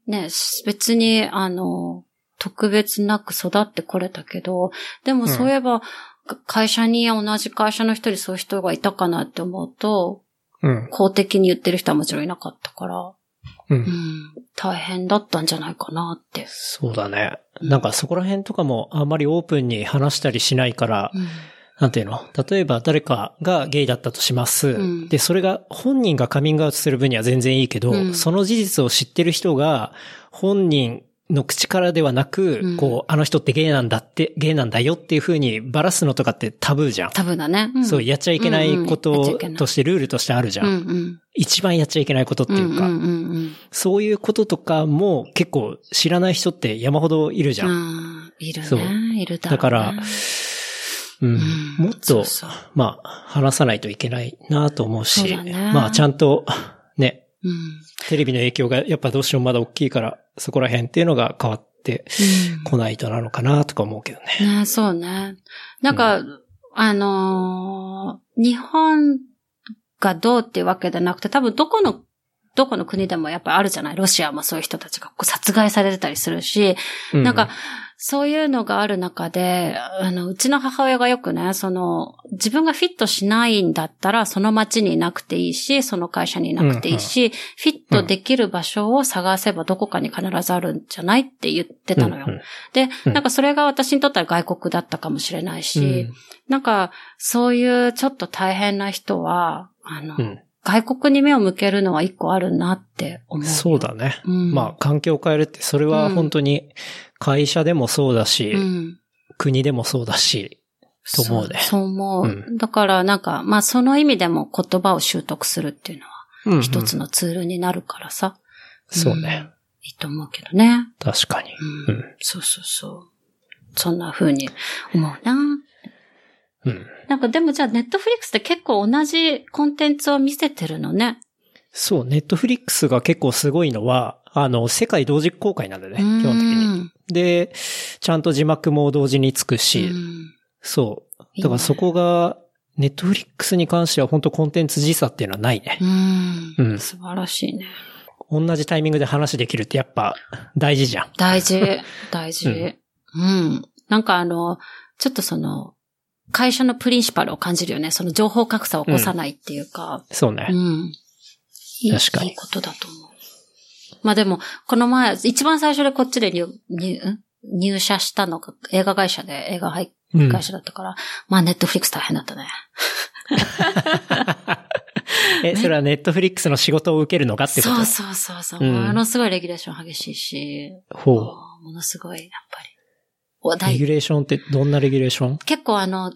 S3: ね、別に、あの、特別なく育ってこれたけど、でもそういえば、会社に同じ会社の人にそういう人がいたかなって思うと、
S2: うん。
S3: 公的に言ってる人はもちろんいなかったから、
S2: う。
S3: うんん、大変だったんじゃないかなって。
S2: そうだね。なんかそこら辺とかもあんまりオープンに話したりしないから、
S3: うん
S2: なんていうの？例えば誰かがゲイだったとします。
S3: うん
S2: で、それが本人がカミングアウトする分には全然いいけど、
S3: うん
S2: その事実を知ってる人が本人の口からではなく、
S3: うん
S2: こう、あの人ってゲイなんだって、ゲイなんだよっていう風にバラすのとかってタブーじゃん。
S3: 多分だね。ん
S2: そう、やっちゃいけないこととしてルールとしてあるじゃん。
S3: うんうん。
S2: 一番やっちゃいけないことっていうか、そういうこととかも結構知らない人って山ほどいるじゃん。
S3: いる
S2: そう
S3: ね。いるだね
S2: だから、うん。
S3: うん。
S2: もっとまあ、話さないといけないなと思うし、まあ、ちゃんと、ね、
S3: うん。
S2: テレビの影響がやっぱどうしてもまだ大きいから、そこら辺っていうのが変わって
S3: うん。
S2: こないとなのかなとか思うけどね。
S3: ねそうね。なんか、あのー日本がどうっていうわけじゃなくて、多分どこの、どこの国でもやっぱあるじゃない？ロシアもそういう人たちが殺害されてたりするし、
S2: う
S3: なんか、、そういうのがある中で、あの、うちの母親がよくね、その、自分がフィットしないんだったら、その町にいなくていいし、その会社にいなくていいし、フィットできる場所を探せばどこかに必ずあるんじゃないって言ってたのよ。
S2: うんうん。
S3: で、
S2: うん。
S3: なんかそれが私にとっては外国だったかもしれないし、
S2: うん。
S3: なんか、そういうちょっと大変な人は、あの、
S2: うん
S3: 外国に目を向けるのは一個あるなって思う。
S2: そうだね。
S3: うん
S2: まあ、環境を変えるって、それは本当に会社でもそうだし、
S3: うん。
S2: 国でもそうだし、と思うね
S3: そうそう思う。
S2: う
S3: だからなんか、まあその意味でも言葉を習得するっていうのは一つのツールになるからさ。
S2: そうね。
S3: いいと思うけどね。
S2: 確かに。
S3: うん。
S2: うん
S3: そうそうそう。そんな風に思うな。
S2: うん。
S3: なんかでもじゃあネットフリックスって結構同じコンテンツを見せてるのね。
S2: そう、ネットフリックスが結構すごいのは、あの、世界同時公開なんだよね、基本的に。
S3: に。
S2: で、ちゃんと字幕も同時につくし、
S3: うん
S2: そう。だからそこが、ネットフリックスに関しては本当コンテンツ時差っていうのはないね。
S3: うん。
S2: うん
S3: 素晴らしいね。
S2: 同じタイミングで話できるってやっぱ大事じゃん。
S3: 大事、大事。
S2: う
S3: うんん。なんかあの、ちょっとその、会社のプリンシパルを感じるよね。その情報格差を起こさないっていうか。
S2: そうね
S3: う。ん。
S2: 確かに
S3: いいことだと思う。まあでも、この前、一番最初でこっちで入入ん？入社したのが映画会社で映画会社だったから、まあネットフリックス大変だったね。*laughs*
S2: え、それはネットフリックスの仕事を受けるのかってこと？
S3: そうそうそうそう。
S2: うん
S3: ものすごいレギュレーション激しいし、
S2: ほう。
S3: ものすごい、やっぱり。お
S2: レ
S3: 大
S2: ギュレーションってどんなレギュレーション？
S3: 結構あの、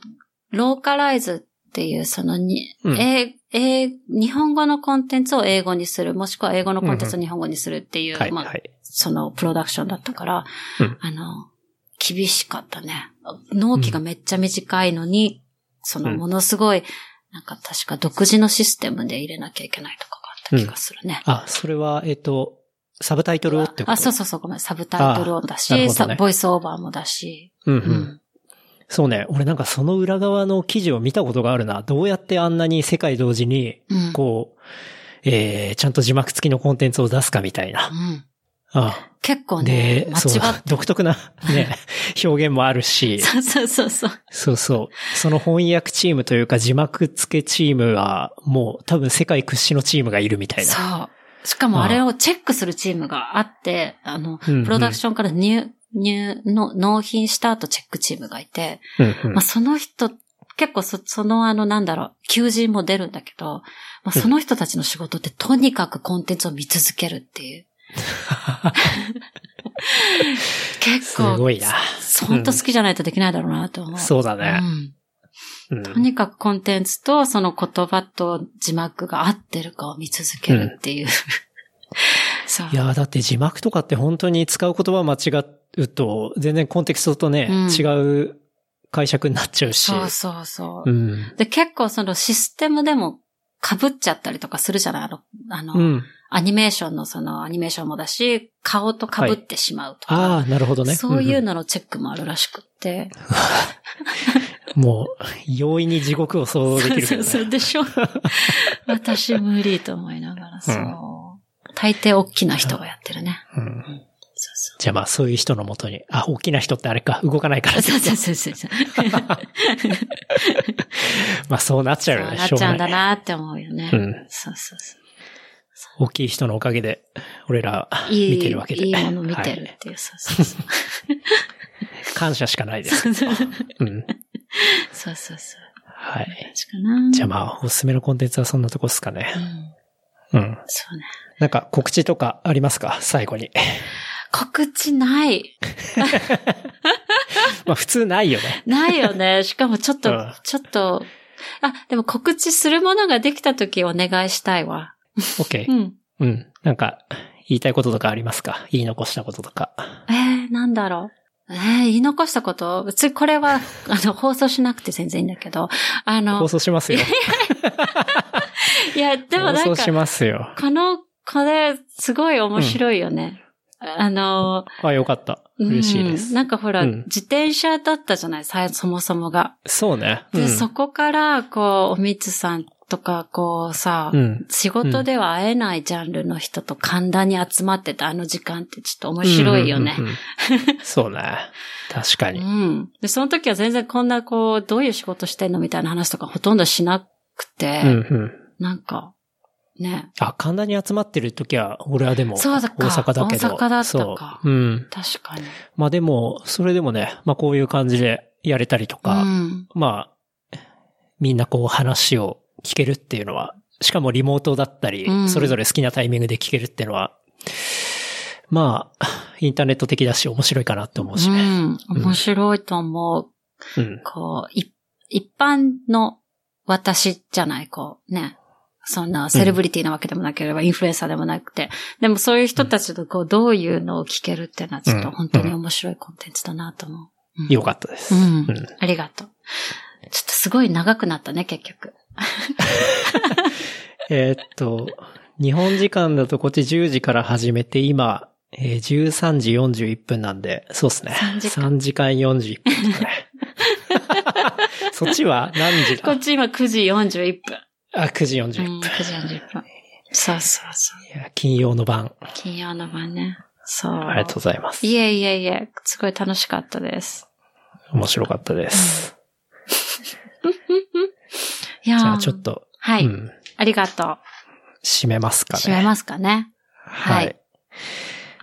S3: ローカライズっていう、そのに、
S2: うん
S3: ええ日本語のコンテンツを英語にする、もしくは英語のコンテンツを日本語にするっていう、
S2: はい、
S3: まあ、
S2: はい。
S3: そのプロダクションだったから、
S2: うん
S3: あの、厳しかったね。納期がめっちゃ短いのに、その
S2: うん
S3: ものすごい、なんか確か独自のシステムで入れなきゃいけないとかがあった気がするね。
S2: あ、それは、えっと、サブタイトルをってこと？
S3: あ、そうそうそう、ごめん、サブタイトルをだし、
S2: ね
S3: さボイスオーバーもだし、
S2: うん、う。
S3: うんん。
S2: そうね。俺なんかその裏側の記事を見たことがあるな。どうやってあんなに世界同時に、
S3: うん。
S2: こう、えー、ちゃんと字幕付きのコンテンツを出すかみたいな。
S3: うん
S2: あ
S3: 結構ね
S2: そう
S3: 違っ、*laughs*
S2: 独特なね、表現もあるし、
S3: そうそうそうそう。
S2: そうそう。その翻訳チームというか字幕付けチームは、もう多分世界屈指のチームがいるみたいな。
S3: そう。しかもあれをチェックするチームがあって、あの、プロダクションから入、入、の、納品した後チェックチームがいて、
S2: うんうん
S3: まあその人、結構そ、そのあの、なんだろう、求人も出るんだけど、まあ、その人たちの仕事ってとにかくコンテンツを見続けるっていう。*laughs* 結
S2: す
S3: 構、
S2: ごいな。
S3: 本当好きじゃないとできないだろうなと思う。
S2: そうだね。
S3: うん。
S2: うん
S3: とにかくコンテンツとその言葉と字幕が合ってるかを見続けるっていう。そう。
S2: いやーだって字幕とかって本当に使う言葉間違うと、全然コンテキストとね、
S3: うん
S2: 違う解釈になっちゃうし。
S3: そうそうそう。
S2: うん。
S3: で、結構そのシステムでも被っちゃったりとかするじゃない？あの、あの、
S2: うん。
S3: アニメーションのそのアニメーションもだし、顔と被ってしまうとか。
S2: ああ、なるほどね。
S3: そういうんののチェックもあるらしくって。
S2: うん *laughs* もう、容易に地獄を想像できるけどね。
S3: そうそうでしょ？*laughs* 私無理と思いながら、そう。大抵大きな人がやってるね。
S2: うん
S3: そうそ
S2: じゃあまあそういう人のもとに、あ、大きな人ってあれか、動かないから
S3: う。。そうそうそうそうそう。*laughs*
S2: まあそうなっちゃうよね、
S3: そうなっちゃうんだ。
S2: な
S3: って思うよね。
S2: うん
S3: そうそうそう。
S2: 大きい人のおかげで、俺ら
S3: いい、
S2: 見てるわけで。
S3: いいもの見てる
S2: はい
S3: っていう、そうそうそう。
S2: 感謝しかないです。うん。
S3: そうそうそう。
S2: はい。じゃあまあ、おすすめのコンテンツはそんなとこっすかね
S3: う。ん。
S2: うん。
S3: そうね。
S2: なんか告知とかありますか？最後に。
S3: 告知ない。*laughs*
S2: まあ普通ないよね。
S3: ないよね。しかもちょっと、
S2: うん
S3: ちょっと、あ、でも告知するものができた時お願いしたいわ。*laughs*
S2: OK
S3: う。ん。
S2: うん。なんか、言いたいこととかありますか？言い残したこととか。
S3: えー、なんだろう？えー、言い残したこと？別にこれは、*laughs* あの、放送しなくて全然いいんだけど、あの
S2: 放、送しますよ。*laughs*
S3: いや、でもなんか
S2: 放送し、ますよ。
S3: この、これ、すごい面白いよね。あの、
S2: あ、よかった。嬉しいです。
S3: うんなんかほら、
S2: うん
S3: 自転車だったじゃない？さそもそもが。
S2: そうね。
S3: で、
S2: うん
S3: そこから、こう、おみつさんとか、こうさ、
S2: うん。
S3: 仕事では会えないジャンルの人と神田に集まってたあの時間ってちょっと面白いよね *laughs*
S2: そうね。確か
S3: う
S2: に。
S3: ん。で、その時は全然こんなこう、どういう仕事してんのみたいな話とかほとんどしなくて、
S2: うんうん。
S3: なんか、ね。
S2: あ、神田に集まってる時は、俺はでも、大阪だけど。
S3: 大阪だったか
S2: そう。うん。
S3: 確かに。
S2: まあでも、それでもね、まあこういう感じでやれたりとか、
S3: うん。
S2: まあ、みんなこう話を聞けるっていうのは、しかもリモートだったり、
S3: うん
S2: それぞれ好きなタイミングで聞けるっていうのは、まあ、インターネット的だし面白いかなって思うしね。
S3: うん。面白いと思う。
S2: うん。
S3: こう、い一般の私じゃない、こう、ね。そんなセレブリティなわけでもなければ、インフルエンサーでもなくて。でもそういう人たちとこう、どういうのを聞けるっていうのは、ちょっと本当に面白いコンテンツだなと思う。うん
S2: よかったです。
S3: うん
S2: うん。
S3: ありがとう。ちょっとすごい長くなったね、結局。*laughs*
S2: えーっと、日本時間だとこっち10時から始めて、今、えー13時41分なんで、そうですね。
S3: 3時間
S2: 3時間41分。そっちは何時だ？
S3: こっち今9時41分。
S2: あ、9時
S3: うん、
S2: 41分。
S3: 9時40分。そうそうそう。
S2: いや金曜の晩。
S3: 金曜の晩ね。そう。
S2: ありがとうございます。
S3: いえいえいえ、すごい楽しかったです。
S2: 面白かったです。
S3: いやー
S2: じゃあちょっと、
S3: はい、
S2: うん、
S3: ありがと
S2: 締めます
S3: う。
S2: かね。
S3: 閉めますかね。
S2: はい。
S3: はい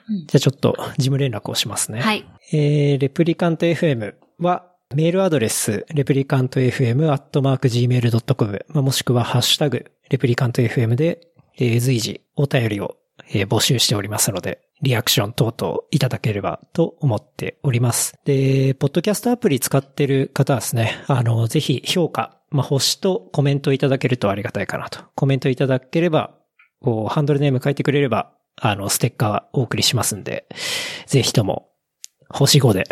S3: うん
S2: じゃあちょっと事務連絡をしますね。
S3: はい。
S2: えー、レプリカント FM は、メールアドレス、レプリカント FM アットマーク gmail.com、まあ、もしくはハッシュタグ、レプリカント FM で、えー随時お便りを、えー募集しておりますので、リアクション等々いただければと思っております。で、ポッドキャストアプリ使ってる方はですね、あの、ぜひ評価、まあ、星とコメントいただけるとありがたいかなと。コメントいただければ、こう、ハンドルネーム書いてくれれば、あの、ステッカーはお送りしますんで、ぜひとも、星5で、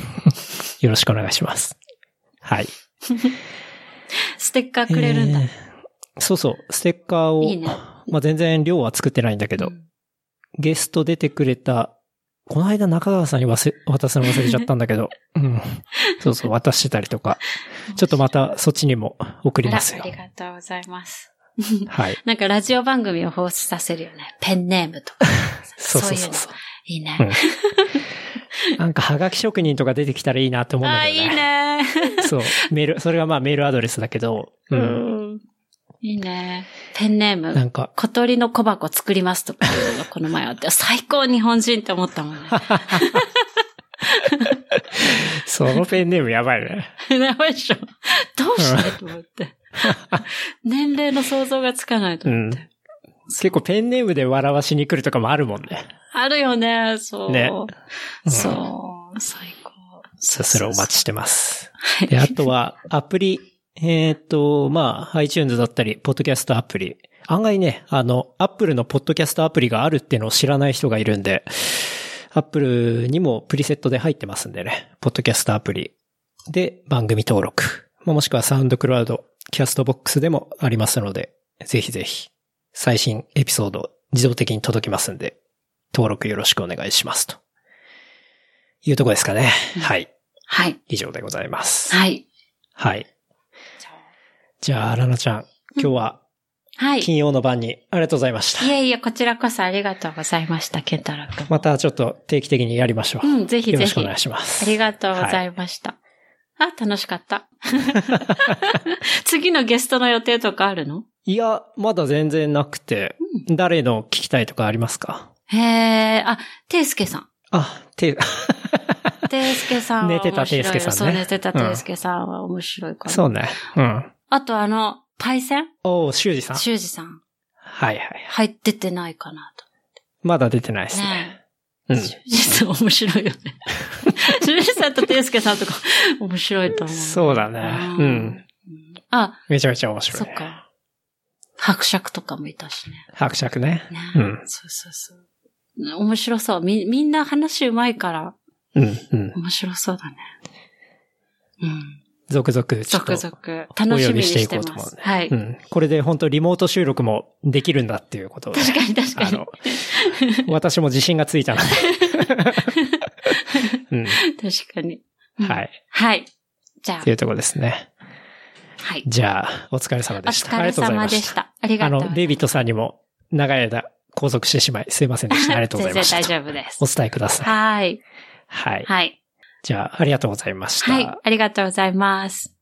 S2: *laughs* よろしくお願いします。はい。
S3: ステッカーくれるんだ。
S2: えーそうそう、ステッカーを、
S3: いいね
S2: まあ、全然量は作ってないんだけど、
S3: うん
S2: ゲスト出てくれた、この間中川さんに忘れ、渡すの忘れちゃったんだけど、*laughs* うん。そうそう、渡してたりとか、ちょっとまたそっちにも送りますよ
S3: あ。りがとうございます。
S2: はい。*laughs*
S3: なんかラジオ番組を放出させるよね。ペンネームとか。*laughs*
S2: そうそうそううそう。
S3: いいね。
S2: なんか、はがき職人とか出てきたらいいなって思うん
S3: ああ、いい
S2: だけどね。
S3: ね。
S2: そう。メール、それがまあメールアドレスだけど、う。
S3: うんん。いいね。ペンネーム。
S2: なんか、
S3: 小鳥の小箱作りますとかいうのがこの前あって、最高日本人って思ったもんね。
S2: そのペンネームやばいね。*laughs*
S3: やばいでしょ。どうしてと思って。年齢の想像がつかないと
S2: うん
S3: 思って。。
S2: 結構ペンネームで笑わしに来るとかもあるもんね。
S3: あるよね、そう。
S2: ねうん
S3: そう。最高。
S2: さそれお待ちしてます。
S3: はい
S2: で、あとは、アプリ、えっ、と、まあ、iTunes だったり、ポッドキャストアプリ。案外ね、あの、Apple のポッドキャストアプリがあるっていうのを知らない人がいるんで、Apple にもプリセットで入ってますんでね、ポッドキャストアプリで番組登録。まあもしくはサウンドクラウド、キャストボックスでもありますので、ぜひぜひ、最新エピソード自動的に届きますんで、登録よろしくお願いします。というとこですかね。はい。
S3: はい。
S2: 以上でございます。
S3: はい。
S2: はい。
S3: じゃあ
S2: ラナちゃん、今日は
S3: はい。
S2: 金曜の晩にありがとうございました。
S3: いえいえ、こちらこそありがとうございました、ケンタロウ君。
S2: またちょっと定期的にやりましょう。
S3: うん、ぜひぜひ。
S2: よろしくお願いします。
S3: ありがとうございました。あ、楽しかった。*laughs* 次のゲストの予定とかあるの？
S2: いや、まだ全然なくて、誰の聞きたいとかありますか？
S3: へえ、あ、ていすけさん。
S2: あ、て、
S3: ていすけさんは
S2: 寝てた
S3: 面白いよ
S2: ていすけさんね
S3: そう、寝てたていすけさんは面白いから。
S2: そうね。うん。
S3: あとあの、パイセン？
S2: おー、修二さん。
S3: 修二さん。
S2: はいはい。
S3: 入っててないかな
S2: まだ出てないで
S3: と。
S2: すね。
S3: ね
S2: うん。
S3: 修二さん面白いよね。*laughs* 修二さんとていすけさんとか面白いと思う。
S2: そうだね。
S3: う
S2: うんん。
S3: あ、
S2: めちゃめちゃ面白い。
S3: そっか。伯爵とかもいたしね。
S2: 伯爵ね。
S3: ね
S2: うん
S3: そうそうそう。面白そう。み、みんな話うまいから、
S2: うん、うん。
S3: 面白そうだね。うん。
S2: 続々、ちょっと
S3: 続々。楽しみにして
S2: いこうと。思うね
S3: はい。
S2: うん。これで本当リモート収録もできるんだっていうことをね
S3: 確かに確かに。
S2: あの、私も自信がついたので。*laughs* うん。
S3: 確かに。うん
S2: はい。
S3: はい。じゃあ
S2: っていうところですね。
S3: はい。
S2: じゃあ、お疲れ様
S3: お
S2: でした。
S3: 疲れ
S2: ありがとうござい
S3: 様
S2: まし。
S3: でしたた。ありが
S2: あ
S3: とう。
S2: の、デイビッドさんにも長い間拘束してしまい、すいませんでした。ありがとうございました。
S3: 全然大丈夫です
S2: お。伝えください。
S3: はい。
S2: はい。
S3: はい。
S2: じゃあ、ありがとうございました。
S3: はい。ありがとうございます。